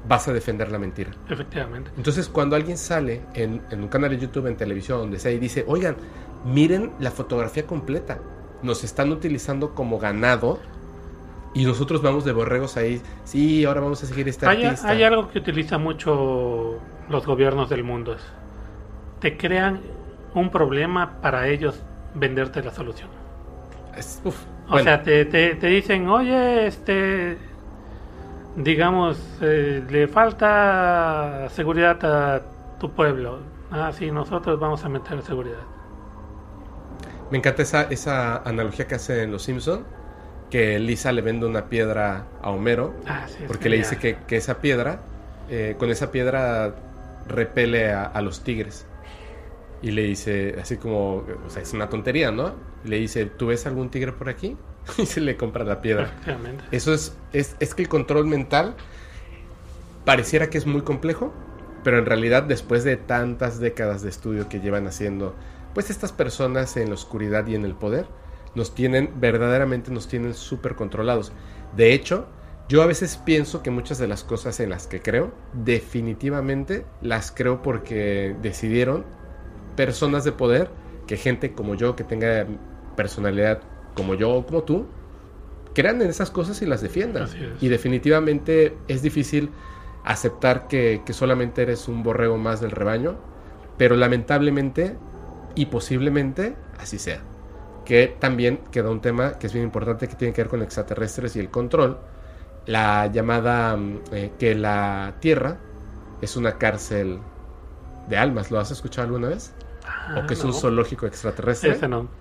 vas a defender la mentira. Efectivamente. Entonces cuando alguien sale en, en un canal de YouTube, en televisión, donde sea, y dice, oigan, miren la fotografía completa, nos están utilizando como ganado y nosotros vamos de borregos ahí, sí, ahora vamos a seguir este Hay, artista. hay algo que utiliza mucho los gobiernos del mundo. es, Te crean un problema para ellos venderte la solución. Es- uf, O bueno, sea, te, te, te dicen, oye, este, digamos, eh, le falta seguridad a tu pueblo. Ah, sí, nosotros vamos a meter seguridad. Me encanta esa, esa analogía que hace en Los Simpson que Lisa le vende una piedra a Homero Ah, sí, porque le dice que, que esa piedra, eh, con esa piedra repele a, a los tigres. Y le dice, así como, o sea, es una tontería, ¿no? Le dice, ¿tú ves algún tigre por aquí? y se le compra la piedra. Eso es, es, es que el control mental pareciera que es muy complejo, pero en realidad después de tantas décadas de estudio que llevan haciendo, pues estas personas en la oscuridad y en el poder, nos tienen, verdaderamente nos tienen súper controlados. De hecho, yo a veces pienso que muchas de las cosas en las que creo, definitivamente las creo porque decidieron personas de poder, que gente como yo, que tenga personalidad como yo o como tú, crean en esas cosas y las defiendan. Y definitivamente es difícil aceptar que, que solamente eres un borrego más del rebaño, pero lamentablemente y posiblemente así sea. Que también queda un tema que es bien importante que tiene que ver con extraterrestres y el control. La llamada mm, eh, que la Tierra es una cárcel de almas. ¿Lo has escuchado alguna vez? Ah, o que es un zoológico extraterrestre. Ese no.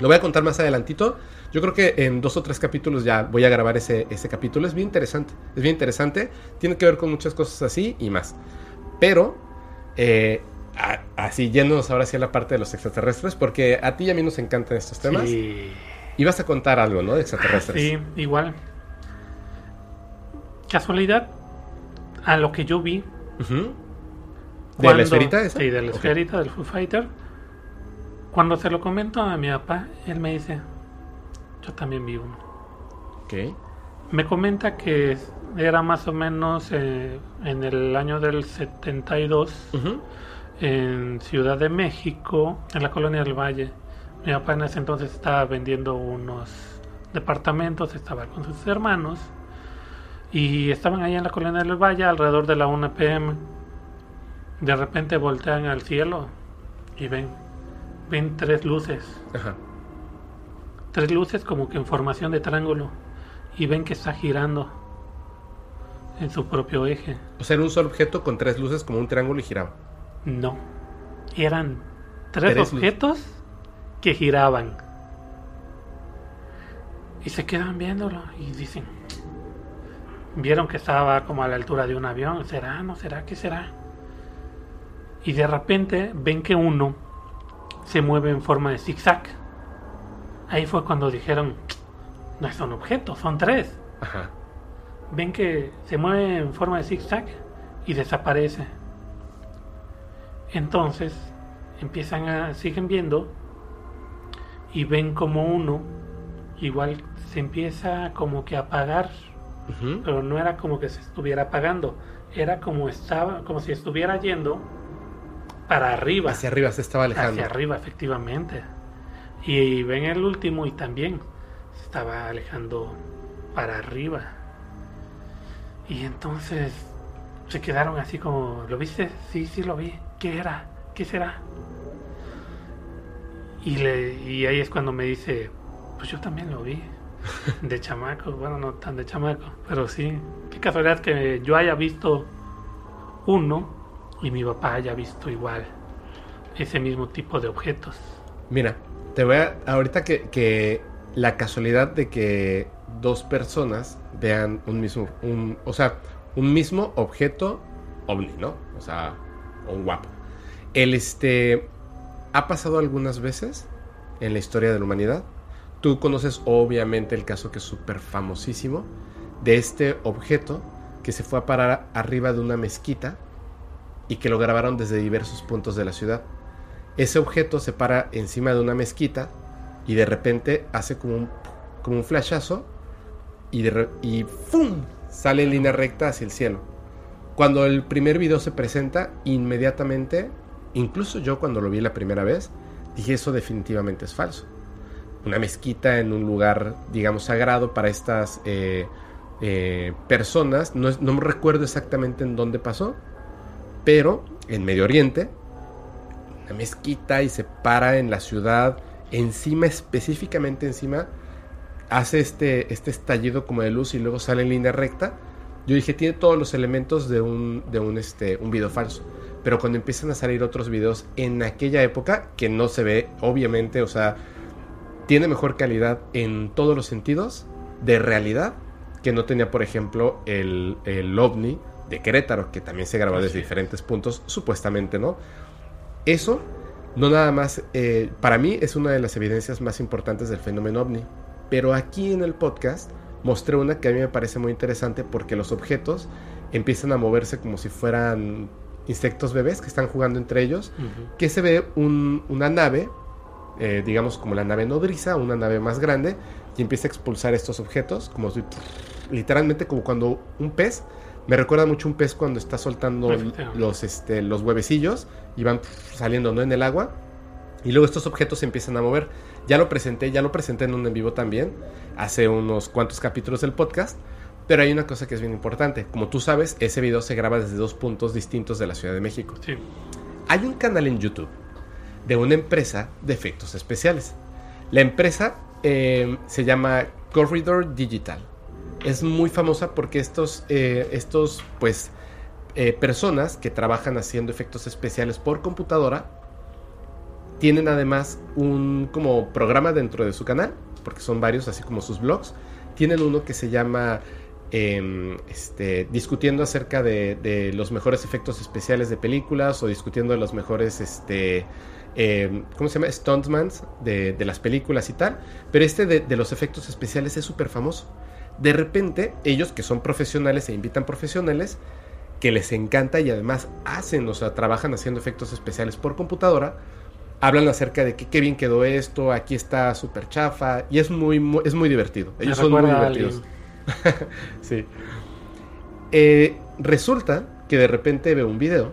Lo voy a contar más adelantito. Yo creo que en dos o tres capítulos ya voy a grabar ese, ese capítulo. Es bien interesante. Es bien interesante. Tiene que ver con muchas cosas así y más. Pero, eh, a- así yéndonos ahora hacia la parte de los extraterrestres, porque a ti y a mí nos encantan estos temas. Sí. Y vas a contar algo, ¿no? De extraterrestres. Sí, igual. Casualidad, a lo que yo vi. Ujú. ¿De cuando- la esferita esa? Sí, de la esferita del Foo Fighter. Cuando se lo comento a mi papá, él me dice, yo también vi uno. Ok. Me comenta que era más o menos eh, en el año del 72 Ujú. en Ciudad de México, en la colonia del Valle. Mi papá en ese entonces estaba vendiendo unos departamentos, estaba con sus hermanos y estaban ahí en la colonia del Valle alrededor de la 1 pm. De repente voltean al cielo y ven, ven tres luces, Ajá. tres luces como que en formación de triángulo y ven que está girando. en su propio eje. O sea, era un solo objeto con tres luces como un triángulo y giraba. No. Eran tres, Tres objetos que giraban. Y se quedan viéndolo y dicen, vieron que estaba como a la altura de un avión, ¿será? ¿No será? ¿Qué será? Y de repente ven que uno se mueve en forma de zigzag. Ahí fue cuando dijeron, no son objetos, son tres. Ajá. Ven que se mueve en forma de zigzag y desaparece. Entonces empiezan a siguen viendo y ven como uno igual se empieza como que a apagar, pero no era como que se estuviera apagando, era como estaba como si estuviera yendo para arriba, Hacia arriba se estaba alejando. hacia arriba efectivamente. Y ven el último y también se estaba alejando para arriba. Y entonces se quedaron así como, ¿lo viste? Sí, sí lo vi. ¿Qué era? ¿Qué será? Y, le, y ahí es cuando me dice, pues yo también lo vi. De chamaco, bueno, no tan de chamaco, pero sí. Qué casualidad que yo haya visto uno y mi papá haya visto igual ese mismo tipo de objetos. Mira, te voy a. Ahorita que, que la casualidad de que dos personas vean un mismo. Un, o sea, un mismo objeto ovni, ¿no? O sea, un guapo. El este. Ha pasado algunas veces en la historia de la humanidad. Tú conoces obviamente el caso que es súper famosísimo de este objeto que se fue a parar arriba de una mezquita y que lo grabaron desde diversos puntos de la ciudad. Ese objeto se para encima de una mezquita y de repente hace como un, como un flashazo y, y ¡fum! sale en línea recta hacia el cielo. Cuando el primer video se presenta, inmediatamente, incluso yo cuando lo vi la primera vez, dije eso definitivamente es falso. Una mezquita en un lugar, digamos, sagrado para estas eh, eh, personas, no, no recuerdo exactamente en dónde pasó, pero en Medio Oriente, una mezquita y se para en la ciudad, encima, específicamente encima, hace este, este estallido como de luz y luego sale en línea recta. Yo dije, tiene todos los elementos de un, de un, este, un video falso. Pero cuando empiezan a salir otros videos en aquella época, que no se ve, obviamente, o sea, tiene mejor calidad en todos los sentidos de realidad que no tenía, por ejemplo, el, el ovni de Querétaro, que también se grabó desde diferentes puntos, supuestamente, ¿no? Eso, no nada más, eh, para mí es una de las evidencias más importantes del fenómeno ovni. Pero aquí en el podcast mostré una que a mí me parece muy interesante porque los objetos empiezan a moverse como si fueran insectos bebés que están jugando entre ellos, que se ve un- una nave, eh, digamos como la nave nodriza, una nave más grande, y empieza a expulsar estos objetos, como si, literalmente como cuando un pez, me recuerda mucho un pez cuando está soltando Efectivamente. los, este, los huevecillos y van saliendo ¿no? en el agua. Y luego estos objetos se empiezan a mover. Ya lo presenté, ya lo presenté en un en vivo también, hace unos cuantos capítulos del podcast. Pero hay una cosa que es bien importante. Como tú sabes, ese video se graba desde dos puntos distintos de la Ciudad de México. Sí. Hay un canal en YouTube de una empresa de efectos especiales. La empresa eh, se llama Corridor Digital. Es muy famosa porque estos, eh, estos pues, eh, personas que trabajan haciendo efectos especiales por computadora tienen además un como programa dentro de su canal, porque son varios, así como sus blogs. Tienen uno que se llama em, este, discutiendo acerca de, de los mejores efectos especiales de películas o discutiendo de los mejores, este, em, ¿cómo se llama? Stuntmans de, de las películas y tal. Pero este de, de los efectos especiales es súper famoso. De repente, ellos que son profesionales e invitan profesionales, que les encanta y además hacen, o sea, trabajan haciendo efectos especiales por computadora, hablan acerca de que qué bien quedó esto, aquí está súper chafa, y es muy, muy- es muy divertido. Me Ellos son muy divertidos. sí. Eh, resulta que de repente veo un video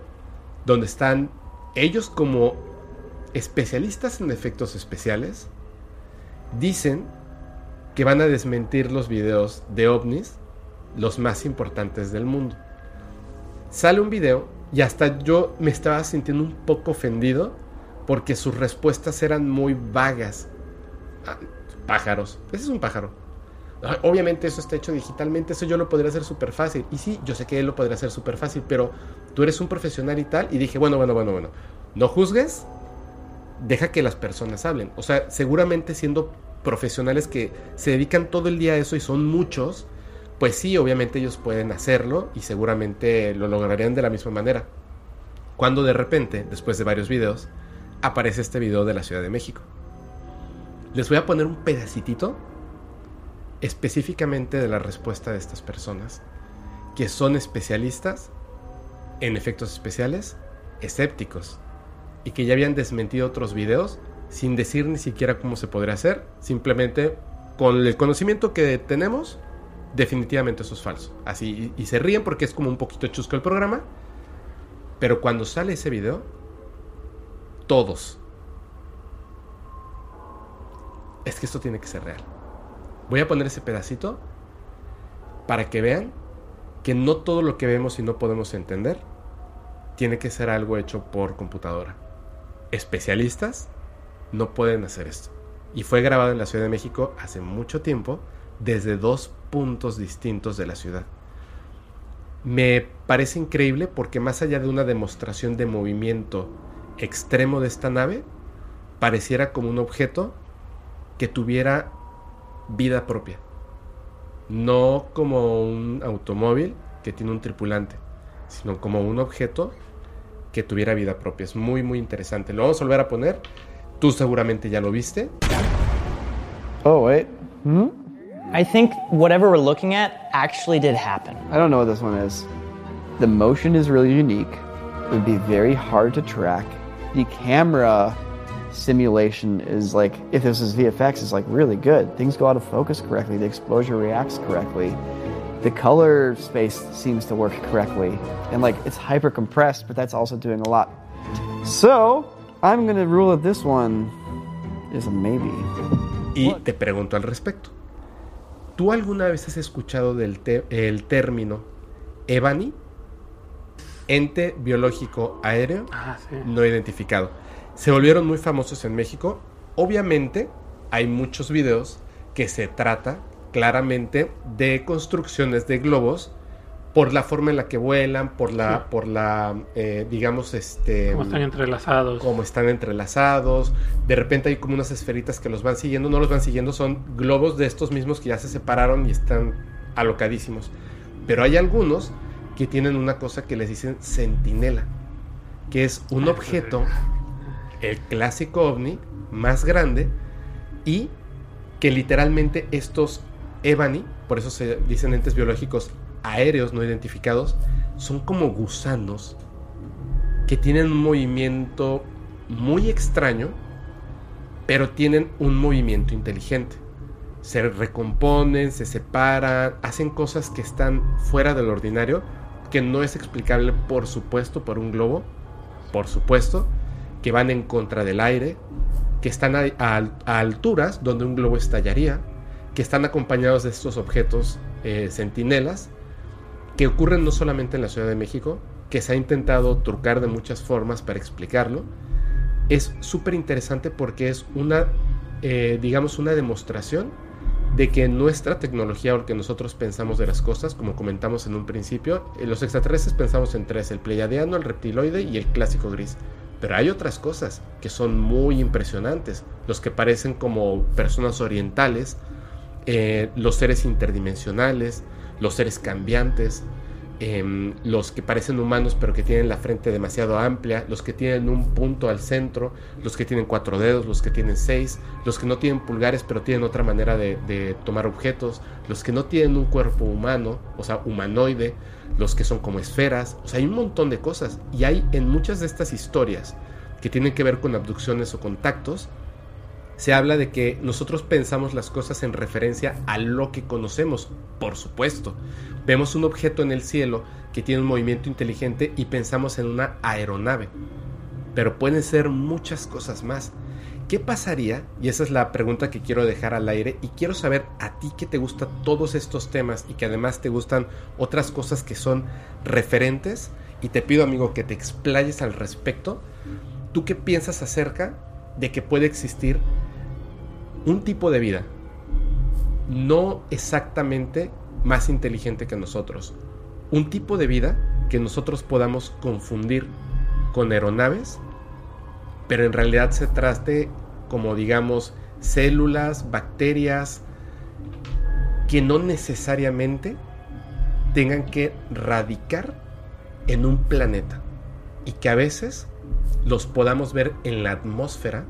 donde están ellos como especialistas en efectos especiales, dicen que van a desmentir los videos de ovnis, los más importantes del mundo. Sale un video y hasta yo me estaba sintiendo un poco ofendido porque sus respuestas eran muy vagas. Ah, pájaros. Ese es un pájaro. "Ay, Obviamente eso está hecho digitalmente, eso yo lo podría hacer súper fácil. Y sí, yo sé que él lo podría hacer súper fácil, pero tú eres un profesional y tal. Y dije, bueno, bueno, bueno, bueno. No juzgues, deja que las personas hablen. O sea, seguramente siendo profesionales que se dedican todo el día a eso y son muchos, pues sí, obviamente ellos pueden hacerlo y seguramente lo lograrían de la misma manera. Cuando de repente, después de varios videos, aparece este video de la Ciudad de México. Les voy a poner un pedacitito específicamente de la respuesta de estas personas, que son especialistas en efectos especiales, escépticos, y que ya habían desmentido otros videos sin decir ni siquiera cómo se podría hacer, simplemente con el conocimiento que tenemos, definitivamente eso es falso. Así, y, y se ríen porque es como un poquito chusco el programa, pero cuando sale ese video, todos. Es que esto tiene que ser real. Voy a poner ese pedacito para que vean que no todo lo que vemos y no podemos entender tiene que ser algo hecho por computadora. Especialistas no pueden hacer esto. Y fue grabado en la Ciudad de México hace mucho tiempo desde dos puntos distintos de la ciudad. Me parece increíble porque más allá de una demostración de movimiento extremo de esta nave, pareciera como un objeto que tuviera vida propia. No como un automóvil que tiene un tripulante, sino como un objeto que tuviera vida propia. Es muy, muy interesante. Lo vamos a volver a poner. Tú seguramente ya lo viste. Oh, wait. Hmm? I think whatever we're looking at actually did happen. I don't know what this one is. The motion is really unique. It would be very hard to track. The camera simulation is like, if this is VFX, is like really good. Things go out of focus correctly. The exposure reacts correctly. The color space seems to work correctly. And like, it's hyper compressed, but that's also doing a lot. So, I'm gonna rule that this one is a maybe. Y te pregunto al respecto. ¿Tú alguna vez has escuchado del te- el término EBANI? Ente biológico aéreo Ah, sí. no identificado. Se volvieron muy famosos en México. Obviamente hay muchos videos que se trata claramente de construcciones de globos por la forma en la que vuelan, por la, Sí. por la, eh, digamos, este, Cómo están entrelazados. cómo están entrelazados. De repente hay como unas esferitas que los van siguiendo, no los van siguiendo, son globos de estos mismos que ya se separaron y están alocadísimos. Pero hay algunos que tienen una cosa que les dicen centinela, que es un objeto, el clásico ovni, más grande y que literalmente estos Ebani, por eso se dicen entes biológicos aéreos no identificados, son como gusanos que tienen un movimiento muy extraño, pero tienen un movimiento inteligente. Se recomponen, se separan, hacen cosas que están fuera del ordinario, que no es explicable, por supuesto, por un globo, por supuesto, que van en contra del aire, que están a, alturas donde un globo estallaría, que están acompañados de estos objetos eh, centinelas, que ocurren no solamente en la Ciudad de México, que se ha intentado trucar de muchas formas para explicarlo, es súper interesante porque es una, eh, digamos, una demostración de que nuestra tecnología o lo que nosotros pensamos de las cosas, como comentamos en un principio, eh, los extraterrestres pensamos en tres, el pleiadiano, el reptiloide y el clásico gris. Pero hay otras cosas que son muy impresionantes, los que parecen como personas orientales, eh, los seres interdimensionales, los seres cambiantes, em, los que parecen humanos pero que tienen la frente demasiado amplia, los que tienen un punto al centro, los que tienen cuatro dedos, los que tienen seis, los que no tienen pulgares pero tienen otra manera de, de tomar objetos, los que no tienen un cuerpo humano, o sea, humanoide, los que son como esferas, o sea, hay un montón de cosas. Y hay en muchas de estas historias que tienen que ver con abducciones o contactos, se habla de que nosotros pensamos las cosas en referencia a lo que conocemos, por supuesto. Vemos un objeto en el cielo que tiene un movimiento inteligente y pensamos en una aeronave. Pero pueden ser muchas cosas más. ¿Qué pasaría? Y esa es la pregunta que quiero dejar al aire y quiero saber a ti que te gustan todos estos temas y que además te gustan otras cosas que son referentes y te pido amigo que te explayes al respecto. ¿Tú qué piensas acerca de que puede existir un tipo de vida no exactamente más inteligente que nosotros. Un tipo de vida que nosotros podamos confundir con aeronaves, pero en realidad se trate como digamos células, bacterias, que no necesariamente tengan que radicar en un planeta y que a veces los podamos ver en la atmósfera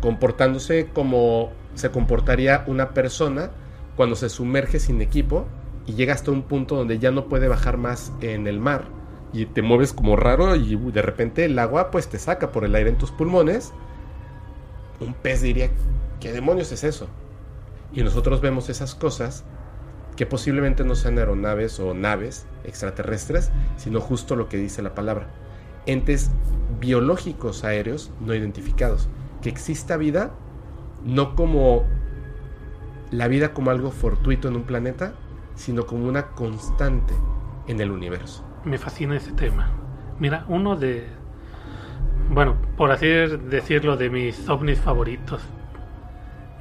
comportándose como se comportaría una persona cuando se sumerge sin equipo y llega hasta un punto donde ya no puede bajar más en el mar y te mueves como raro y de repente el agua pues te saca por el aire en tus pulmones. Un pez diría, ¿qué demonios es eso? Y nosotros vemos esas cosas que posiblemente no sean aeronaves o naves extraterrestres, sino justo lo que dice la palabra. Entes biológicos aéreos no identificados. Que exista vida, no como la vida como algo fortuito en un planeta, sino como una constante en el universo. Me fascina ese tema. Mira, uno de, bueno, por así decirlo, de mis ovnis favoritos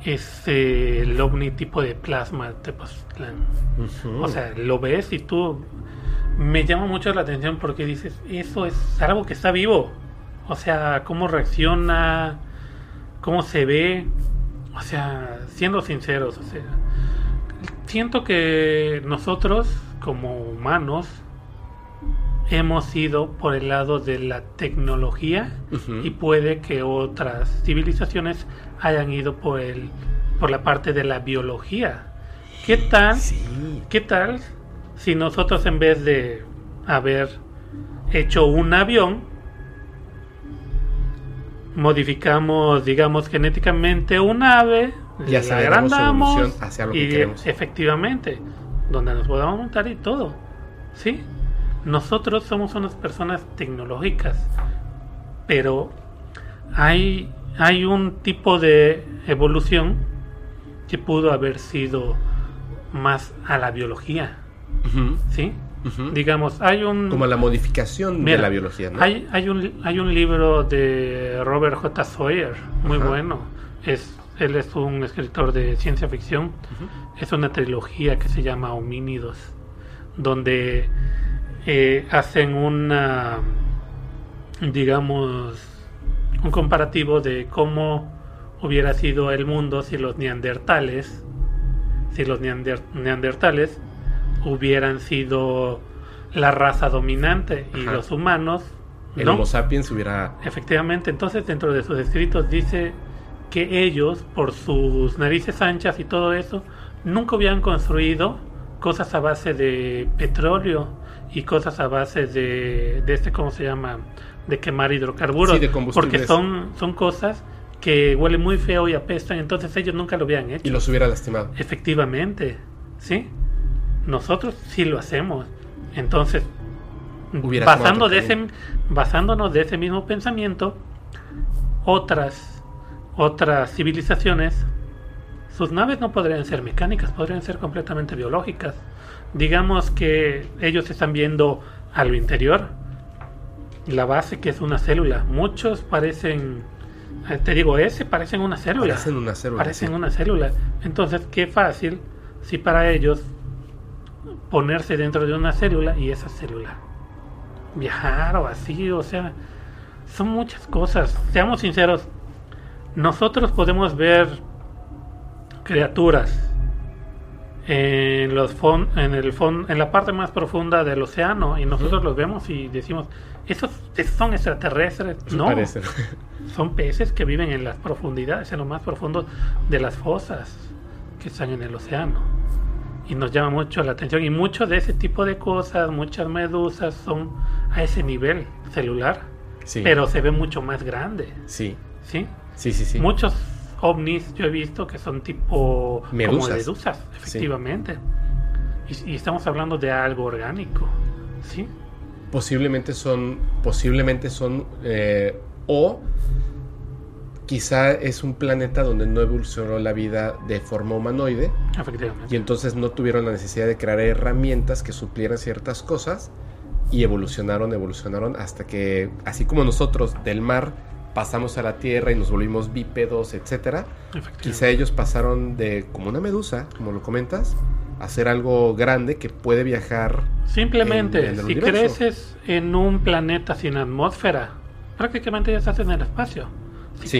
es eh, el ovni tipo de plasma Tepoztlán. O sea, lo ves y tú me llama mucho la atención porque dices, eso es algo que está vivo. O sea, cómo reacciona, cómo se ve. O sea, siendo sinceros, o sea, siento que nosotros como humanos hemos ido por el lado de la tecnología y puede que otras civilizaciones hayan ido por el por la parte de la biología. ¿Qué tal? ¿Qué tal si nosotros en vez de haber hecho un avión modificamos, digamos, genéticamente un ave, Y le aceleramos su agrandamos hacia lo que y queremos. efectivamente, donde nos podamos montar y todo. ¿Sí? Nosotros somos unas personas tecnológicas, pero hay, hay un tipo de evolución que pudo haber sido más a la biología. ¿Sí? Digamos, hay un... Como la modificación Mira, de la biología, ¿no? Hay, hay, un, hay un libro de Robert J. Sawyer, muy bueno. Es, él es un escritor de ciencia ficción. Es una trilogía que se llama Homínidos, donde eh, hacen una, digamos, un comparativo de cómo hubiera sido el mundo si los neandertales, si los neander- neandertales hubieran sido la raza dominante y Ajá. los humanos El no. Homo sapiens hubiera... Efectivamente, entonces dentro de sus escritos dice que ellos, por sus narices anchas y todo eso, nunca hubieran construido cosas a base de petróleo y cosas a base de, de este, ¿cómo se llama? De quemar hidrocarburos. Sí, de combustibles. porque son, son cosas que huelen muy feo y apestan, entonces ellos nunca lo habían hecho. Y los hubiera lastimado. Efectivamente, ¿sí? Nosotros sí lo hacemos. Entonces, basando de ese, basándonos de ese mismo pensamiento, otras, otras civilizaciones, sus naves no podrían ser mecánicas, podrían ser completamente biológicas. Digamos que ellos están viendo a lo interior, la base que es una célula. Muchos parecen, eh, te digo, ese parecen una célula. Parecen una célula, Parecen sí. una célula. Entonces, qué fácil si para ellos ponerse dentro de una célula y esa célula viajar o así, o sea, son muchas cosas. Seamos sinceros, nosotros podemos ver criaturas en los fon- en el fon- en la parte más profunda del océano y nosotros los vemos y decimos, esos esos son extraterrestres. No, Parecen. son peces que viven en las profundidades, en lo más profundo de las fosas que están en el océano. Y nos llama mucho la atención. Y mucho de ese tipo de cosas, muchas medusas son a ese nivel celular. Sí. Pero se ve mucho más grande. Sí. ¿Sí? Sí, sí, sí. Muchos ovnis yo he visto que son tipo como Medusas. medusas, Sí. efectivamente. Y, y estamos hablando de algo orgánico. ¿Sí? posiblemente son posiblemente son eh, o quizá es un planeta donde no evolucionó la vida de forma humanoide Efectivamente. y entonces no tuvieron la necesidad de crear herramientas que suplieran ciertas cosas y evolucionaron evolucionaron hasta que así como nosotros del mar pasamos a la Tierra y nos volvimos bípedos, etcétera. Quizá ellos pasaron de como una medusa, como lo comentas, a ser algo grande que puede viajar. Simplemente, en- en el si universo. creces en un planeta sin atmósfera, prácticamente ya estás en el espacio. Si Sí.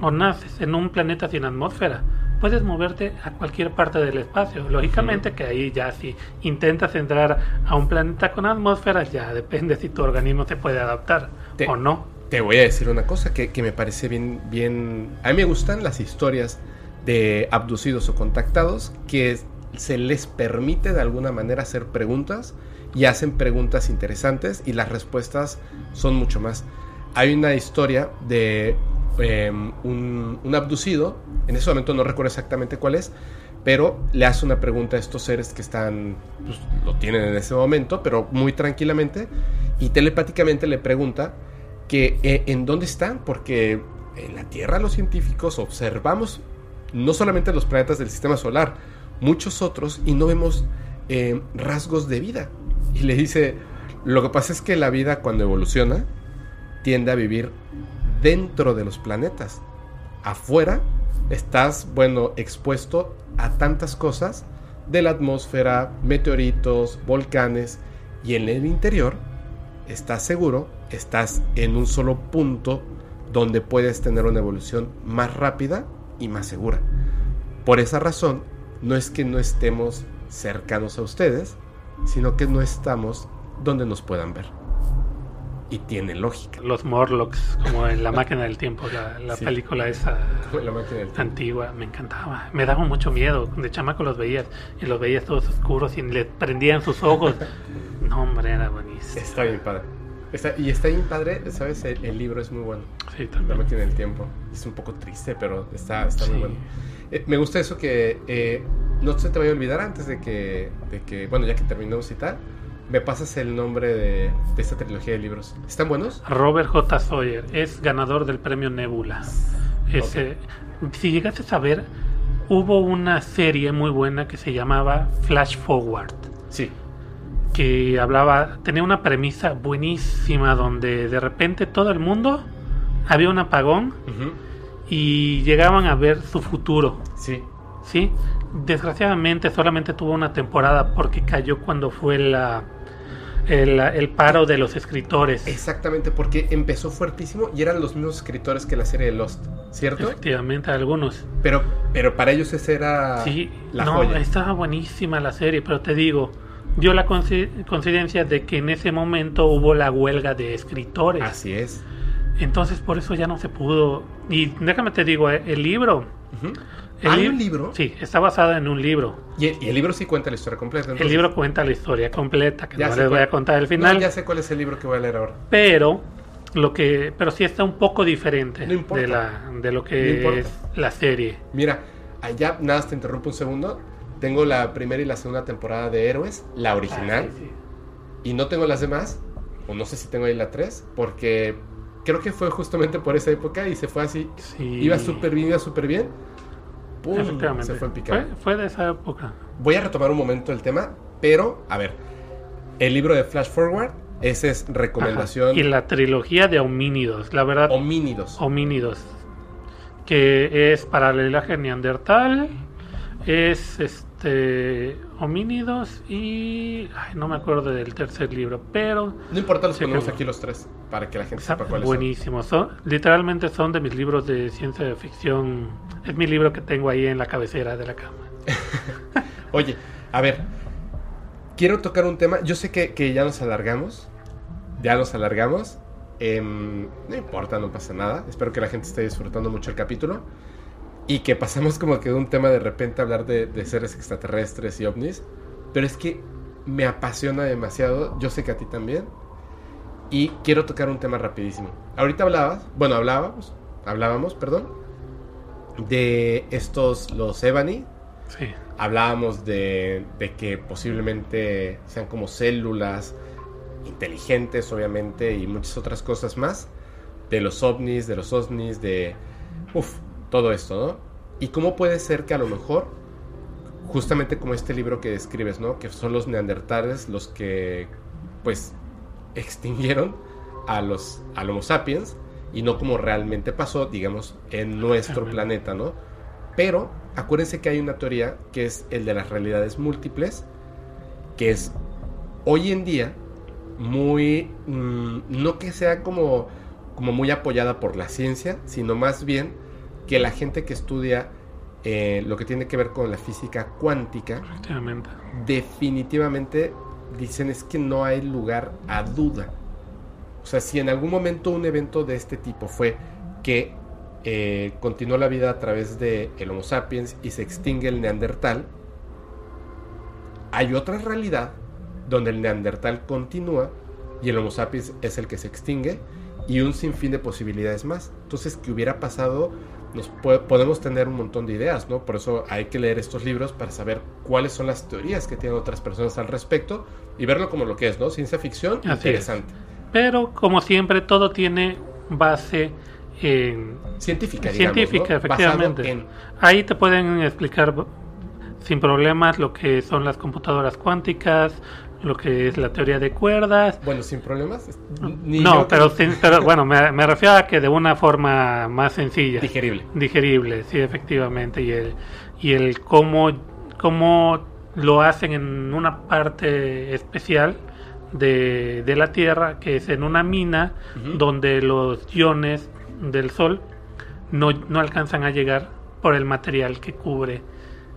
o naces en un planeta sin atmósfera, puedes moverte a cualquier parte del espacio. Lógicamente que ahí ya si intentas entrar a un planeta con atmósfera, ya depende si tu organismo se puede adaptar Te- o no. Te voy a decir una cosa que, que me parece bien, bien... A mí me gustan las historias de abducidos o contactados que se les permite de alguna manera hacer preguntas y hacen preguntas interesantes y las respuestas son mucho más. Hay una historia de un, un abducido, en ese momento no recuerdo exactamente cuál es, pero le hace una pregunta a estos seres que están, pues, lo tienen en ese momento, pero muy tranquilamente, y telepáticamente le pregunta que eh, en dónde están, porque en la Tierra los científicos observamos no solamente los planetas del sistema solar, muchos otros, y no vemos eh, rasgos de vida. Y le dice, lo que pasa es que la vida cuando evoluciona tiende a vivir dentro de los planetas. Afuera estás, bueno, expuesto a tantas cosas de la atmósfera, meteoritos, volcanes, y en el interior estás seguro, estás en un solo punto donde puedes tener una evolución más rápida y más segura. Por esa razón, no es que no estemos cercanos a ustedes, sino que no estamos donde nos puedan ver. Y tiene lógica. Los Morlocks, como en La máquina del tiempo, la, la Sí. película esa La máquina del antigua, me encantaba. Me daba mucho miedo. De chamaco los veías y los veías todos oscuros y le prendían sus ojos. No, hombre, era buenísimo. Está bien padre. Está- y está bien padre, ¿sabes? El, el libro es muy bueno. Sí, La también. máquina del tiempo. Es un poco triste, pero está, está muy Sí. bueno. Eh, me gusta eso que eh, no se te vaya a olvidar antes de que, de que, bueno, ya que terminemos y tal, me pasas el nombre de, de esta trilogía de libros. ¿Están buenos? Robert J. Sawyer es ganador del premio Nebula. Si llegaste a saber, hubo una serie muy buena que se llamaba Flash Forward. Sí. Que hablaba, tenía una premisa buenísima donde de repente todo el mundo había un apagón y llegaban a ver su futuro. Sí. Sí. Desgraciadamente solamente tuvo una temporada porque cayó cuando fue la el, el paro de los escritores. Exactamente, porque empezó fuertísimo y eran los mismos escritores que la serie de Lost, ¿cierto? Efectivamente, algunos. Pero, pero para ellos esa era Sí, la no, joya. estaba buenísima la serie, pero te digo, dio la coincidencia de que en ese momento hubo la huelga de escritores. Así es. Entonces por eso ya no se pudo. Y déjame te digo, eh, el libro. El ¿Hay un libro? Sí, está basado en un libro. Y el, y el libro sí cuenta la historia completa. El entonces- libro cuenta la historia completa, que Ya no les voy cuál- a contar el final. No, ya sé cuál es el libro que voy a leer ahora. Pero lo que, pero sí está un poco diferente No de la, de lo No que importa. es la serie. Mira, allá nada, te interrumpo un segundo. Tengo la primera y la segunda temporada de Héroes, la original. Ah, sí, sí. Y no tengo las demás, o no sé si tengo ahí la 3, porque creo que fue justamente por esa época y se fue así. Sí. Iba súper bien, iba súper bien. ¡Pum! Se fue en picado. Fue, fue de esa época. Voy a retomar un momento el tema, pero, a ver, el libro de Flash Forward, esa es recomendación. Ajá. Y la trilogía de homínidos, la verdad. Homínidos. Homínidos. Que es paralelaje neandertal. Es este. Homínidos y. Ay, no me acuerdo del tercer libro, pero. No importa, los ponemos que- aquí los tres, para que la gente sepa cuáles son. buenísimo. Son, literalmente son de mis libros de ciencia ficción. Es mi libro que tengo ahí en la cabecera de la cama. Oye, a ver, quiero tocar un tema. Yo sé que, que ya nos alargamos. Ya nos alargamos. Em, no importa, no pasa nada. Espero que la gente esté disfrutando mucho el capítulo. Y que pasamos como que de un tema de repente a hablar de, de seres extraterrestres y ovnis. Pero es que me apasiona demasiado. Yo sé que a ti también. Y quiero tocar un tema rapidísimo. Ahorita hablabas, bueno, hablábamos, hablábamos, perdón, de estos, los Ebony, Sí. hablábamos de, de que posiblemente sean como células inteligentes, obviamente, y muchas otras cosas más. De los ovnis, de los osnis, de... Uf, todo esto, ¿no? Y cómo puede ser que a lo mejor, justamente como este libro que describes, ¿no? Que son los neandertales los que, pues, extinguieron a los al Homo sapiens y no como realmente pasó, digamos, en nuestro planeta, ¿no? Pero acuérdense que hay una teoría que es el de las realidades múltiples, que es hoy en día muy, mm, no que sea como, como muy apoyada por la ciencia, sino más bien que la gente que estudia eh, lo que tiene que ver con la física cuántica, definitivamente dicen es que no hay lugar a duda. O sea, si en algún momento un evento de este tipo fue que eh, continuó la vida a través de el Homo sapiens y se extingue el Neandertal, hay otra realidad donde el Neandertal continúa y el Homo sapiens es el que se extingue y un sinfín de posibilidades más. Entonces, ¿qué hubiera pasado? Nos puede- podemos tener un montón de ideas, ¿no? Por eso hay que leer estos libros para saber cuáles son las teorías que tienen otras personas al respecto y verlo como lo que es, ¿no? Ciencia ficción Así es. interesante. Pero como siempre, todo tiene base en Científica, digamos, científica, ¿no? efectivamente. En- Ahí te pueden explicar sin problemas lo que son las computadoras cuánticas, lo que es la teoría de cuerdas. Bueno, sin problemas. Ni no, yo- pero, sin- pero bueno, me, me refiero a que de una forma más sencilla. Digerible. Digerible, sí, efectivamente. Y el, y el cómo, cómo lo hacen en una parte especial de, de la Tierra, que es en una mina donde los iones del Sol no, no alcanzan a llegar por el material que cubre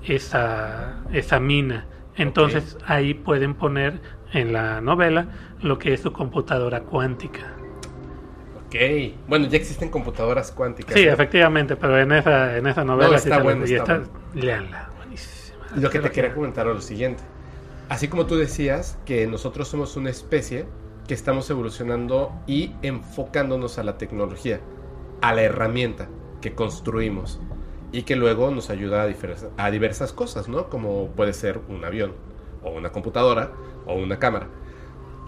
esa, esa mina. Entonces ahí pueden poner en la novela lo que es su computadora cuántica. Ok. Bueno, ya existen computadoras cuánticas. Sí, efectivamente, pero en esa, en esa novela No, sí está lo- bueno, está léanla, buenísima. Lo que te quería comentar es lo siguiente. Así como tú decías que nosotros somos una especie que estamos evolucionando y enfocándonos a la tecnología, a la herramienta que construimos y que luego nos ayuda a, diversas cosas, ¿no? Como puede ser un avión o una computadora o una cámara.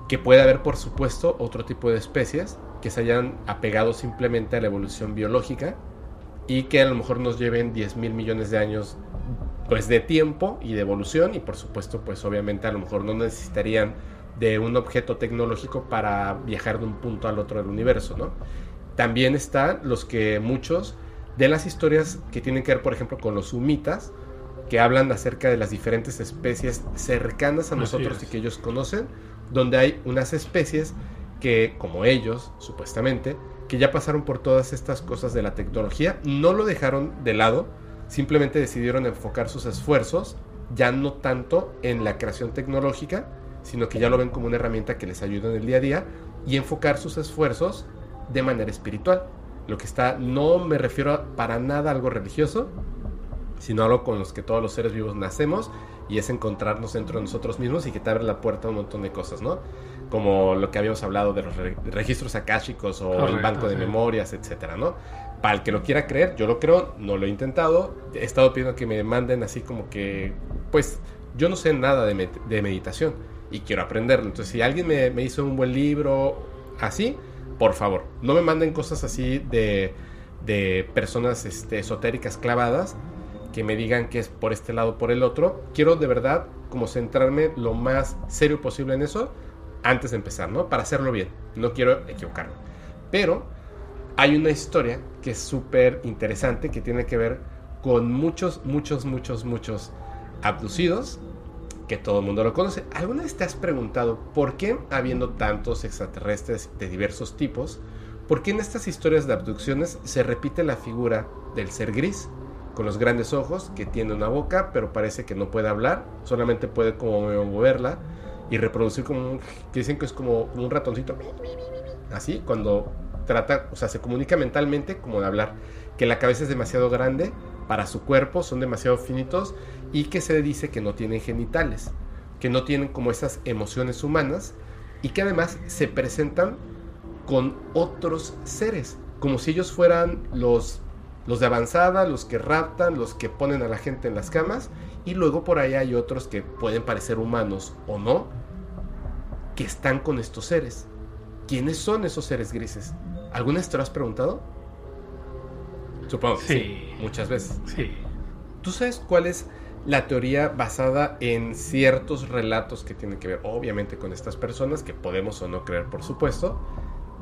Que puede haber, por supuesto, otro tipo de especies que se hayan apegado simplemente a la evolución biológica y que a lo mejor nos lleven 10 mil millones de años pues de tiempo y de evolución y por supuesto pues obviamente a lo mejor no necesitarían de un objeto tecnológico para viajar de un punto al otro del universo, ¿no? También están los que muchos de las historias que tienen que ver por ejemplo con los humitas que hablan acerca de las diferentes especies cercanas a nosotros y que ellos conocen, donde hay unas especies que, como ellos, supuestamente, que ya pasaron por todas estas cosas de la tecnología, no lo dejaron de lado, simplemente decidieron enfocar sus esfuerzos ya no tanto en la creación tecnológica, sino que ya lo ven como una herramienta que les ayuda en el día a día y enfocar sus esfuerzos de manera espiritual. Lo que está, no me refiero a- para nada a algo religioso, sino algo con los que todos los seres vivos nacemos y es encontrarnos dentro de nosotros mismos y que te abre la puerta a un montón de cosas, ¿no? Como lo que habíamos hablado de los re- registros akáshicos o el banco de sí. memorias, etcétera, ¿no? Para el que lo quiera creer, yo lo creo, no lo he intentado, he estado pidiendo que me manden así como que, pues, yo no sé nada de, med- de meditación y quiero aprenderlo. Entonces, si alguien me, me hizo un buen libro así, por favor, no me manden cosas así de, de personas este, esotéricas clavadas que me digan que es por este lado o por el otro. Quiero de verdad como centrarme lo más serio posible en eso antes de empezar, ¿no? Para hacerlo bien. No quiero equivocarme. Pero hay una historia que es súper interesante que tiene que ver con muchos, muchos, muchos, muchos abducidos todo el mundo lo conoce. ¿Alguna vez te has preguntado por qué, habiendo tantos extraterrestres de diversos tipos, por qué en estas historias de abducciones se repite la figura del ser gris, con los grandes ojos, que tiene una boca, pero parece que no puede hablar, solamente puede como moverla y reproducir como un, que dicen que es como un ratoncito, así, cuando trata, o sea, se comunica mentalmente como de hablar, que la cabeza es demasiado grande para su cuerpo, son demasiado finitos y que se dice que no tienen genitales, que no tienen como esas emociones humanas y que además se presentan con otros seres, como si ellos fueran los, los de avanzada, los que raptan, los que ponen a la gente en las camas y luego por ahí hay otros que pueden parecer humanos o no, que están con estos seres. ¿Quiénes son esos seres grises? ¿Alguna vez te lo has preguntado? Supongo que sí. Sí. muchas veces. Sí. ¿Tú sabes cuál es la teoría basada en ciertos relatos que tienen que ver, obviamente, con estas personas, que podemos o no creer, por supuesto,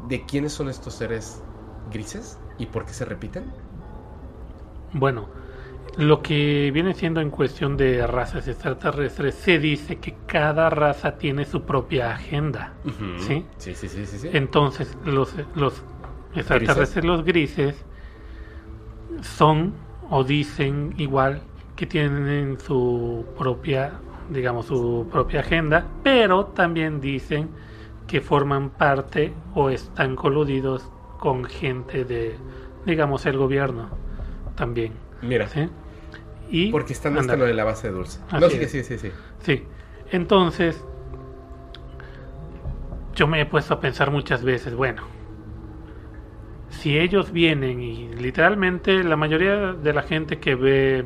de quiénes son estos seres grises y por qué se repiten? Bueno, lo que viene siendo en cuestión de razas extraterrestres, se dice que cada raza tiene su propia agenda. Sí, sí, sí, sí, sí. Entonces, los, los extraterrestres, los grises, son o dicen igual que tienen su propia, digamos, su propia agenda, pero también dicen que forman parte o están coludidos con gente de, digamos, el gobierno también. Mira. ¿sí? Y Porque está, no está ándale. lo de la base de dulce. Así no, sí, es. sí, sí, sí. Sí, entonces yo me he puesto a pensar muchas veces, bueno, si ellos vienen y literalmente la mayoría de la gente que ve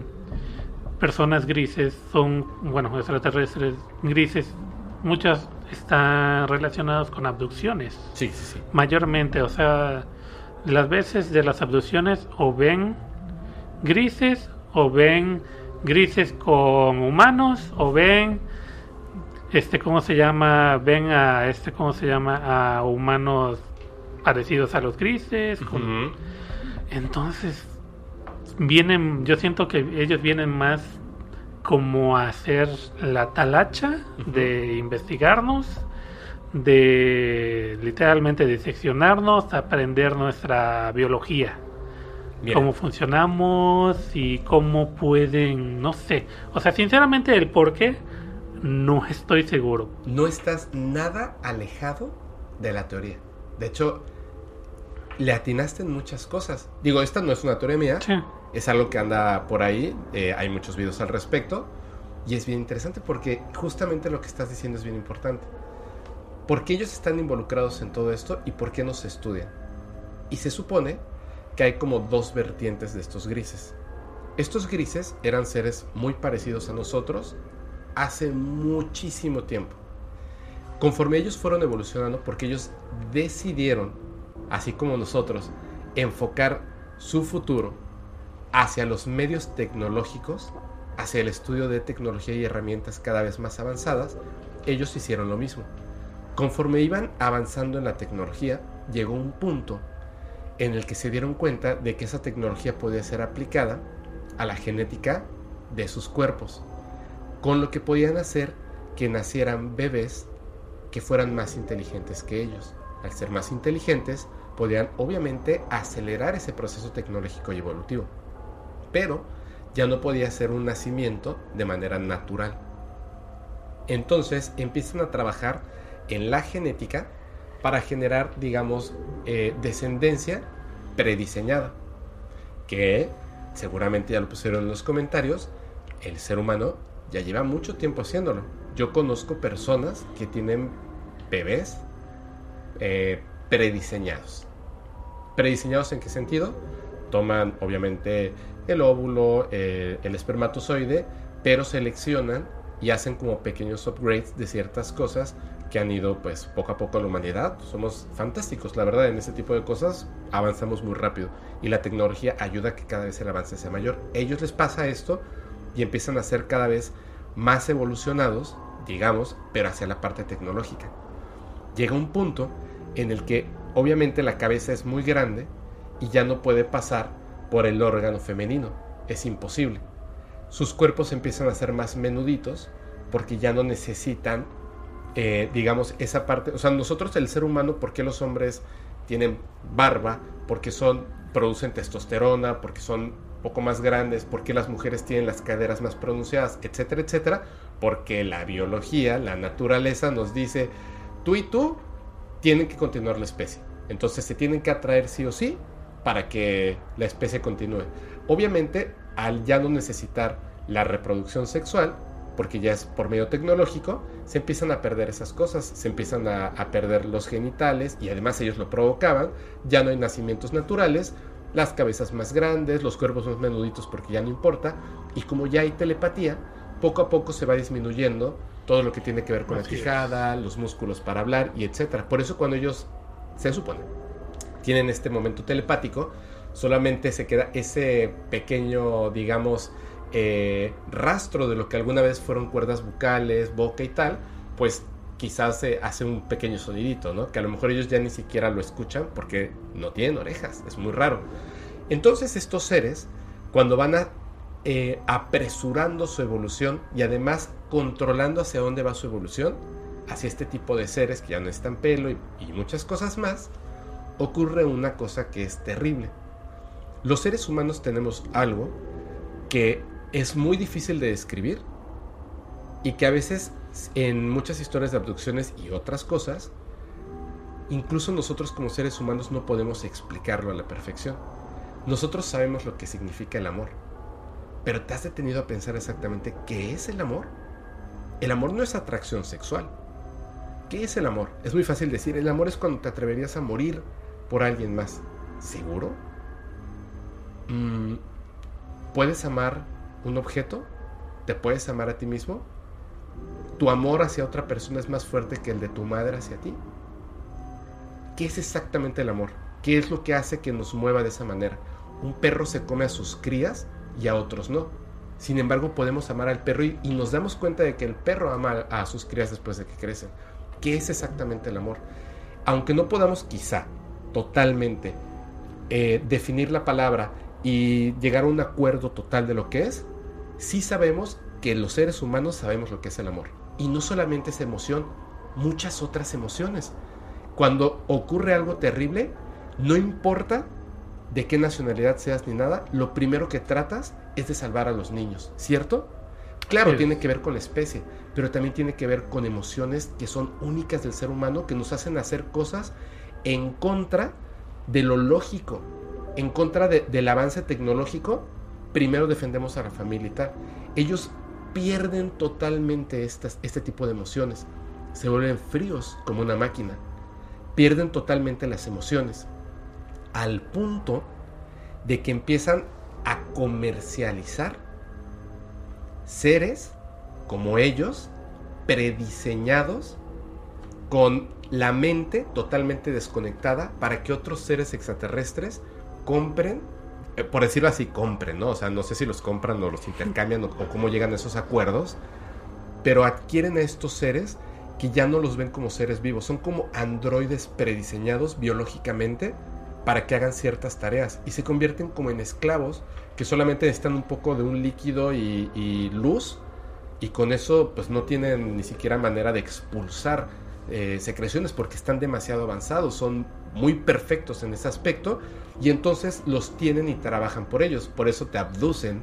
personas grises son, bueno, extraterrestres grises, muchas están relacionadas con abducciones. Sí, sí, sí. Mayormente, o sea, las veces de las abducciones o ven grises o ven grises con humanos o ven este cómo se llama ven a este cómo se llama a humanos parecidos a los grises con- entonces vienen yo siento que ellos vienen más como a hacer la talacha de investigarnos de literalmente diseccionarnos aprender nuestra biología Mira. cómo funcionamos y cómo pueden, no sé. O sea, sinceramente el por qué no estoy seguro. No estás nada alejado de la teoría. De hecho, le atinaste en muchas cosas. Digo, esta no es una teoría mía. Es algo que anda por ahí. eh, hay muchos videos al respecto. Y es bien interesante porque justamente lo que estás diciendo es bien importante. ¿Por qué ellos están involucrados en todo esto y por qué no se estudian? Y se supone que hay como dos vertientes de estos grises. Estos grises eran seres muy parecidos a nosotros hace muchísimo tiempo. Conforme ellos fueron evolucionando, porque ellos decidieron, así como nosotros, enfocar su futuro hacia los medios tecnológicos, hacia el estudio de tecnología y herramientas cada vez más avanzadas, ellos hicieron lo mismo. Conforme iban avanzando en la tecnología, llegó un punto en el que se dieron cuenta de que esa tecnología podía ser aplicada a la genética de sus cuerpos, con lo que podían hacer que nacieran bebés que fueran más inteligentes que ellos. Al ser más inteligentes, podían obviamente acelerar ese proceso tecnológico y evolutivo, pero ya no podía ser un nacimiento de manera natural. Entonces empiezan a trabajar en la genética para generar, digamos, eh, descendencia prediseñada. Que seguramente ya lo pusieron en los comentarios, el ser humano ya lleva mucho tiempo haciéndolo. Yo conozco personas que tienen bebés eh, prediseñados. ¿Prediseñados en qué sentido? Toman obviamente el óvulo, eh, el espermatozoide, pero seleccionan y hacen como pequeños upgrades de ciertas cosas que han ido pues poco a poco a la humanidad. Somos fantásticos, la verdad, en ese tipo de cosas avanzamos muy rápido y la tecnología ayuda a que cada vez el avance sea mayor. ellos les pasa esto y empiezan a ser cada vez más evolucionados, digamos, pero hacia la parte tecnológica. Llega un punto en el que obviamente la cabeza es muy grande y ya no puede pasar por el órgano femenino. Es imposible. Sus cuerpos empiezan a ser más menuditos porque ya no necesitan, eh, digamos, esa parte. O sea, nosotros, el ser humano, ¿por qué los hombres tienen barba? Porque son, producen testosterona, porque son poco más grandes, porque las mujeres tienen las caderas más pronunciadas, etcétera, etcétera. Porque la biología, la naturaleza nos dice, tú y tú tienen que continuar la especie. Entonces se tienen que atraer sí o sí para que la especie continúe. Obviamente, al ya no necesitar la reproducción sexual, porque ya es por medio tecnológico, se empiezan a perder esas cosas, se empiezan a, perder los genitales y además ellos lo provocaban, ya no hay nacimientos naturales, las cabezas más grandes, los cuerpos más menuditos porque ya no importa, y como ya hay telepatía, poco a poco se va disminuyendo todo lo que tiene que ver con la es. quijada, los músculos para hablar y etcétera. Por eso cuando ellos se supone tienen este momento telepático, solamente se queda ese pequeño, digamos, eh, rastro de lo que alguna vez fueron cuerdas bucales, boca y tal, pues quizás se hace un pequeño sonidito, ¿no? Que a lo mejor ellos ya ni siquiera lo escuchan porque no tienen orejas, es muy raro. Entonces estos seres, cuando van a, eh, apresurando su evolución y además controlando hacia dónde va su evolución, hacia este tipo de seres que ya no están pelo y, y muchas cosas más, ocurre una cosa que es terrible. Los seres humanos tenemos algo que es muy difícil de describir y que a veces en muchas historias de abducciones y otras cosas, incluso nosotros como seres humanos no podemos explicarlo a la perfección. Nosotros sabemos lo que significa el amor, pero ¿te has detenido a pensar exactamente qué es el amor? El amor no es atracción sexual. ¿Qué es el amor? Es muy fácil decir, el amor es cuando te atreverías a morir por alguien más. ¿Seguro? Mm, ¿Puedes amar un objeto? ¿Te puedes amar a ti mismo? ¿Tu amor hacia otra persona es más fuerte que el de tu madre hacia ti? ¿Qué es exactamente el amor? ¿Qué es lo que hace que nos mueva de esa manera? Un perro se come a sus crías y a otros no. Sin embargo, podemos amar al perro y, nos damos cuenta de que el perro ama a sus crías después de que crecen. ¿Qué es exactamente el amor? Aunque no podamos quizá totalmente eh, definir la palabra y llegar a un acuerdo total de lo que es, sí sabemos que los seres humanos sabemos lo que es el amor. Y no solamente esa emoción, muchas otras emociones. Cuando ocurre algo terrible, no importa de qué nacionalidad seas ni nada, lo primero que tratas es de salvar a los niños, ¿cierto? Claro, Sí. tiene que ver con la especie, pero también tiene que ver con emociones que son únicas del ser humano, que nos hacen hacer cosas en contra de lo lógico, en contra de- del avance tecnológico. Primero defendemos a la familia y tal. Ellos pierden totalmente estas, este tipo de emociones. Se vuelven fríos como una máquina. Pierden totalmente las emociones. Al punto de que empiezan a comercializar seres como ellos, prediseñados, con la mente totalmente desconectada para que otros seres extraterrestres compren, eh, por decirlo así, compren, ¿no? O sea, no sé si los compran o los intercambian o, o cómo llegan a esos acuerdos, pero adquieren a estos seres que ya no los ven como seres vivos, son como androides prediseñados biológicamente para que hagan ciertas tareas y se convierten como en esclavos que solamente necesitan un poco de un líquido y, y luz y con eso pues no tienen ni siquiera manera de expulsar eh, secreciones porque están demasiado avanzados, son muy perfectos en ese aspecto y entonces los tienen y trabajan por ellos, por eso te abducen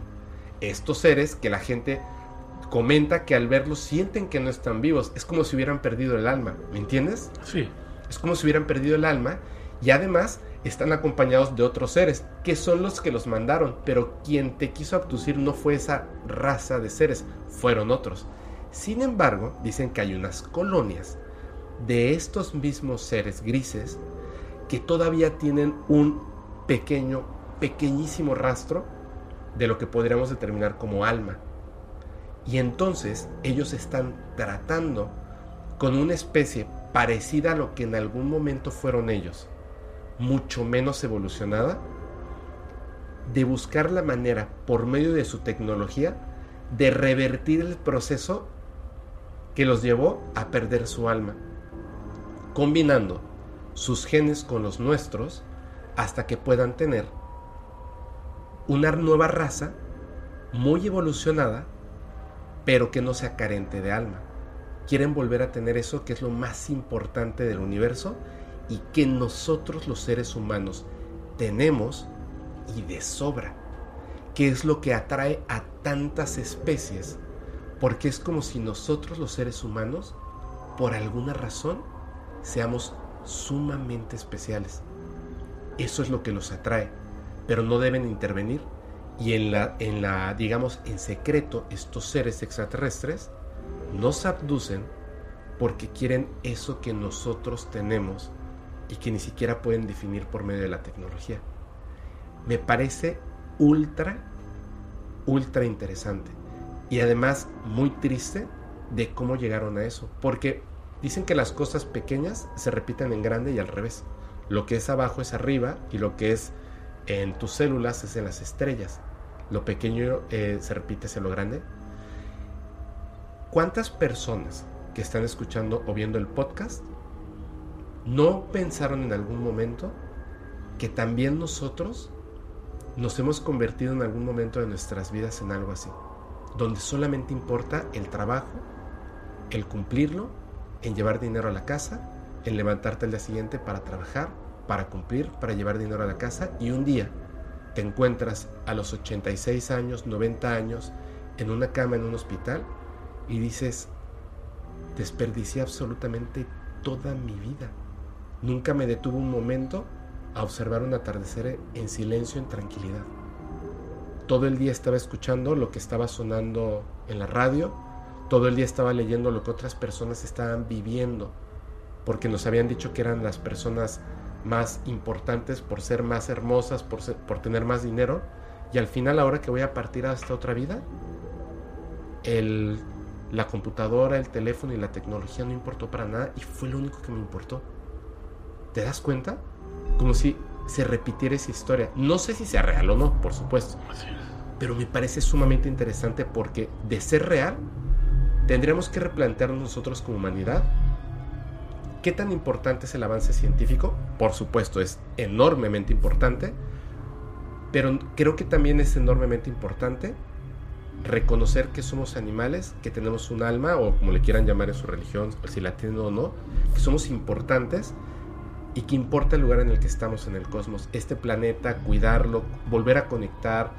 estos seres que la gente comenta que al verlos sienten que no están vivos, es como si hubieran perdido el alma, ¿me entiendes? Sí. Es como si hubieran perdido el alma y además están acompañados de otros seres, que son los que los mandaron, pero quien te quiso abducir no fue esa raza de seres, fueron otros. Sin embargo, dicen que hay unas colonias de estos mismos seres grises que todavía tienen un pequeño, pequeñísimo rastro de lo que podríamos determinar como alma. Y entonces ellos están tratando con una especie parecida a lo que en algún momento fueron ellos, mucho menos evolucionada, de buscar la manera, por medio de su tecnología, de revertir el proceso que los llevó a perder su alma, combinando sus genes con los nuestros hasta que puedan tener una nueva raza muy evolucionada, pero que no sea carente de alma. Quieren volver a tener eso que es lo más importante del universo y que nosotros los seres humanos tenemos y de sobra, que es lo que atrae a tantas especies, porque es como si nosotros los seres humanos, por alguna razón, seamos sumamente especiales. Eso es lo que los atrae, pero no deben intervenir y en la, en la, digamos, en secreto, estos seres extraterrestres nos abducen porque quieren eso que nosotros tenemos y que ni siquiera pueden definir por medio de la tecnología. Me parece ultra, ultra interesante y además muy triste de cómo llegaron a eso, porque dicen que las cosas pequeñas se repiten en grande y al revés. Lo que es abajo es arriba y lo que es en tus células es en las estrellas. Lo pequeño eh, se repite hacia lo grande. ¿Cuántas personas que están escuchando o viendo el podcast, ¿no pensaron en algún momento que también nosotros nos hemos convertido en algún momento de nuestras vidas en algo así? Donde solamente importa el trabajo, el cumplirlo, en llevar dinero a la casa, en levantarte al día siguiente para trabajar, para cumplir, para llevar dinero a la casa y un día te encuentras a los 86 años, 90 años, en una cama en un hospital y dices, desperdicié absolutamente toda mi vida. Nunca me detuve un momento a observar un atardecer en silencio, en tranquilidad. Todo el día estaba escuchando lo que estaba sonando en la radio, todo el día estaba leyendo lo que otras personas estaban viviendo, porque nos habían dicho que eran las personas más importantes por ser más hermosas, por, por tener más dinero, y al final ahora que voy a partir a esta otra vida, la computadora, el teléfono y la tecnología no importó para nada y fue lo único que me importó. ¿Te das cuenta? Como si se repitiera esa historia. No sé si sea real o no, por supuesto. Pero me parece sumamente interesante porque de ser real, tendríamos que replantearnos nosotros como humanidad qué tan importante es el avance científico. Por supuesto, es enormemente importante. Pero creo que también es enormemente importante reconocer que somos animales, que tenemos un alma, o como le quieran llamar en su religión, si la tienen o no, que somos importantes y que importa el lugar en el que estamos en el cosmos, este planeta, cuidarlo, volver a conectar,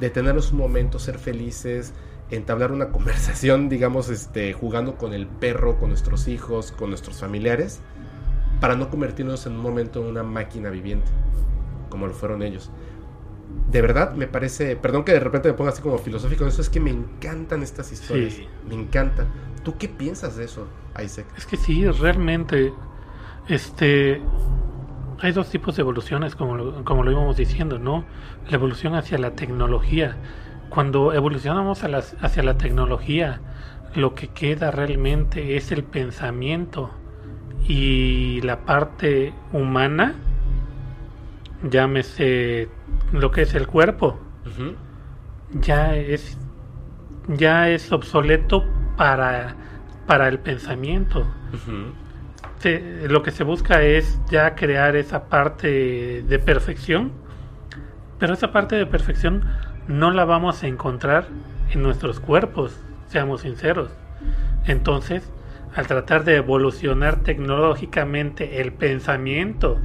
detenernos un momento, ser felices, entablar una conversación, digamos, este, jugando con el perro, con nuestros hijos, con nuestros familiares, para no convertirnos en un momento en una máquina viviente, como lo fueron ellos. De verdad, me parece, perdón que de repente me ponga así como filosófico, eso es que me encantan estas historias, Sí. me encantan. ¿Tú qué piensas de eso, Isaac? Es que sí, realmente, este, hay dos tipos de evoluciones, como lo, como lo íbamos diciendo, ¿no? La evolución hacia la tecnología. Cuando evolucionamos a las- hacia la tecnología, lo que queda realmente es el pensamiento y la parte humana, llámese lo que es el cuerpo, ya es ya es obsoleto para, para el pensamiento. Se- lo que se busca es ya crear esa parte de perfección, pero esa parte de perfección no la vamos a encontrar en nuestros cuerpos, seamos sinceros. Entonces, al tratar de evolucionar tecnológicamente el pensamiento,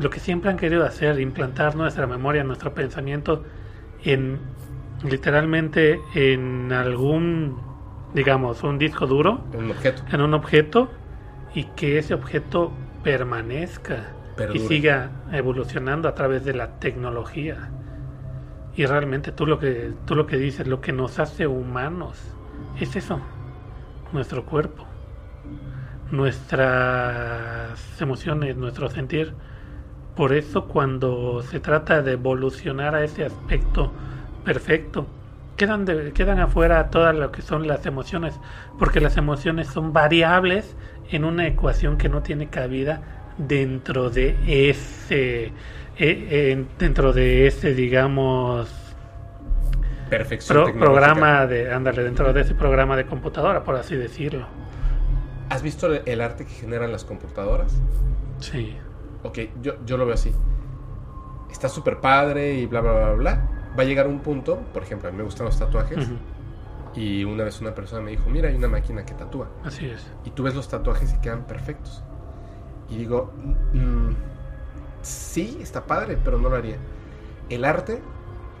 lo que siempre han querido hacer, implantar nuestra memoria, nuestro pensamiento en literalmente en algún, digamos, un disco duro, Un objeto. en un objeto y que ese objeto permanezca y siga evolucionando a través de la tecnología. Y realmente tú lo que tú lo que dices, lo que nos hace humanos es eso, nuestro cuerpo, nuestras emociones, nuestro sentir. Por eso cuando se trata de evolucionar a ese aspecto perfecto, quedan, de- quedan afuera todas lo que son las emociones, porque las emociones son variables en una ecuación que no tiene cabida dentro de ese, eh, en- dentro de ese, digamos, Perfección pro- programa de, ándale, dentro de ese programa de computadora, por así decirlo. ¿Has visto el- arte que generan las computadoras? Sí. Ok, yo, yo lo veo así. Está súper padre y bla, bla, bla, bla. Va a llegar un punto, por ejemplo, a mí me gustan los tatuajes. Y una vez una persona me dijo, mira, hay una máquina que tatúa. Así es. Y tú ves los tatuajes y quedan perfectos. Y digo, "Mm, sí, está padre, pero no lo haría. El arte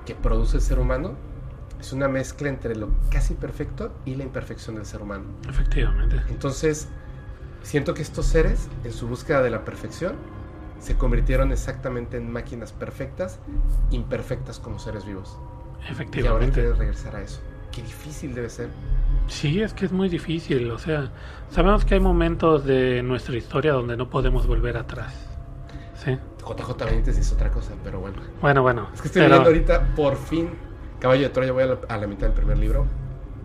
que produce el ser humano es una mezcla entre lo casi perfecto y la imperfección del ser humano. Efectivamente. Entonces, siento que estos seres, en su búsqueda de la perfección, se convirtieron exactamente en máquinas perfectas, imperfectas como seres vivos. Y ahora Efectivamente. quieren regresar a eso. Qué difícil debe ser. Sí, es que es muy difícil. O sea, sabemos que hay momentos de nuestra historia donde no podemos volver atrás. Sí. JJ Benítez es otra cosa, pero bueno. Bueno, bueno. Es que estoy pero- leyendo ahorita, por fin, Caballo de Troya, voy a la, a la mitad del primer libro.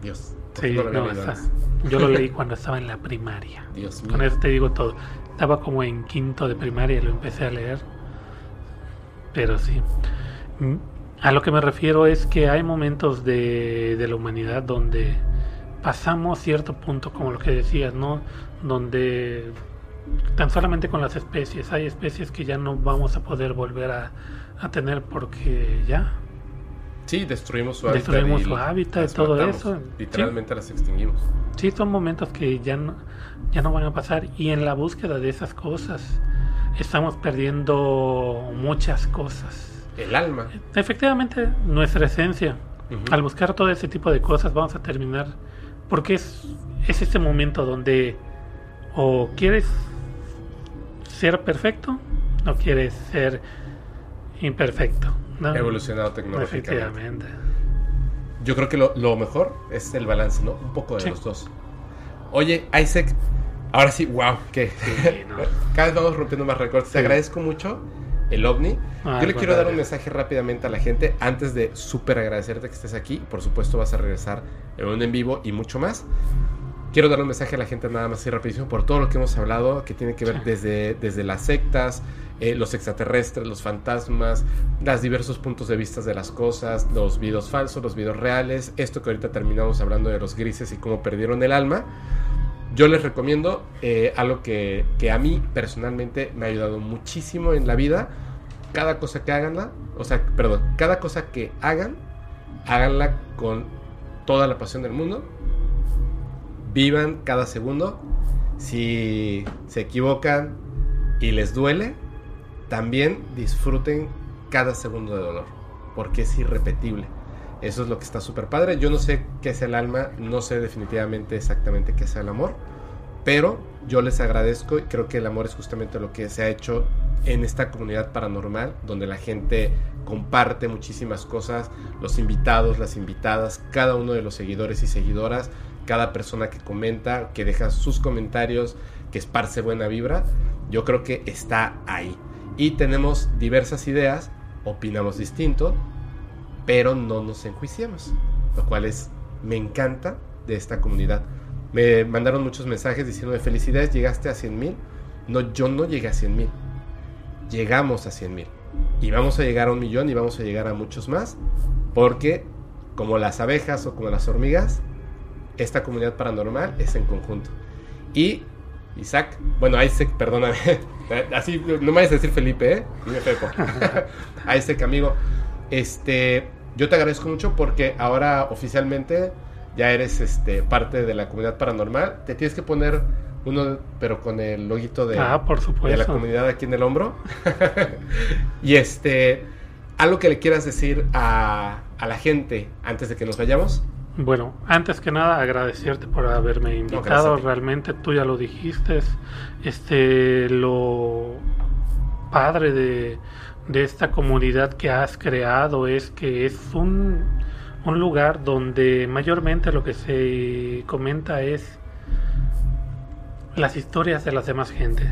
Dios. ¿por qué Sí, no no, yo lo leí cuando estaba en la primaria. Dios mío. Con eso te digo todo. Estaba como en quinto de primaria y lo empecé a leer. Pero sí. A lo que me refiero es que hay momentos de, de la humanidad donde pasamos cierto punto, como lo que decías, ¿no? Donde tan solamente con las especies, hay especies que ya no vamos a poder volver a, a tener porque ya Sí, destruimos su Destruimos hábitat. y su hábitat y todo matamos. eso. Literalmente las extinguimos. Sí, son momentos que ya no, ya no van a pasar y en la búsqueda de esas cosas estamos perdiendo muchas cosas. El alma. Efectivamente, nuestra esencia. Al buscar todo ese tipo de cosas vamos a terminar porque es, es este momento donde o quieres ser perfecto o quieres ser imperfecto. ¿no? Evolucionado tecnológicamente. Efectivamente. Yo creo que lo, lo mejor es el balance, ¿no? Un poco de Sí. los dos. Oye, Isaac, ahora sí, wow, que cada vez vamos rompiendo más récords. Te agradezco mucho el ovni. Ah, Yo le quiero dar un mensaje rápidamente a la gente antes de súper agradecerte que estés aquí. Por supuesto, vas a regresar en un en vivo y mucho más. Quiero dar un mensaje a la gente nada más así rapidísimo por todo lo que hemos hablado, que tiene que ver desde, desde las sectas, eh, los extraterrestres, los fantasmas, los diversos puntos de vista de las cosas, los videos falsos, los videos reales, esto que ahorita terminamos hablando de los grises y cómo perdieron el alma. Yo les recomiendo eh, algo que, que a mí personalmente me ha ayudado muchísimo en la vida. Cada cosa que haganla, o sea, perdón, cada cosa que hagan, háganla con toda la pasión del mundo. Vivan cada segundo. Si se equivocan y les duele, también disfruten cada segundo de dolor, porque es irrepetible. Eso es lo que está súper padre. Yo no sé qué es el alma, no sé definitivamente exactamente qué es el amor, pero yo les agradezco y creo que el amor es justamente lo que se ha hecho en esta comunidad paranormal, donde la gente comparte muchísimas cosas, los invitados, las invitadas, cada uno de los seguidores y seguidoras, cada persona que comenta, que deja sus comentarios, que esparce buena vibra, yo creo que está ahí. Y tenemos diversas ideas, opinamos distinto, pero no nos enjuiciamos, lo cual es, me encanta de esta comunidad. Me mandaron muchos mensajes diciendo de felicidades, llegaste a 100 mil. No, yo no llegué a 100 mil. Llegamos a 100 mil. Y vamos a llegar a un millón y vamos a llegar a muchos más. Porque como las abejas o como las hormigas, esta comunidad paranormal es en conjunto. Y Isaac, bueno, Isaac, perdóname. Así, no me vayas a decir Felipe, ¿eh? Dime Pepo. Isaac, amigo. Este, yo te agradezco mucho porque ahora oficialmente ya eres este, parte de la comunidad paranormal. Te tienes que poner uno, pero con el loguito de, Ah, por supuesto. de la comunidad aquí en el hombro. y este, algo que le quieras decir a, a la gente antes de que nos vayamos. Bueno, antes que nada agradecerte por haberme invitado. Realmente tú ya lo dijiste. Este, lo padre de, de esta comunidad que has creado es que es un, un lugar donde mayormente lo que se comenta es las historias de las demás gentes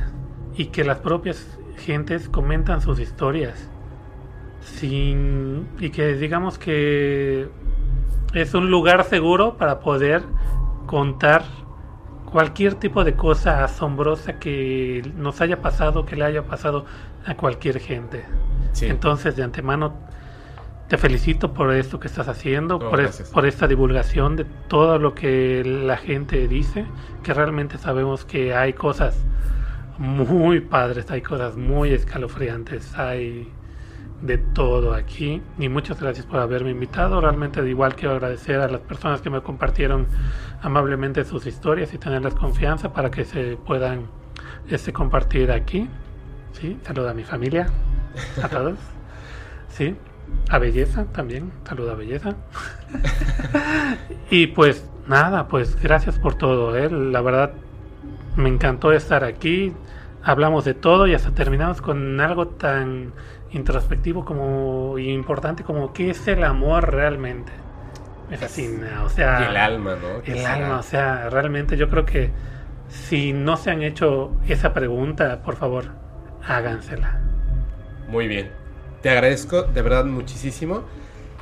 y que las propias gentes comentan sus historias sin y que digamos que es un lugar seguro para poder contar cualquier tipo de cosa asombrosa que nos haya pasado, que le haya pasado a cualquier gente. Sí. Entonces, de antemano, te felicito por esto que estás haciendo, es- por esta divulgación de todo lo que la gente dice, que realmente sabemos que hay cosas muy padres, hay cosas muy escalofriantes, hay de todo aquí. Y muchas gracias por haberme invitado. Realmente, de igual quiero agradecer a las personas que me compartieron amablemente sus historias y tenerles confianza para que se puedan este, compartir aquí. Sí, saluda a mi familia, a todos. Sí, a Belleza también, saluda a Belleza. y pues nada, pues gracias por todo. ¿eh? La verdad, me encantó estar aquí. Hablamos de todo y hasta terminamos con algo tan introspectivo como importante como qué es el amor realmente. Me fascina, o sea, Y el alma, ¿no? ¿Qué El será? alma, o sea, realmente yo creo que si no se han hecho esa pregunta, por favor, hágansela. Muy bien. Te agradezco de verdad muchísimo.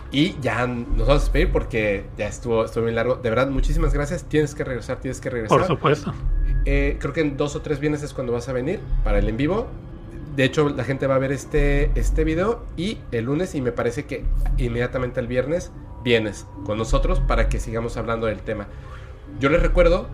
Y ya nos vamos a despedir porque ya estuvo, estuvo bien largo. De verdad, muchísimas gracias. Tienes que regresar, tienes que regresar. Por supuesto. Eh, creo que en dos o tres viernes es cuando vas a venir para el en vivo. De hecho, la gente va a ver este, este video y el lunes y me parece que inmediatamente el viernes vienes con nosotros para que sigamos hablando del tema. Yo les recuerdo,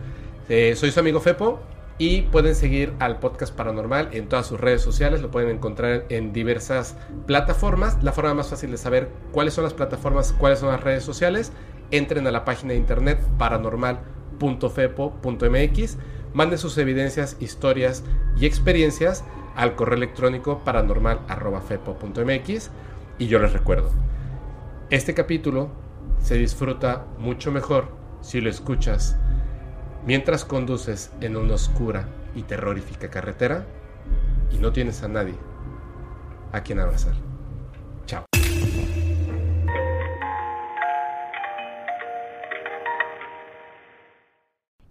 eh, soy su amigo Fepo y pueden seguir al podcast paranormal en todas sus redes sociales, lo pueden encontrar en diversas plataformas. La forma más fácil de saber cuáles son las plataformas, cuáles son las redes sociales, entren a la página de internet paranormal.fepo.mx, manden sus evidencias, historias y experiencias al correo electrónico paranormal.fepo.mx y yo les recuerdo, este capítulo se disfruta mucho mejor si lo escuchas mientras conduces en una oscura y terrorífica carretera y no tienes a nadie a quien abrazar. Chao.